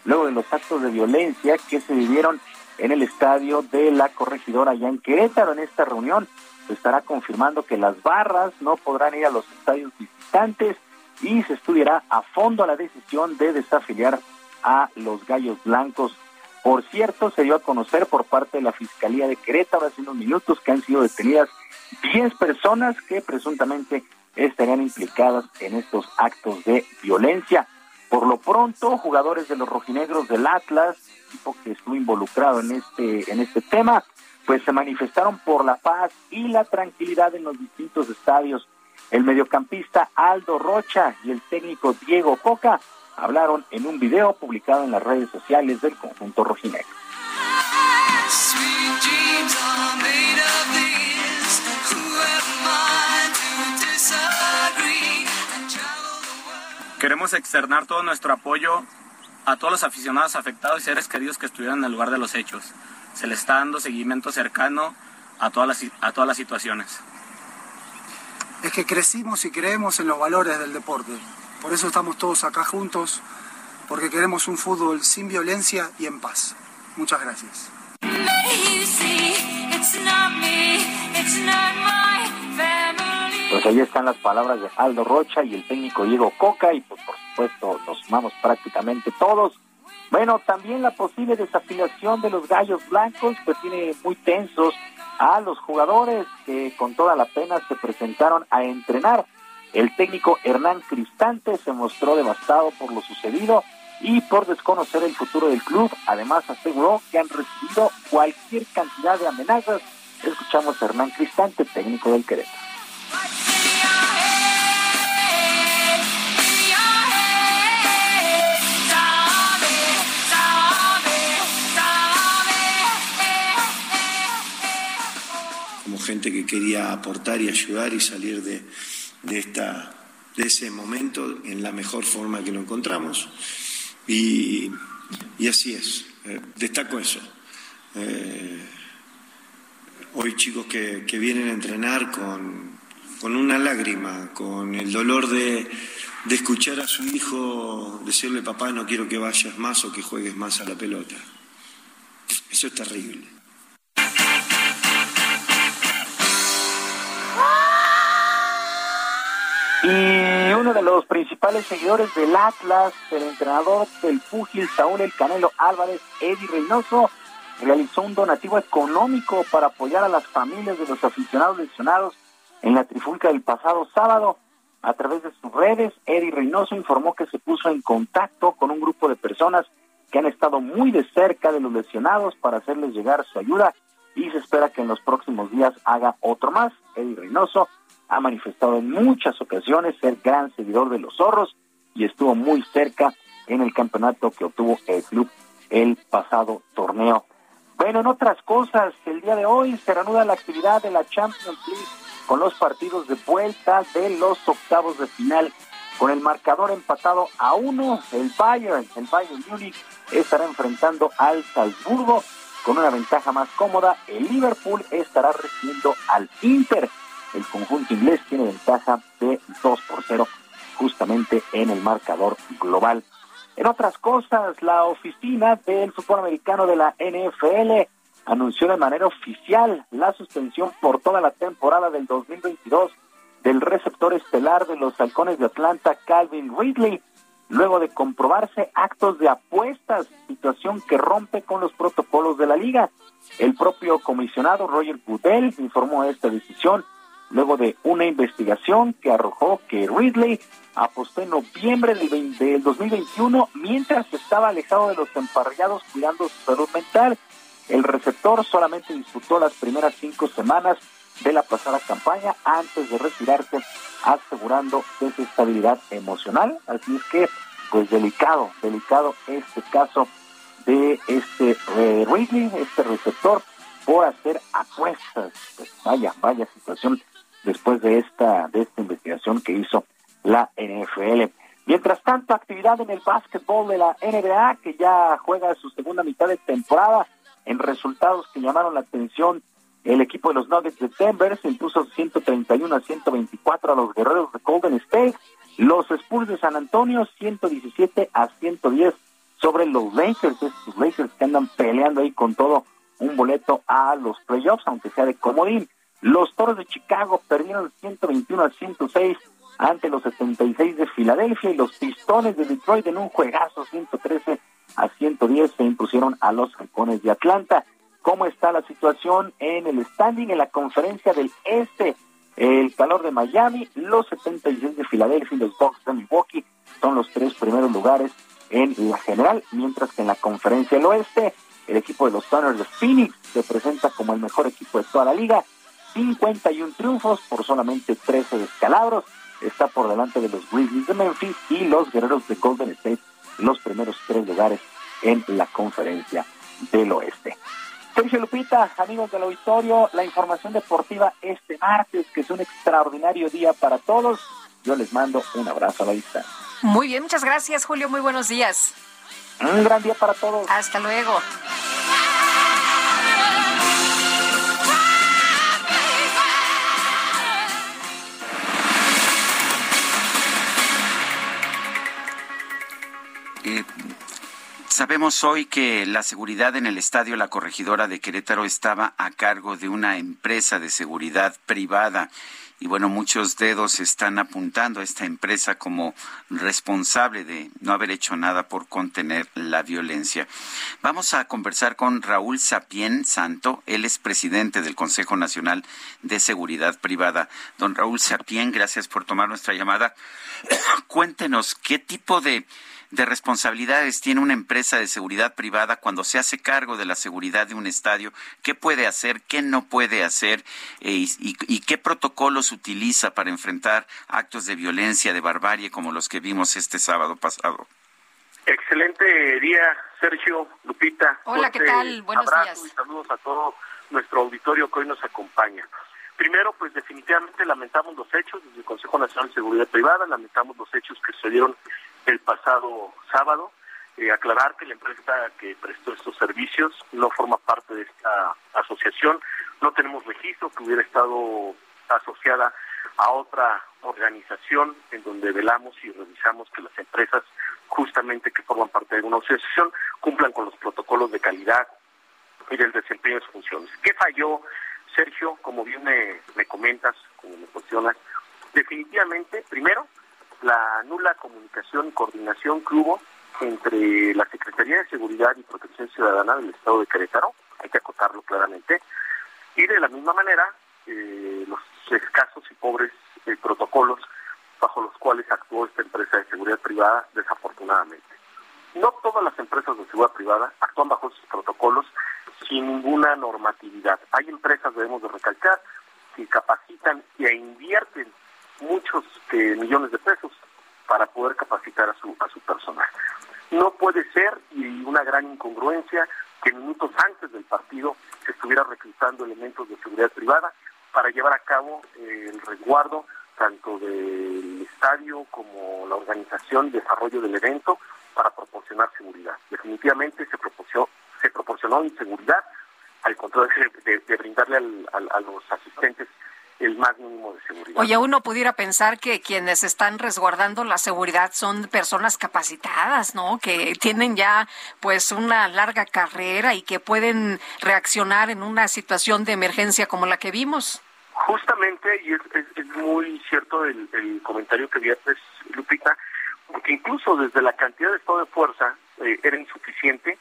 luego de los actos de violencia que se vivieron en el estadio de la corregidora allá en Querétaro. En esta reunión se estará confirmando que las barras no podrán ir a los estadios visitantes y se estudiará a fondo la decisión de desafiliar a los gallos blancos. Por cierto, se dio a conocer por parte de la Fiscalía de Querétaro hace unos minutos que han sido detenidas 10 personas que presuntamente estarían implicadas en estos actos de violencia. Por lo pronto, jugadores de los rojinegros del Atlas, equipo que estuvo involucrado en este, en este tema, pues se manifestaron por la paz y la tranquilidad en los distintos estadios. El mediocampista Aldo Rocha y el técnico Diego Coca hablaron en un video publicado en las redes sociales del conjunto rojinegro. Queremos externar todo nuestro apoyo a todos los aficionados afectados y seres queridos que estuvieron en el lugar de los hechos. Se le está dando seguimiento cercano a todas las, a todas las situaciones. Es que crecimos y creemos en los valores del deporte. Por eso estamos todos acá juntos, porque queremos un fútbol sin violencia y en paz. Muchas gracias. Pues ahí están las palabras de Aldo Rocha y el técnico Diego Coca y pues por supuesto nos sumamos prácticamente todos. Bueno, también la posible desafiliación de los gallos blancos pues tiene muy tensos a los jugadores que con toda la pena se presentaron a entrenar. El técnico Hernán Cristante se mostró devastado por lo sucedido y por desconocer el futuro del club. Además aseguró que han recibido cualquier cantidad de amenazas. Escuchamos a Hernán Cristante, técnico del Querétaro. como gente que quería aportar y ayudar y salir de, de, esta, de ese momento en la mejor forma que lo encontramos. Y, y así es, eh, destaco eso. Eh, hoy chicos que, que, vienen a entrenar con, con, una lágrima, con el dolor de, de escuchar a su hijo decirle, papá, no quiero que vayas más o que juegues más a la pelota. Eso es terrible. Y uno de los principales seguidores del Atlas, el entrenador del Fúgil, Saúl El Canelo Álvarez, Eddie Reynoso, realizó un donativo económico para apoyar a las familias de los aficionados lesionados en la trifulca del pasado sábado. A través de sus redes, Eddie Reynoso informó que se puso en contacto con un grupo de personas que han estado muy de cerca de los lesionados para hacerles llegar su ayuda y se espera que en los próximos días haga otro más. Eddie Reynoso ha manifestado en muchas ocasiones ser gran seguidor de los zorros y estuvo muy cerca en el campeonato que obtuvo el club el pasado torneo. Bueno, en otras cosas, el día de hoy se reanuda la actividad de la Champions League con los partidos de vuelta de los octavos de final. Con el marcador empatado a uno, el Bayern, el Bayern Munich estará enfrentando al Salzburgo con una ventaja más cómoda. El Liverpool estará recibiendo al Inter el conjunto inglés tiene ventaja de 2 por 0 justamente en el marcador global. En otras cosas, la oficina del fútbol americano de la NFL anunció de manera oficial la suspensión por toda la temporada del 2022 del receptor estelar de los halcones de Atlanta, Calvin Ridley, luego de comprobarse actos de apuestas, situación que rompe con los protocolos de la liga. El propio comisionado Roger Goodell informó esta decisión luego de una investigación que arrojó que Ridley apostó en noviembre del, del 2021 mientras estaba alejado de los emparrillados cuidando su salud mental. El receptor solamente disputó las primeras cinco semanas de la pasada campaña antes de retirarse asegurando desestabilidad emocional. Así es que pues delicado, delicado este caso de este eh, Ridley, este receptor, por hacer apuestas. Pues vaya, vaya situación después de esta, de esta investigación que hizo la NFL. Mientras tanto, actividad en el básquetbol de la NBA, que ya juega su segunda mitad de temporada, en resultados que llamaron la atención, el equipo de los Nuggets de Denver se impuso 131 a 124 a los guerreros de Golden State. Los Spurs de San Antonio 117 a 110 sobre los Lakers, estos Lakers que andan peleando ahí con todo un boleto a los playoffs, aunque sea de comodín. Los Toros de Chicago perdieron 121 a 106 ante los 76 de Filadelfia y los Pistones de Detroit en un juegazo 113 a 110 se impusieron a los Halcones de Atlanta. ¿Cómo está la situación en el standing en la conferencia del Este? El calor de Miami, los 76 de Filadelfia y los Bucks de Milwaukee son los tres primeros lugares en la general, mientras que en la conferencia del Oeste, el equipo de los Thunder de Phoenix se presenta como el mejor equipo de toda la liga, 51 triunfos por solamente 13 descalabros, está por delante de los Grizzlies de Memphis y los Guerreros de Golden State, los primeros tres lugares en la conferencia del Oeste. Sergio Lupita, amigos del auditorio, la información deportiva este martes, que es un extraordinario día para todos. Yo les mando un abrazo a la distancia. Muy bien, muchas gracias, Julio. Muy buenos días. Un gran día para todos. Hasta luego. Sabemos hoy que la seguridad en el estadio La Corregidora de Querétaro estaba a cargo de una empresa de seguridad privada. Y bueno, muchos dedos están apuntando a esta empresa como responsable de no haber hecho nada por contener la violencia. Vamos a conversar con Raúl Sapien Santo. Él es presidente del Consejo Nacional de Seguridad Privada. Don Raúl Sapien, gracias por tomar nuestra llamada. Cuéntenos qué tipo de de responsabilidades tiene una empresa de seguridad privada cuando se hace cargo de la seguridad de un estadio? ¿Qué puede hacer? ¿Qué no puede hacer? Eh, y, y, qué protocolos utiliza para enfrentar actos de violencia, de barbarie como los que vimos este sábado pasado? Excelente día, Sergio, Lupita. Hola, ¿qué tal? Buenos días. Y saludos a todo nuestro auditorio que hoy nos acompaña. Primero, pues definitivamente lamentamos los hechos desde el Consejo Nacional de Seguridad Privada, lamentamos los hechos que sucedieron el pasado sábado. Eh, aclarar que la empresa que prestó estos servicios no forma parte de esta asociación, no tenemos registro que hubiera estado asociada a otra organización en donde velamos y revisamos que las empresas justamente que forman parte de una asociación cumplan con los protocolos de calidad y del desempeño de sus funciones. ¿Qué falló, Sergio? Como bien me, me comentas, como me cuestionas, definitivamente, primero, la nula comunicación y coordinación que hubo entre la Secretaría de Seguridad y Protección Ciudadana del Estado de Querétaro, hay que acotarlo claramente, y de la misma manera eh, los escasos y pobres eh, protocolos bajo los cuales actuó esta empresa de seguridad privada, desafortunadamente. No todas las empresas de seguridad privada actúan bajo esos protocolos sin ninguna normatividad. Hay empresas, debemos de recalcar, que capacitan e invierten muchos eh, millones de pesos para poder capacitar a su a su personal. No puede ser y una gran incongruencia que minutos antes del partido se estuviera reclutando elementos de seguridad privada para llevar a cabo eh, el resguardo tanto del estadio como la organización y desarrollo del evento para proporcionar seguridad. Definitivamente se proporcionó, se proporcionó inseguridad al contrario de, de, brindarle al, a los asistentes el más mínimo de seguridad. Oye, uno pudiera pensar que quienes están resguardando la seguridad son personas capacitadas, ¿no? Que tienen ya pues una larga carrera y que pueden reaccionar en una situación de emergencia como la que vimos. Justamente, y es, es, muy cierto el, el, comentario que viertes, Lupita, porque incluso desde la cantidad de estado de fuerza eh, era insuficiente.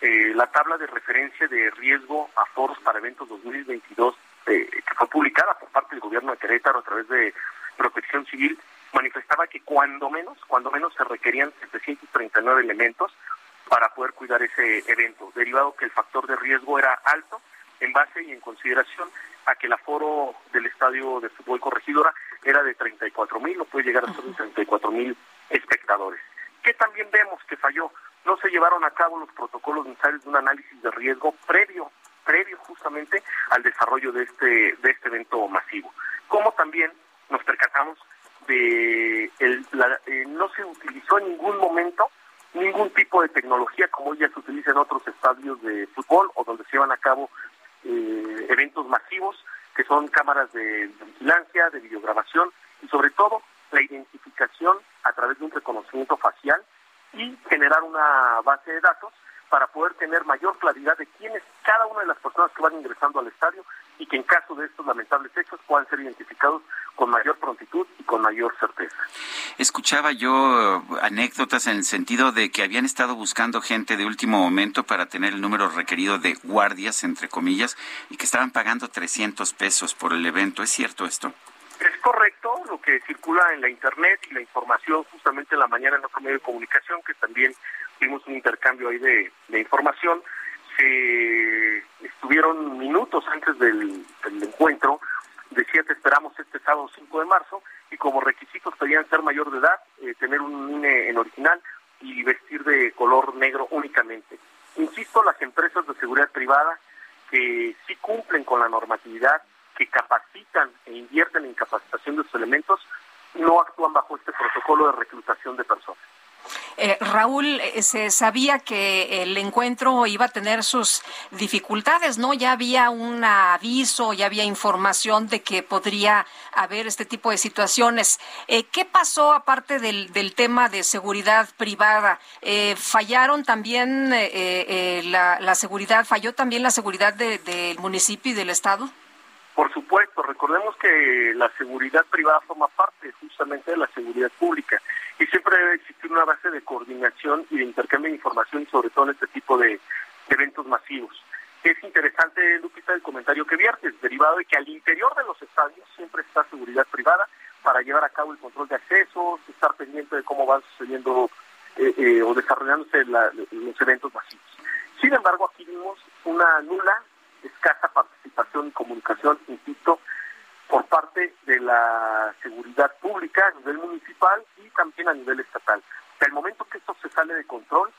Eh, la tabla de referencia de riesgo a foros para eventos 2022 eh, que fue publicada por parte del gobierno de Querétaro a través de Protección Civil, manifestaba que cuando menos, cuando menos se requerían 739 elementos para poder cuidar ese evento, derivado que el factor de riesgo era alto en base y en consideración a que el aforo del estadio de fútbol corregidora era de 34 mil, no puede llegar a ser de 34 mil espectadores. ¿Qué también vemos que falló? No se llevaron a cabo los protocolos necesarios de un análisis de riesgo previo previo justamente al desarrollo de este de este evento masivo. Como también nos percatamos de el, la, eh, no se utilizó en ningún momento ningún tipo de tecnología como ya se utiliza en otros estadios de fútbol o donde se llevan a cabo eh, eventos masivos que son cámaras de, de vigilancia, de videograbación y sobre todo la identificación a través de un reconocimiento facial y generar una base de datos para poder tener mayor claridad de quién es cada una de las personas que van ingresando al estadio y que en caso de estos lamentables hechos puedan ser identificados con mayor prontitud y con mayor certeza. Escuchaba yo anécdotas en el sentido de que habían estado buscando gente de último momento para tener el número requerido de guardias, entre comillas, y que estaban pagando 300 pesos por el evento. ¿Es cierto esto? Es correcto lo que circula en la internet y la información justamente en la mañana en otro medio de comunicación que también tuvimos un intercambio ahí de, información. Se estuvieron minutos antes del, encuentro, decía que esperamos este sábado 5 de marzo y como requisitos pedían ser mayor de edad, eh, tener un INE en original y vestir de color negro únicamente. Insisto, las empresas de seguridad privada que sí cumplen con la normatividad, que capacitan e invierten en capacitación de sus elementos, no actúan bajo este protocolo de reclutación de personas. Eh, Raúl, eh, se sabía que el encuentro iba a tener sus dificultades, ¿no? Ya había un aviso, ya había información de que podría haber este tipo de situaciones. Eh, ¿Qué pasó aparte del, del, tema de seguridad privada? Eh, ¿Fallaron también eh, la, la, seguridad, falló también la seguridad del de municipio y del Estado? Por supuesto, recordemos que la seguridad privada forma parte justamente de la seguridad pública y siempre debe existir una base de coordinación y de intercambio de información, sobre todo en este tipo de, eventos masivos. Es interesante, Lupita, el comentario que viertes, derivado de que al interior de los estadios siempre está seguridad privada para llevar a cabo el control de accesos, estar pendiente de cómo van sucediendo eh, eh, o desarrollándose los eventos masivos. Sin embargo, aquí vimos una nula, escasa participación y comunicación, insisto, por parte de la seguridad pública a nivel municipal y también a nivel estatal. Hasta el momento que esto se sale de control,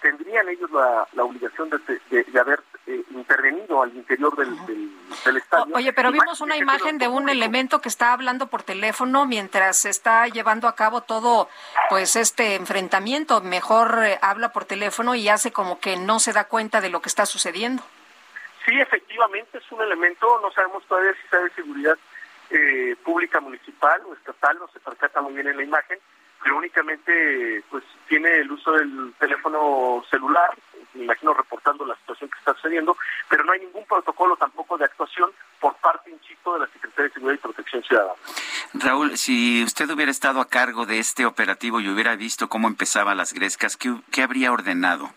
tendrían ellos la, la obligación de, de, de haber eh, intervenido al interior del, del, del estadio. Oye, pero vimos una imagen de un elemento que está hablando por teléfono mientras se está llevando a cabo todo, pues, este enfrentamiento. Mejor eh, habla por teléfono y hace como que no se da cuenta de lo que está sucediendo. Sí, efectivamente es un elemento, no sabemos todavía si sea de seguridad eh, pública municipal o estatal, no percata muy bien en la imagen, pero únicamente pues tiene el uso del teléfono celular, me imagino reportando la situación que está sucediendo, pero no hay ningún protocolo tampoco de actuación por parte, insisto, de la Secretaría de Seguridad y Protección Ciudadana. Raúl, si usted hubiera estado a cargo de este operativo y hubiera visto cómo empezaban las grescas, ¿qué, qué habría ordenado?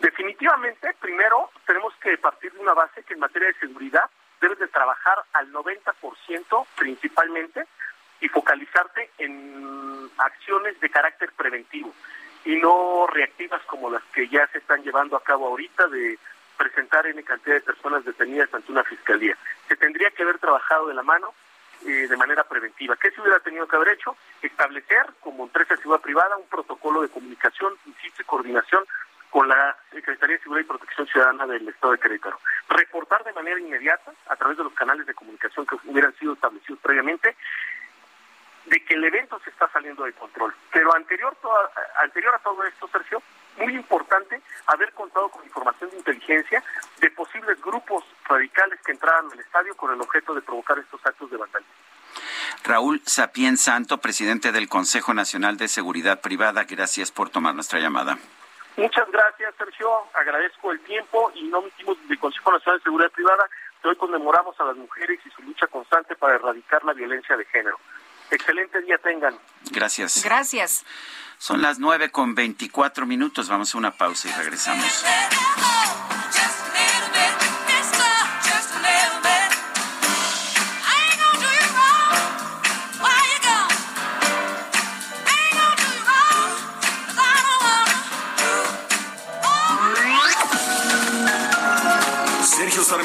Definitivamente, primero tenemos que partir de una base que en materia de seguridad debes de trabajar al 90% principalmente y focalizarte en acciones de carácter preventivo y no reactivas como las que ya se están llevando a cabo ahorita de presentar en cantidad de personas detenidas ante una fiscalía. Se tendría que haber trabajado de la mano eh, de manera preventiva. ¿Qué se hubiera tenido que haber hecho? Establecer como empresa de seguridad privada un protocolo de comunicación, insisto, y coordinación con la Secretaría de Seguridad y Protección Ciudadana del Estado de Querétaro. Reportar de manera inmediata, a través de los canales de comunicación que hubieran sido establecidos previamente, de que el evento se está saliendo de control. Pero anterior, toda, anterior a todo esto, Sergio, muy importante haber contado con información de inteligencia de posibles grupos radicales que entraran al estadio con el objeto de provocar estos actos de vandalismo. Raúl Sapien Santo, presidente del Consejo Nacional de Seguridad Privada, gracias por tomar nuestra llamada. Muchas gracias, Sergio. Agradezco el tiempo y no omitimos del Consejo Nacional de Seguridad Privada que hoy conmemoramos a las mujeres y su lucha constante para erradicar la violencia de género. Excelente día tengan. Gracias. Gracias. Son las nueve con veinticuatro minutos. Vamos a una pausa y regresamos.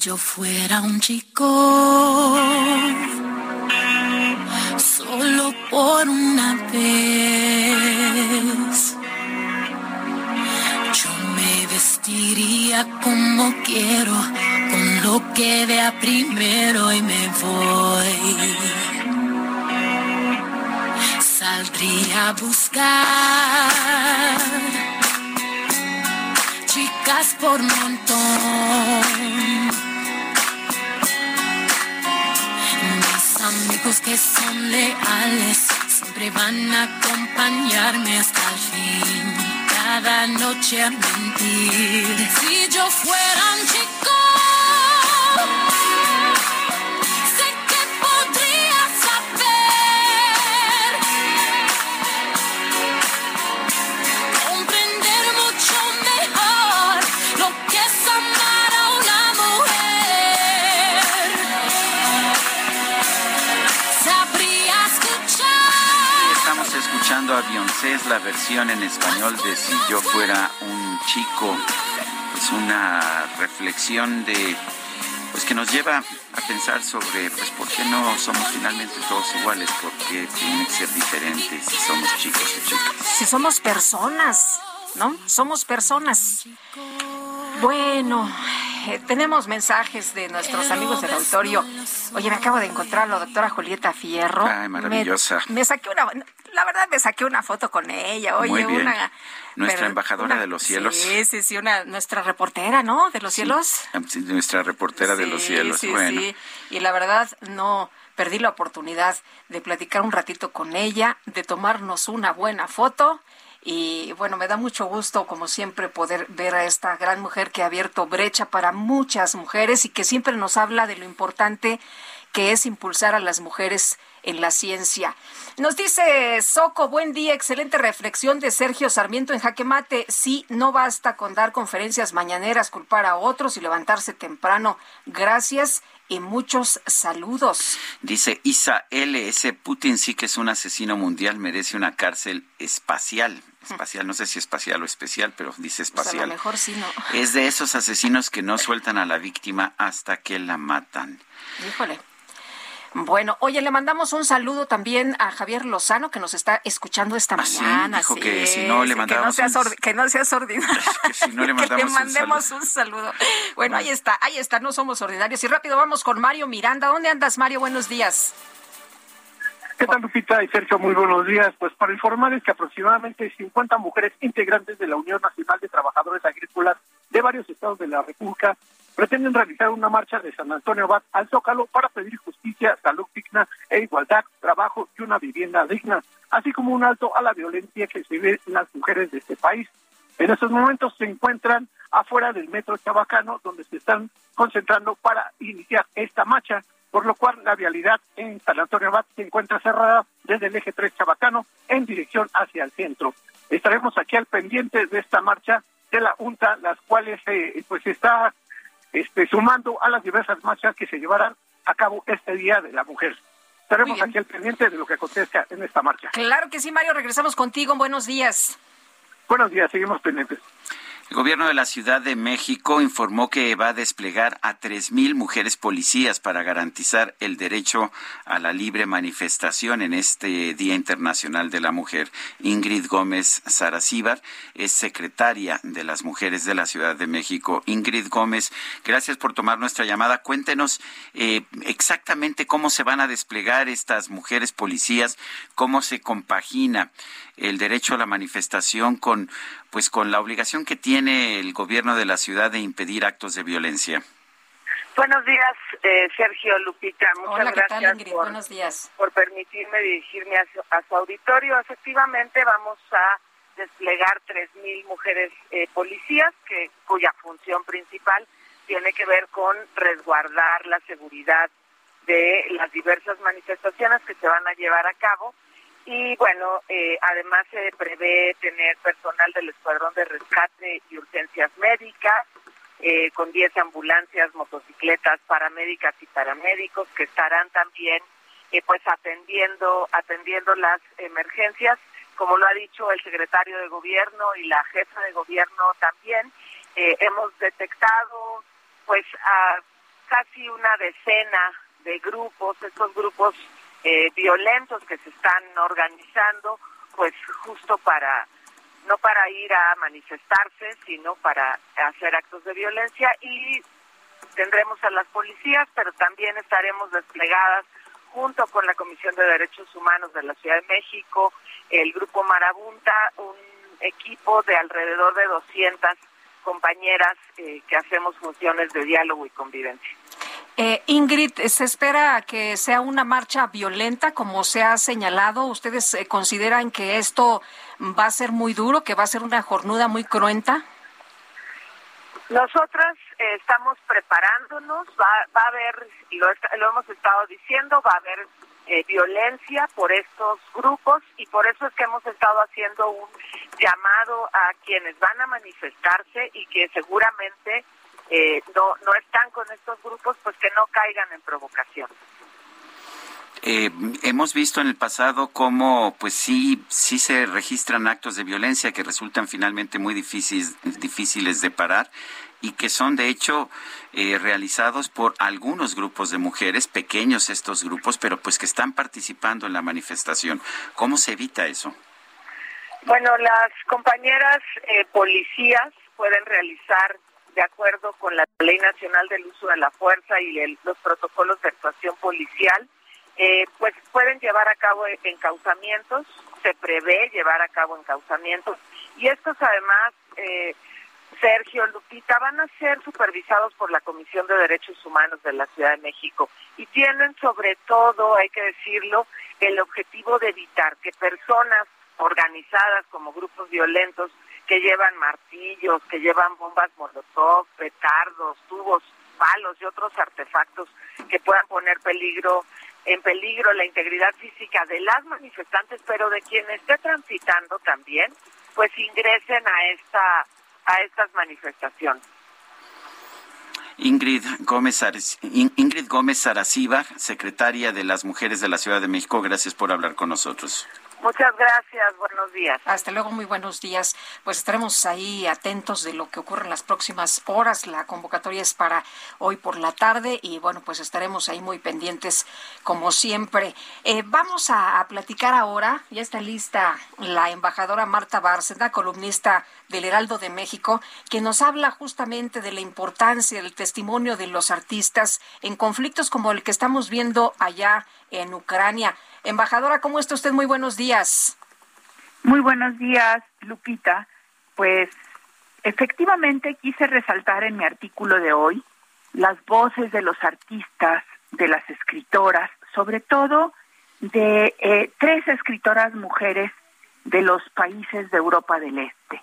Yo fuera un chico, solo por una vez, yo me vestiría como quiero, con lo que vea primero y me voy. Saldría a buscar chicas por montón. Amigos que son leales siempre van a acompañarme hasta el fin. Cada noche a mentir. Si yo fuera un chico. Escuchando a Beyoncé, es la versión en español de Si yo fuera un chico. Es una reflexión de pues que nos lleva a pensar sobre pues por qué no somos finalmente todos iguales, por qué tienen que ser diferentes si somos chicos o chicas. Si somos personas, ¿no? Somos personas. Bueno, eh, tenemos mensajes de nuestros amigos del auditorio. Oye, me acabo de encontrar a la doctora Julieta Fierro. Ay, maravillosa. Me, me saqué una, la verdad me saqué una foto con ella. Oye, Muy bien. una Nuestra pero embajadora una- de los cielos. Sí, sí, sí, una nuestra reportera, ¿no? De los cielos. Nuestra reportera de los cielos. sí, bueno, sí. Y la verdad, no perdí la oportunidad de platicar un ratito con ella, de tomarnos una buena foto. Y bueno, me da mucho gusto, como siempre, poder ver a esta gran mujer que ha abierto brecha para muchas mujeres y que siempre nos habla de lo importante que es impulsar a las mujeres en la ciencia. Nos dice Soco, buen día, excelente reflexión de Sergio Sarmiento en Jaque Mate. Sí, no basta con dar conferencias mañaneras, culpar a otros y levantarse temprano. Gracias y muchos saludos. Dice Isa LS, Putin sí que es un asesino mundial, merece una cárcel espacial. Espacial, no sé si espacial o especial, pero dice Pues a lo espacial. mejor sí, ¿no? Es de esos asesinos que no sueltan a la víctima hasta que la matan. Híjole. Bueno, oye, le mandamos un saludo también a Javier Lozano que nos está escuchando esta Ah, sí, mañana. dijo que si no le sí, mandábamos que no un- que no seas ordinario. Que si no le que mandamos le un mandemos un saludo. Bueno, ahí está, ahí está, no somos ordinarios. Y rápido vamos con Mario Miranda. ¿Dónde andas, Mario? Buenos días. ¿Qué tal, Lupita y Sergio? Muy buenos días. Pues para informarles que aproximadamente 50 mujeres integrantes de la Unión Nacional de Trabajadores Agrícolas de varios estados de la República pretenden realizar una marcha de San Antonio Abad al Zócalo para pedir justicia, salud digna e igualdad, trabajo y una vivienda digna, así como un alto a la violencia que se ve en las mujeres de este país. En estos momentos se encuentran afuera del metro Chabacano, donde se están concentrando para iniciar esta marcha, por lo cual la vialidad en San Antonio Abad se encuentra cerrada desde el eje 3 Chabacano en dirección hacia el centro. Estaremos aquí al pendiente de esta marcha de la UNTA, las cuales eh, pues está este, sumando a las diversas marchas que se llevarán a cabo este Día de la Mujer. Estaremos aquí al pendiente de lo que acontezca en esta marcha. Claro que sí, Mario, regresamos contigo. Buenos días. Buenos días, seguimos pendientes. El gobierno de la Ciudad de México informó que va a desplegar a 3.000 mujeres policías para garantizar el derecho a la libre manifestación en este Día Internacional de la Mujer. Ingrid Gómez Saracíbar es secretaria de las mujeres de la Ciudad de México. Ingrid Gómez, gracias por tomar nuestra llamada. Cuéntenos eh, exactamente cómo se van a desplegar estas mujeres policías, cómo se compagina el derecho a la manifestación con pues con la obligación que tiene el gobierno de la ciudad de impedir actos de violencia. Buenos días, eh, Sergio Lupita. Muchas Hola, ¿qué gracias tal, por, Buenos días. por permitirme dirigirme a su, a su auditorio. Efectivamente, vamos a desplegar 3.000 mujeres eh, policías, que cuya función principal tiene que ver con resguardar la seguridad de las diversas manifestaciones que se van a llevar a cabo. Y bueno, eh, además se prevé tener personal del Escuadrón de Rescate y Urgencias Médicas, eh, con 10 ambulancias, motocicletas, paramédicas y paramédicos que estarán también eh, pues atendiendo atendiendo las emergencias, como lo ha dicho el secretario de gobierno y la jefa de gobierno también. Eh, hemos detectado pues a casi una decena de grupos, estos grupos eh, violentos que se están organizando, pues justo para no para ir a manifestarse, sino para hacer actos de violencia y tendremos a las policías, pero también estaremos desplegadas junto con la Comisión de Derechos Humanos de la Ciudad de México, el Grupo Marabunta, un equipo de alrededor de 200 compañeras eh, que hacemos funciones de diálogo y convivencia. Eh, Ingrid, ¿se espera que sea una marcha violenta como se ha señalado? ¿Ustedes eh, consideran que esto va a ser muy duro, que va a ser una jornada muy cruenta? Nosotras eh, estamos preparándonos, va, va a haber, y lo, lo, hemos estado diciendo, va a haber eh, violencia por estos grupos y por eso es que hemos estado haciendo un llamado a quienes van a manifestarse y que seguramente eh, no, no están con estos grupos, pues que no caigan en provocación. Eh, hemos visto en el pasado cómo, pues sí, sí se registran actos de violencia que resultan finalmente muy difíciles, difíciles de parar y que son de hecho eh, realizados por algunos grupos de mujeres, pequeños estos grupos, pero pues que están participando en la manifestación. ¿Cómo se evita eso? Bueno, las compañeras eh, policías pueden realizar de acuerdo con la Ley Nacional del Uso de la Fuerza y el, los protocolos de actuación policial, eh, pues pueden llevar a cabo encauzamientos, se prevé llevar a cabo encauzamientos. Y estos además, eh, Sergio Lupita, van a ser supervisados por la Comisión de Derechos Humanos de la Ciudad de México. Y tienen sobre todo, hay que decirlo, el objetivo de evitar que personas organizadas como grupos violentos que llevan martillos, que llevan bombas molotov, petardos, tubos, palos y otros artefactos que puedan poner peligro en peligro la integridad física de las manifestantes, pero de quien esté transitando también, pues ingresen a esta a estas manifestaciones. Ingrid Gómez, Ingrid Gómez secretaria de las Mujeres de la Ciudad de México, gracias por hablar con nosotros. Muchas gracias, buenos días. Hasta luego, muy buenos días. Pues estaremos ahí atentos de lo que ocurre en las próximas horas. La convocatoria es para hoy por la tarde y bueno, pues estaremos ahí muy pendientes como siempre. Eh, vamos a, platicar ahora, ya está lista la embajadora Marta Bárcena, columnista del Heraldo de México, que nos habla justamente de la importancia del testimonio de los artistas en conflictos como el que estamos viendo allá en Ucrania. Embajadora, ¿cómo está usted? Muy buenos días. Muy buenos días, Lupita. Pues efectivamente quise resaltar en mi artículo de hoy las voces de los artistas, de las escritoras, sobre todo de eh, tres escritoras mujeres de los países de Europa del Este.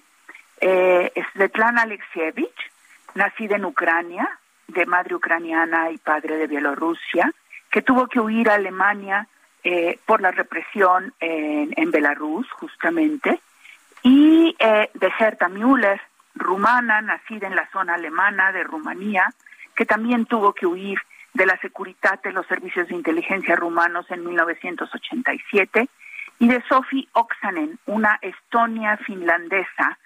Eh, Svetlana Alexievich, nacida en Ucrania, de madre ucraniana y padre de Bielorrusia, que tuvo que huir a Alemania eh, por la represión en, en Belarus, justamente, y eh, de Gerta Müller, rumana, nacida en la zona alemana de Rumanía, que también tuvo que huir de la seguridad de los servicios de inteligencia rumanos en 1987, y de Sophie Oksanen, una estonia finlandesa.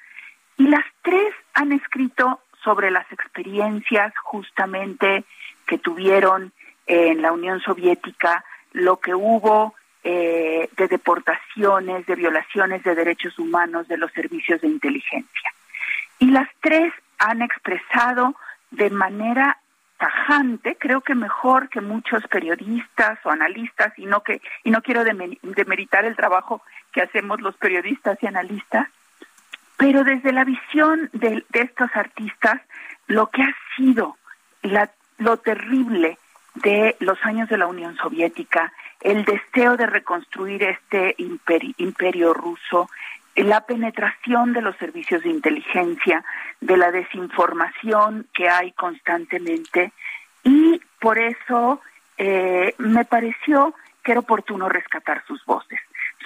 Y las tres han escrito sobre las experiencias justamente que tuvieron en la Unión Soviética lo que hubo eh, de deportaciones, de violaciones de derechos humanos de los servicios de inteligencia. Y las tres han expresado de manera tajante, creo que mejor que muchos periodistas o analistas, y no que y no quiero demeritar el trabajo que hacemos los periodistas y analistas, pero desde la visión de, de estos artistas, lo que ha sido la, lo terrible de los años de la Unión Soviética, el deseo de reconstruir este imperio, ruso, la penetración de los servicios de inteligencia, de la desinformación que hay constantemente y por eso eh, me pareció que era oportuno rescatar sus voces.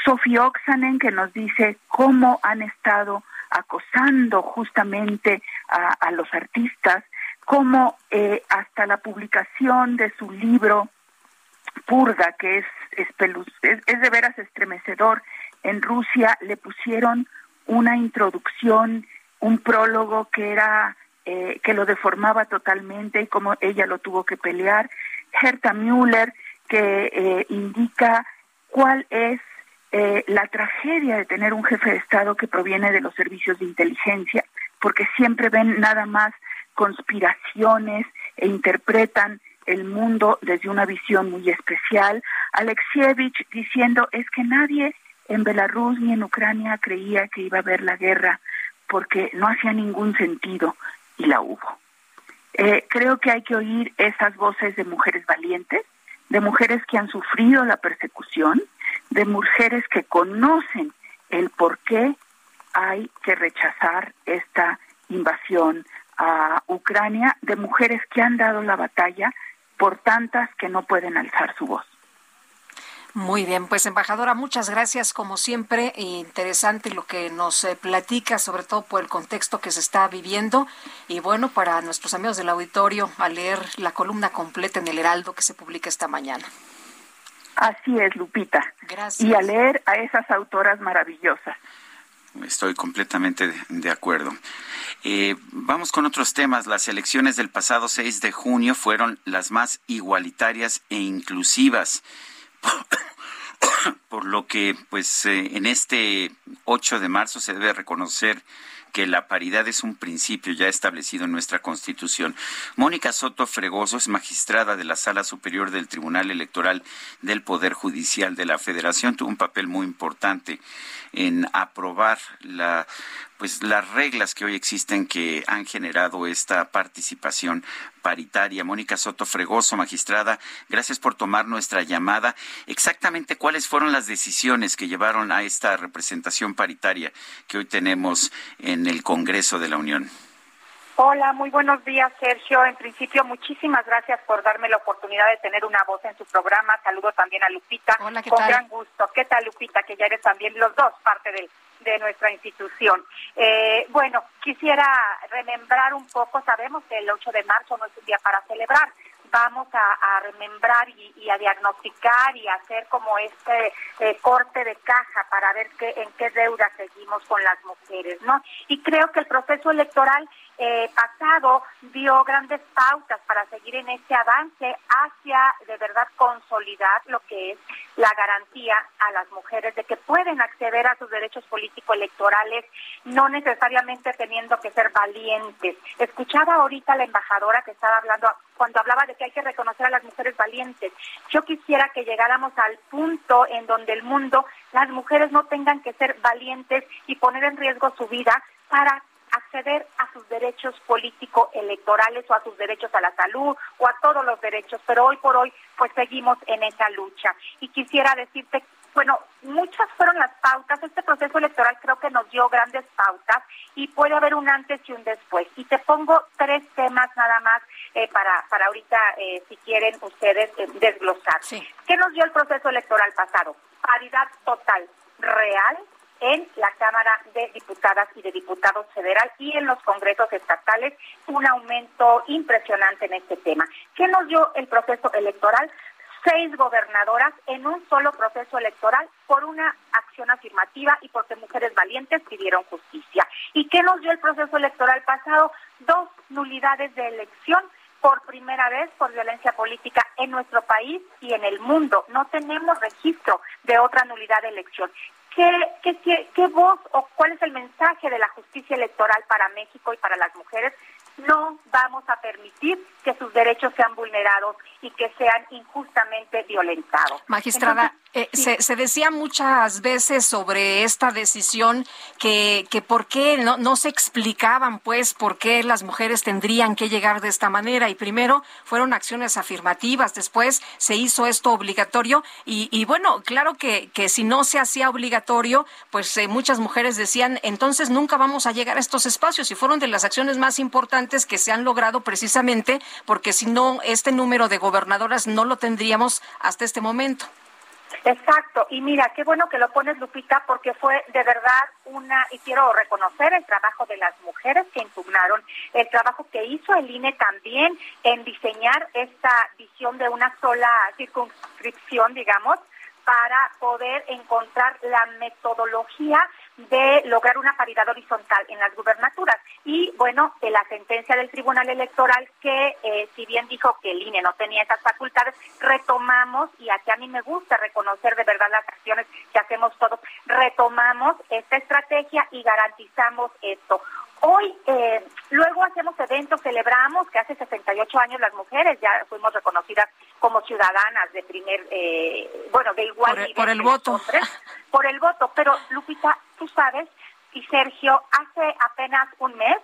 Sofía Oxanen, que nos dice cómo han estado acosando justamente a, los artistas, cómo eh, hasta la publicación de su libro Purga, que es, es, es de veras estremecedor, en Rusia le pusieron una introducción, un prólogo que era eh, que lo deformaba totalmente y como ella lo tuvo que pelear. Herta Müller, que eh, indica cuál es eh, la tragedia de tener un jefe de Estado que proviene de los servicios de inteligencia, porque siempre ven nada más conspiraciones e interpretan el mundo desde una visión muy especial. Alexievich diciendo es que nadie en Belarus ni en Ucrania creía que iba a haber la guerra porque no hacía ningún sentido y la hubo. Eh, creo que hay que oír esas voces de mujeres valientes, de mujeres que han sufrido la persecución, de mujeres que conocen el por qué hay que rechazar esta invasión a Ucrania, de mujeres que han dado la batalla por tantas que no pueden alzar su voz. Muy bien, pues embajadora, muchas gracias como siempre. Interesante lo que nos eh, platica, sobre todo por el contexto que se está viviendo. Y bueno, para nuestros amigos del auditorio, a leer la columna completa en el Heraldo que se publica esta mañana. Así es, Lupita. Gracias. Y a leer a esas autoras maravillosas. Estoy completamente de, acuerdo. Eh, vamos con otros temas. Las elecciones del pasado 6 de junio fueron las más igualitarias e inclusivas. por lo que pues eh, en este 8 de marzo se debe reconocer que la paridad es un principio ya establecido en nuestra Constitución. Mónica Soto Fregoso es magistrada de la Sala Superior del Tribunal Electoral del Poder Judicial de la Federación. Tuvo un papel muy importante en aprobar la pues las reglas que hoy existen que han generado esta participación paritaria. Mónica Soto Fregoso, magistrada, gracias por tomar nuestra llamada. Exactamente cuáles fueron las decisiones que llevaron a esta representación paritaria que hoy tenemos en el Congreso de la Unión. Hola, muy buenos días, Sergio. En principio, muchísimas gracias por darme la oportunidad de tener una voz en su programa. Saludo también a Lupita. Hola, ¿qué Con gran gusto. ¿Qué tal, Lupita? Que ya eres también los dos parte del, de nuestra institución. Eh, bueno, quisiera remembrar un poco. Sabemos que el 8 de marzo no es un día para celebrar vamos a, remembrar y, a diagnosticar y hacer como este eh, corte de caja para ver qué, en qué deuda seguimos con las mujeres, ¿no? Y creo que el proceso electoral eh, pasado dio grandes pautas para seguir en este avance hacia de verdad consolidar lo que es la garantía a las mujeres de que pueden acceder a sus derechos político-electorales, no necesariamente teniendo que ser valientes. Escuchaba ahorita la embajadora que estaba hablando cuando hablaba de que hay que reconocer a las mujeres valientes. Yo quisiera que llegáramos al punto en donde el mundo, las mujeres no tengan que ser valientes y poner en riesgo su vida para acceder a sus derechos político-electorales o a sus derechos a la salud o a todos los derechos, pero hoy por hoy pues seguimos en esa lucha. Y quisiera decirte, bueno, muchas fueron las pautas, este proceso electoral creo que nos dio grandes pautas y puede haber un antes y un después. Y te pongo tres temas nada más eh, para, para ahorita, eh, si quieren ustedes eh, desglosar. ¿Qué nos dio el proceso electoral pasado? Paridad total, real, en la Cámara de Diputadas y de Diputados Federal y en los congresos estatales un aumento impresionante en este tema. ¿Qué nos dio el proceso electoral? Seis gobernadoras en un solo proceso electoral por una acción afirmativa y porque mujeres valientes pidieron justicia. ¿Y qué nos dio el proceso electoral pasado? Dos nulidades de elección por primera vez por violencia política en nuestro país y en el mundo. No tenemos registro de otra nulidad de elección. ¿Qué, qué, qué, voz o cuál es el mensaje de la justicia electoral para México y para las mujeres? No vamos a permitir que sus derechos sean vulnerados y que sean injustamente violentados. Magistrada, Eh, se, se, decía muchas veces sobre esta decisión que, que por qué no, no se explicaban, pues, por qué las mujeres tendrían que llegar de esta manera. Y primero fueron acciones afirmativas, después se hizo esto obligatorio. Y, y bueno, claro que, que, si no se hacía obligatorio, pues eh, muchas mujeres decían, entonces nunca vamos a llegar a estos espacios. Y fueron de las acciones más importantes que se han logrado precisamente porque si no, este número de gobernadoras no lo tendríamos hasta este momento. Exacto, y mira, qué bueno que lo pones, Lupita, porque fue de verdad una, y quiero reconocer el trabajo de las mujeres que impugnaron, el trabajo que hizo el INE también en diseñar esta visión de una sola circunscripción, digamos, para poder encontrar la metodología de lograr una paridad horizontal en las gubernaturas. Y bueno, de la sentencia del Tribunal Electoral que, eh, si bien dijo que el INE no tenía esas facultades, retomamos, y aquí a mí me gusta reconocer de verdad las acciones que hacemos todos, retomamos esta estrategia y garantizamos esto. Hoy, eh, luego hacemos eventos, celebramos que hace 68 años las mujeres ya fuimos reconocidas como ciudadanas de primer, eh, bueno, de igual por el, por el voto. por el voto. Pero, Lupita, tú sabes, y Sergio, hace apenas un mes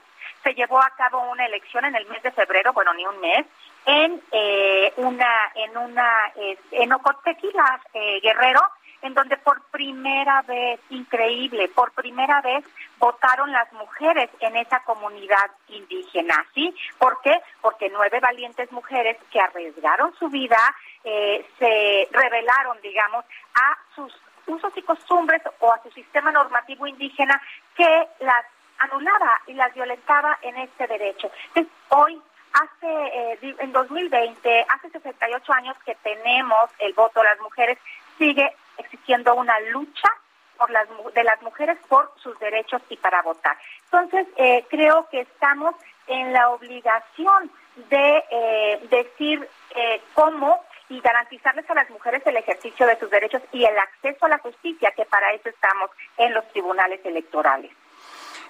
se llevó a cabo una elección en el mes de febrero, bueno, ni un mes, en eh, una, en una, en Ocotequila, eh, Guerrero, en donde por primera vez, increíble, por primera vez votaron las mujeres en esa comunidad indígena. ¿Sí? ¿Por qué? Porque nueve valientes mujeres que arriesgaron su vida eh, se revelaron, digamos, a sus usos y costumbres o a su sistema normativo indígena que las anulaba y las violentaba en este derecho. Entonces, hoy hace eh, en 2020, hace 68 años que tenemos el voto de las mujeres, sigue existiendo una lucha por las, de las mujeres por sus derechos y para votar. Entonces, eh, creo que estamos en la obligación de eh, decir eh, cómo y garantizarles a las mujeres el ejercicio de sus derechos y el acceso a la justicia, que para eso estamos en los tribunales electorales.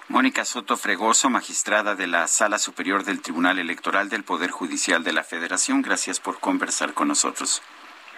Mónica Soto Fregoso, magistrada de la Sala Superior del Tribunal Electoral del Poder Judicial de la Federación, gracias por conversar con nosotros.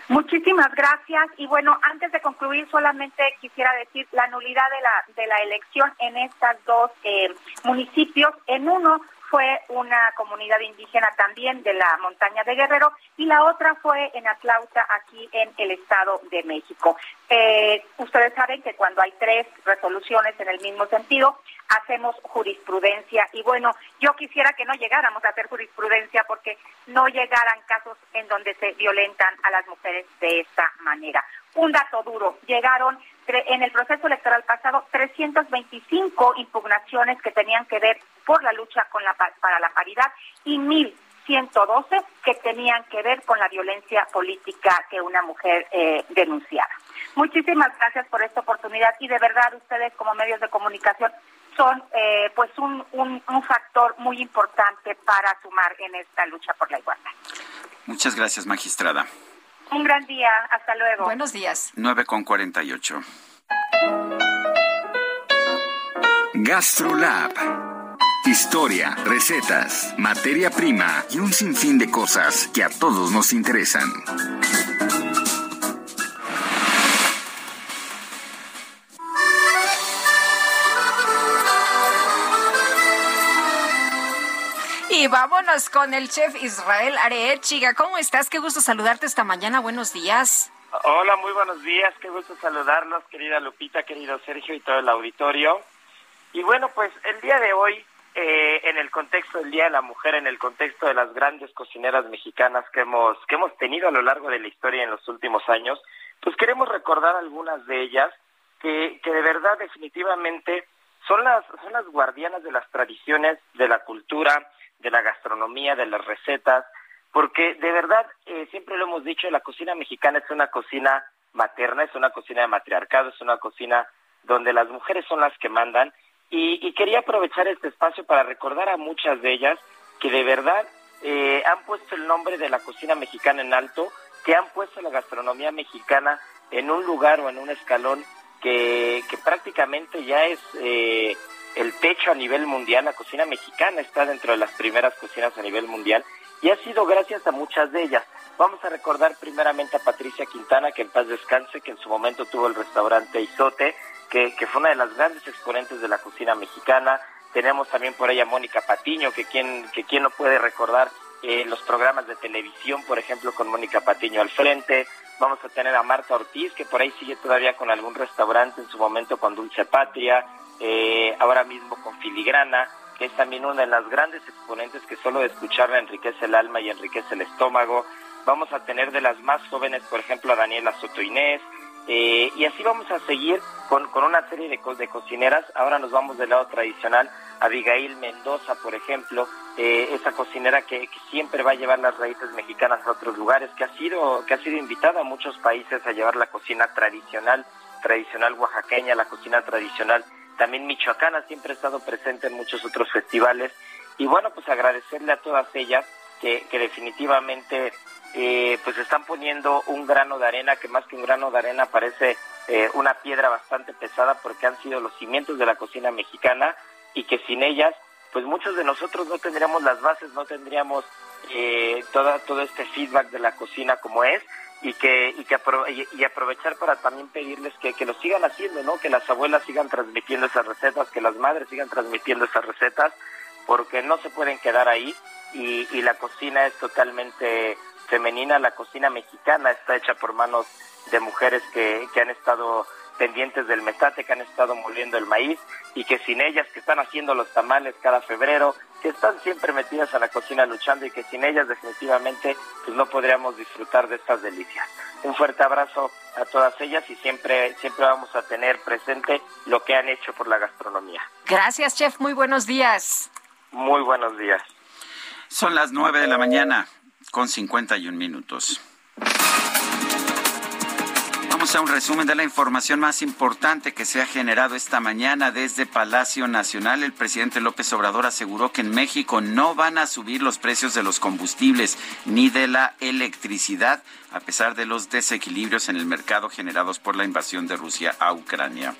Muchísimas gracias. Y bueno, antes de concluir, solamente quisiera decir la nulidad de la, de la elección en estas dos eh, municipios. En uno fue una comunidad indígena también de la montaña de Guerrero y la otra fue en Atlauta, aquí en el Estado de México. Eh, ustedes saben que cuando hay tres resoluciones en el mismo sentido, hacemos jurisprudencia y bueno, yo quisiera que no llegáramos a hacer jurisprudencia porque no llegaran casos en donde se violentan a las mujeres de esta manera. Un dato duro, llegaron en el proceso electoral pasado 325 impugnaciones que tenían que ver por la lucha con la, para la paridad y 1.112 que tenían que ver con la violencia política que una mujer eh, denunciaba. Muchísimas gracias por esta oportunidad y de verdad ustedes como medios de comunicación son eh, pues un, un factor muy importante para sumar en esta lucha por la igualdad. Muchas gracias, magistrada. Un gran día, hasta luego. Buenos días. 9 con 48. GastroLab. Historia, recetas, materia prima y un sinfín de cosas que a todos nos interesan. Vámonos con el chef Israel Arechiga. ¿Cómo estás? Qué gusto saludarte esta mañana. Buenos días. Hola, muy buenos días. Qué gusto saludarlos, querida Lupita, querido Sergio y todo el auditorio. Y bueno, pues el día de hoy, eh, en el contexto del Día de la Mujer, en el contexto de las grandes cocineras mexicanas que hemos, que hemos tenido a lo largo de la historia en los últimos años, pues queremos recordar algunas de ellas que, que de verdad definitivamente son las, son las guardianas de las tradiciones, de la cultura, de la gastronomía, de las recetas, porque de verdad, eh, siempre lo hemos dicho, la cocina mexicana es una cocina materna, es una cocina de matriarcado, es una cocina donde las mujeres son las que mandan. Y, quería aprovechar este espacio para recordar a muchas de ellas que de verdad eh, han puesto el nombre de la cocina mexicana en alto, que han puesto la gastronomía mexicana en un lugar o en un escalón que, que prácticamente ya es eh, el techo a nivel mundial. La cocina mexicana está dentro de las primeras cocinas a nivel mundial y ha sido gracias a muchas de ellas. Vamos a recordar primeramente a Patricia Quintana, que en paz descanse, que en su momento tuvo el restaurante Isote, que, que fue una de las grandes exponentes de la cocina mexicana. Tenemos también por ella Mónica Patiño, que quien, que quien no puede recordar eh, los programas de televisión, por ejemplo, con Mónica Patiño al frente. Vamos a tener a Marta Ortiz, que por ahí sigue todavía con algún restaurante, en su momento con Dulce Patria, eh, ahora mismo con Filigrana, que es también una de las grandes exponentes que solo de escucharla enriquece el alma y enriquece el estómago. Vamos a tener de las más jóvenes, por ejemplo, a Daniela Soto Inés, eh, y así vamos a seguir con, con una serie de, co- de cocineras. Ahora nos vamos del lado tradicional. Abigail Mendoza, por ejemplo, eh, esa cocinera que, que siempre va a llevar las raíces mexicanas a otros lugares, que ha sido que ha sido invitada a muchos países a llevar la cocina tradicional, tradicional oaxaqueña, la cocina tradicional también michoacana, siempre ha estado presente en muchos otros festivales. Y bueno, pues agradecerle a todas ellas que, que definitivamente eh, pues están poniendo un grano de arena que más que un grano de arena parece eh, una piedra bastante pesada porque han sido los cimientos de la cocina mexicana y que sin ellas pues muchos de nosotros no tendríamos las bases, no tendríamos eh, toda, todo este feedback de la cocina como es y que, y, que apro- y, y aprovechar para también pedirles que, que lo sigan haciendo, ¿no? que las abuelas sigan transmitiendo esas recetas, que las madres sigan transmitiendo esas recetas porque no se pueden quedar ahí y, y la cocina es totalmente femenina, la cocina mexicana está hecha por manos de mujeres que, que han estado pendientes del metate, que han estado moliendo el maíz y que sin ellas que están haciendo los tamales cada febrero, que están siempre metidas a la cocina luchando y que sin ellas definitivamente pues no podríamos disfrutar de estas delicias. Un fuerte abrazo a todas ellas y siempre siempre vamos a tener presente lo que han hecho por la gastronomía. Gracias, chef. Muy buenos días. Muy buenos días. Son las 9 de la mañana con 51 minutos. A un resumen de la información más importante que se ha generado esta mañana desde Palacio Nacional. El presidente López Obrador aseguró que en México no van a subir los precios de los combustibles ni de la electricidad, a pesar de los desequilibrios en el mercado generados por la invasión de Rusia a Ucrania.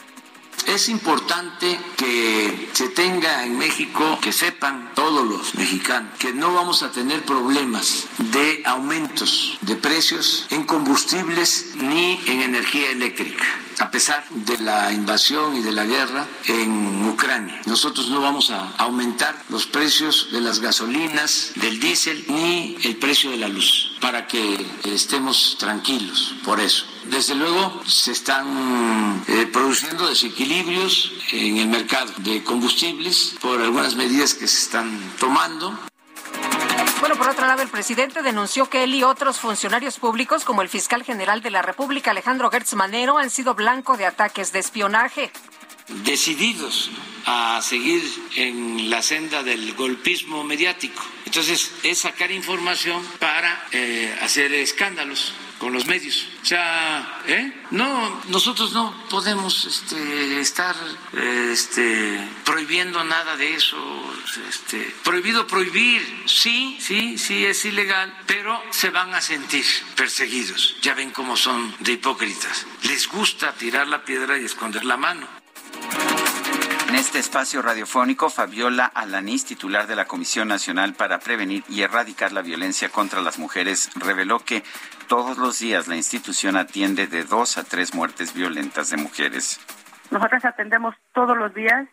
Es importante que se tenga en México, que sepan todos los mexicanos, que no vamos a tener problemas de aumentos de precios en combustibles ni en energía eléctrica. A pesar de la invasión y de la guerra en Ucrania, nosotros no vamos a aumentar los precios de las gasolinas, del diésel, ni el precio de la luz, para que estemos tranquilos por eso. Desde luego se están eh, produciendo desequilibrios en el mercado de combustibles por algunas medidas que se están tomando. Bueno, por otro lado, el presidente denunció que él y otros funcionarios públicos, como el fiscal general de la República, Alejandro Gertz Manero, han sido blanco de ataques de espionaje. decididos a seguir en la senda del golpismo mediático. Entonces, es sacar información para eh, hacer escándalos con los medios. O sea, ¿eh? no, nosotros no podemos este, estar este, prohibiendo nada de eso. Este, prohibido prohibir, sí, sí, sí es ilegal, pero se van a sentir perseguidos. Ya ven cómo son de hipócritas. Les gusta tirar la piedra y esconder la mano. En este espacio radiofónico, Fabiola Alanís, titular de la Comisión Nacional para Prevenir y Erradicar la Violencia contra las Mujeres, reveló que todos los días la institución atiende de dos a tres muertes violentas de mujeres. Nosotros atendemos todos los días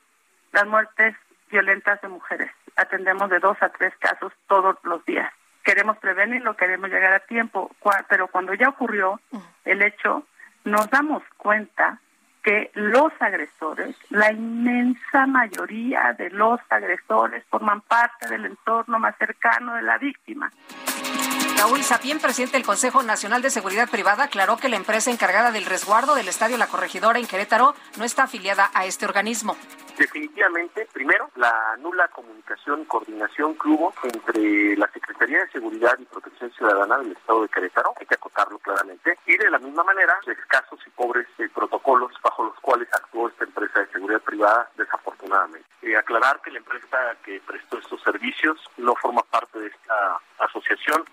las muertes violentas de mujeres. Atendemos de dos a tres casos todos los días. Queremos prevenirlo, queremos llegar a tiempo, pero cuando ya ocurrió el hecho, nos damos cuenta que los agresores, la inmensa mayoría de los agresores forman parte del entorno más cercano de la víctima. Raúl Sapien, presidente del Consejo Nacional de Seguridad Privada, aclaró que la empresa encargada del resguardo del Estadio La Corregidora en Querétaro no está afiliada a este organismo. Definitivamente, primero, la nula comunicación y coordinación que hubo entre la Secretaría de Seguridad y Protección Ciudadana del Estado de Querétaro, hay que acotarlo claramente, y de la misma manera, escasos y pobres eh, protocolos bajo los cuales actuó esta empresa de seguridad privada, desafortunadamente. Eh, aclarar que la empresa que prestó estos servicios no forma parte de esta asociación.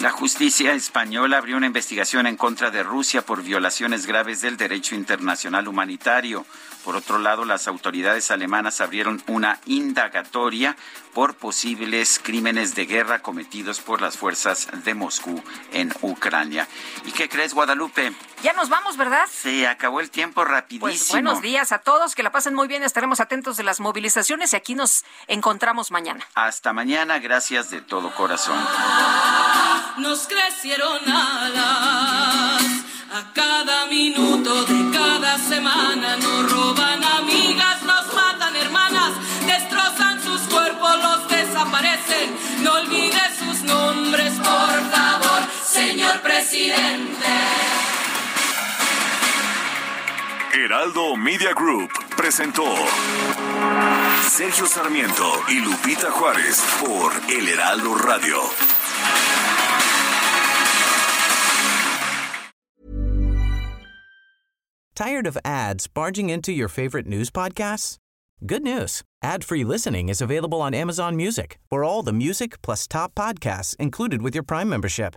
La justicia española abrió una investigación en contra de Rusia por violaciones graves del derecho internacional humanitario. Por otro lado, las autoridades alemanas abrieron una indagatoria por posibles crímenes de guerra cometidos por las fuerzas de Moscú en Ucrania. ¿Y qué crees, Guadalupe? Ya nos vamos, ¿verdad? Se acabó el tiempo rapidísimo. Pues buenos días a todos, que la pasen muy bien, estaremos atentos de las movilizaciones y aquí nos encontramos mañana. Hasta mañana, gracias de todo corazón. Nos crecieron alas a cada minuto de cada semana, nos señor presidente. Heraldo Media Group presentó Sergio Sarmiento y Lupita Juárez por El Heraldo Radio. Tired of ads barging into your favorite news podcasts? Good news. Ad-free listening is available on Amazon Music for all the music plus top podcasts included with your Prime membership.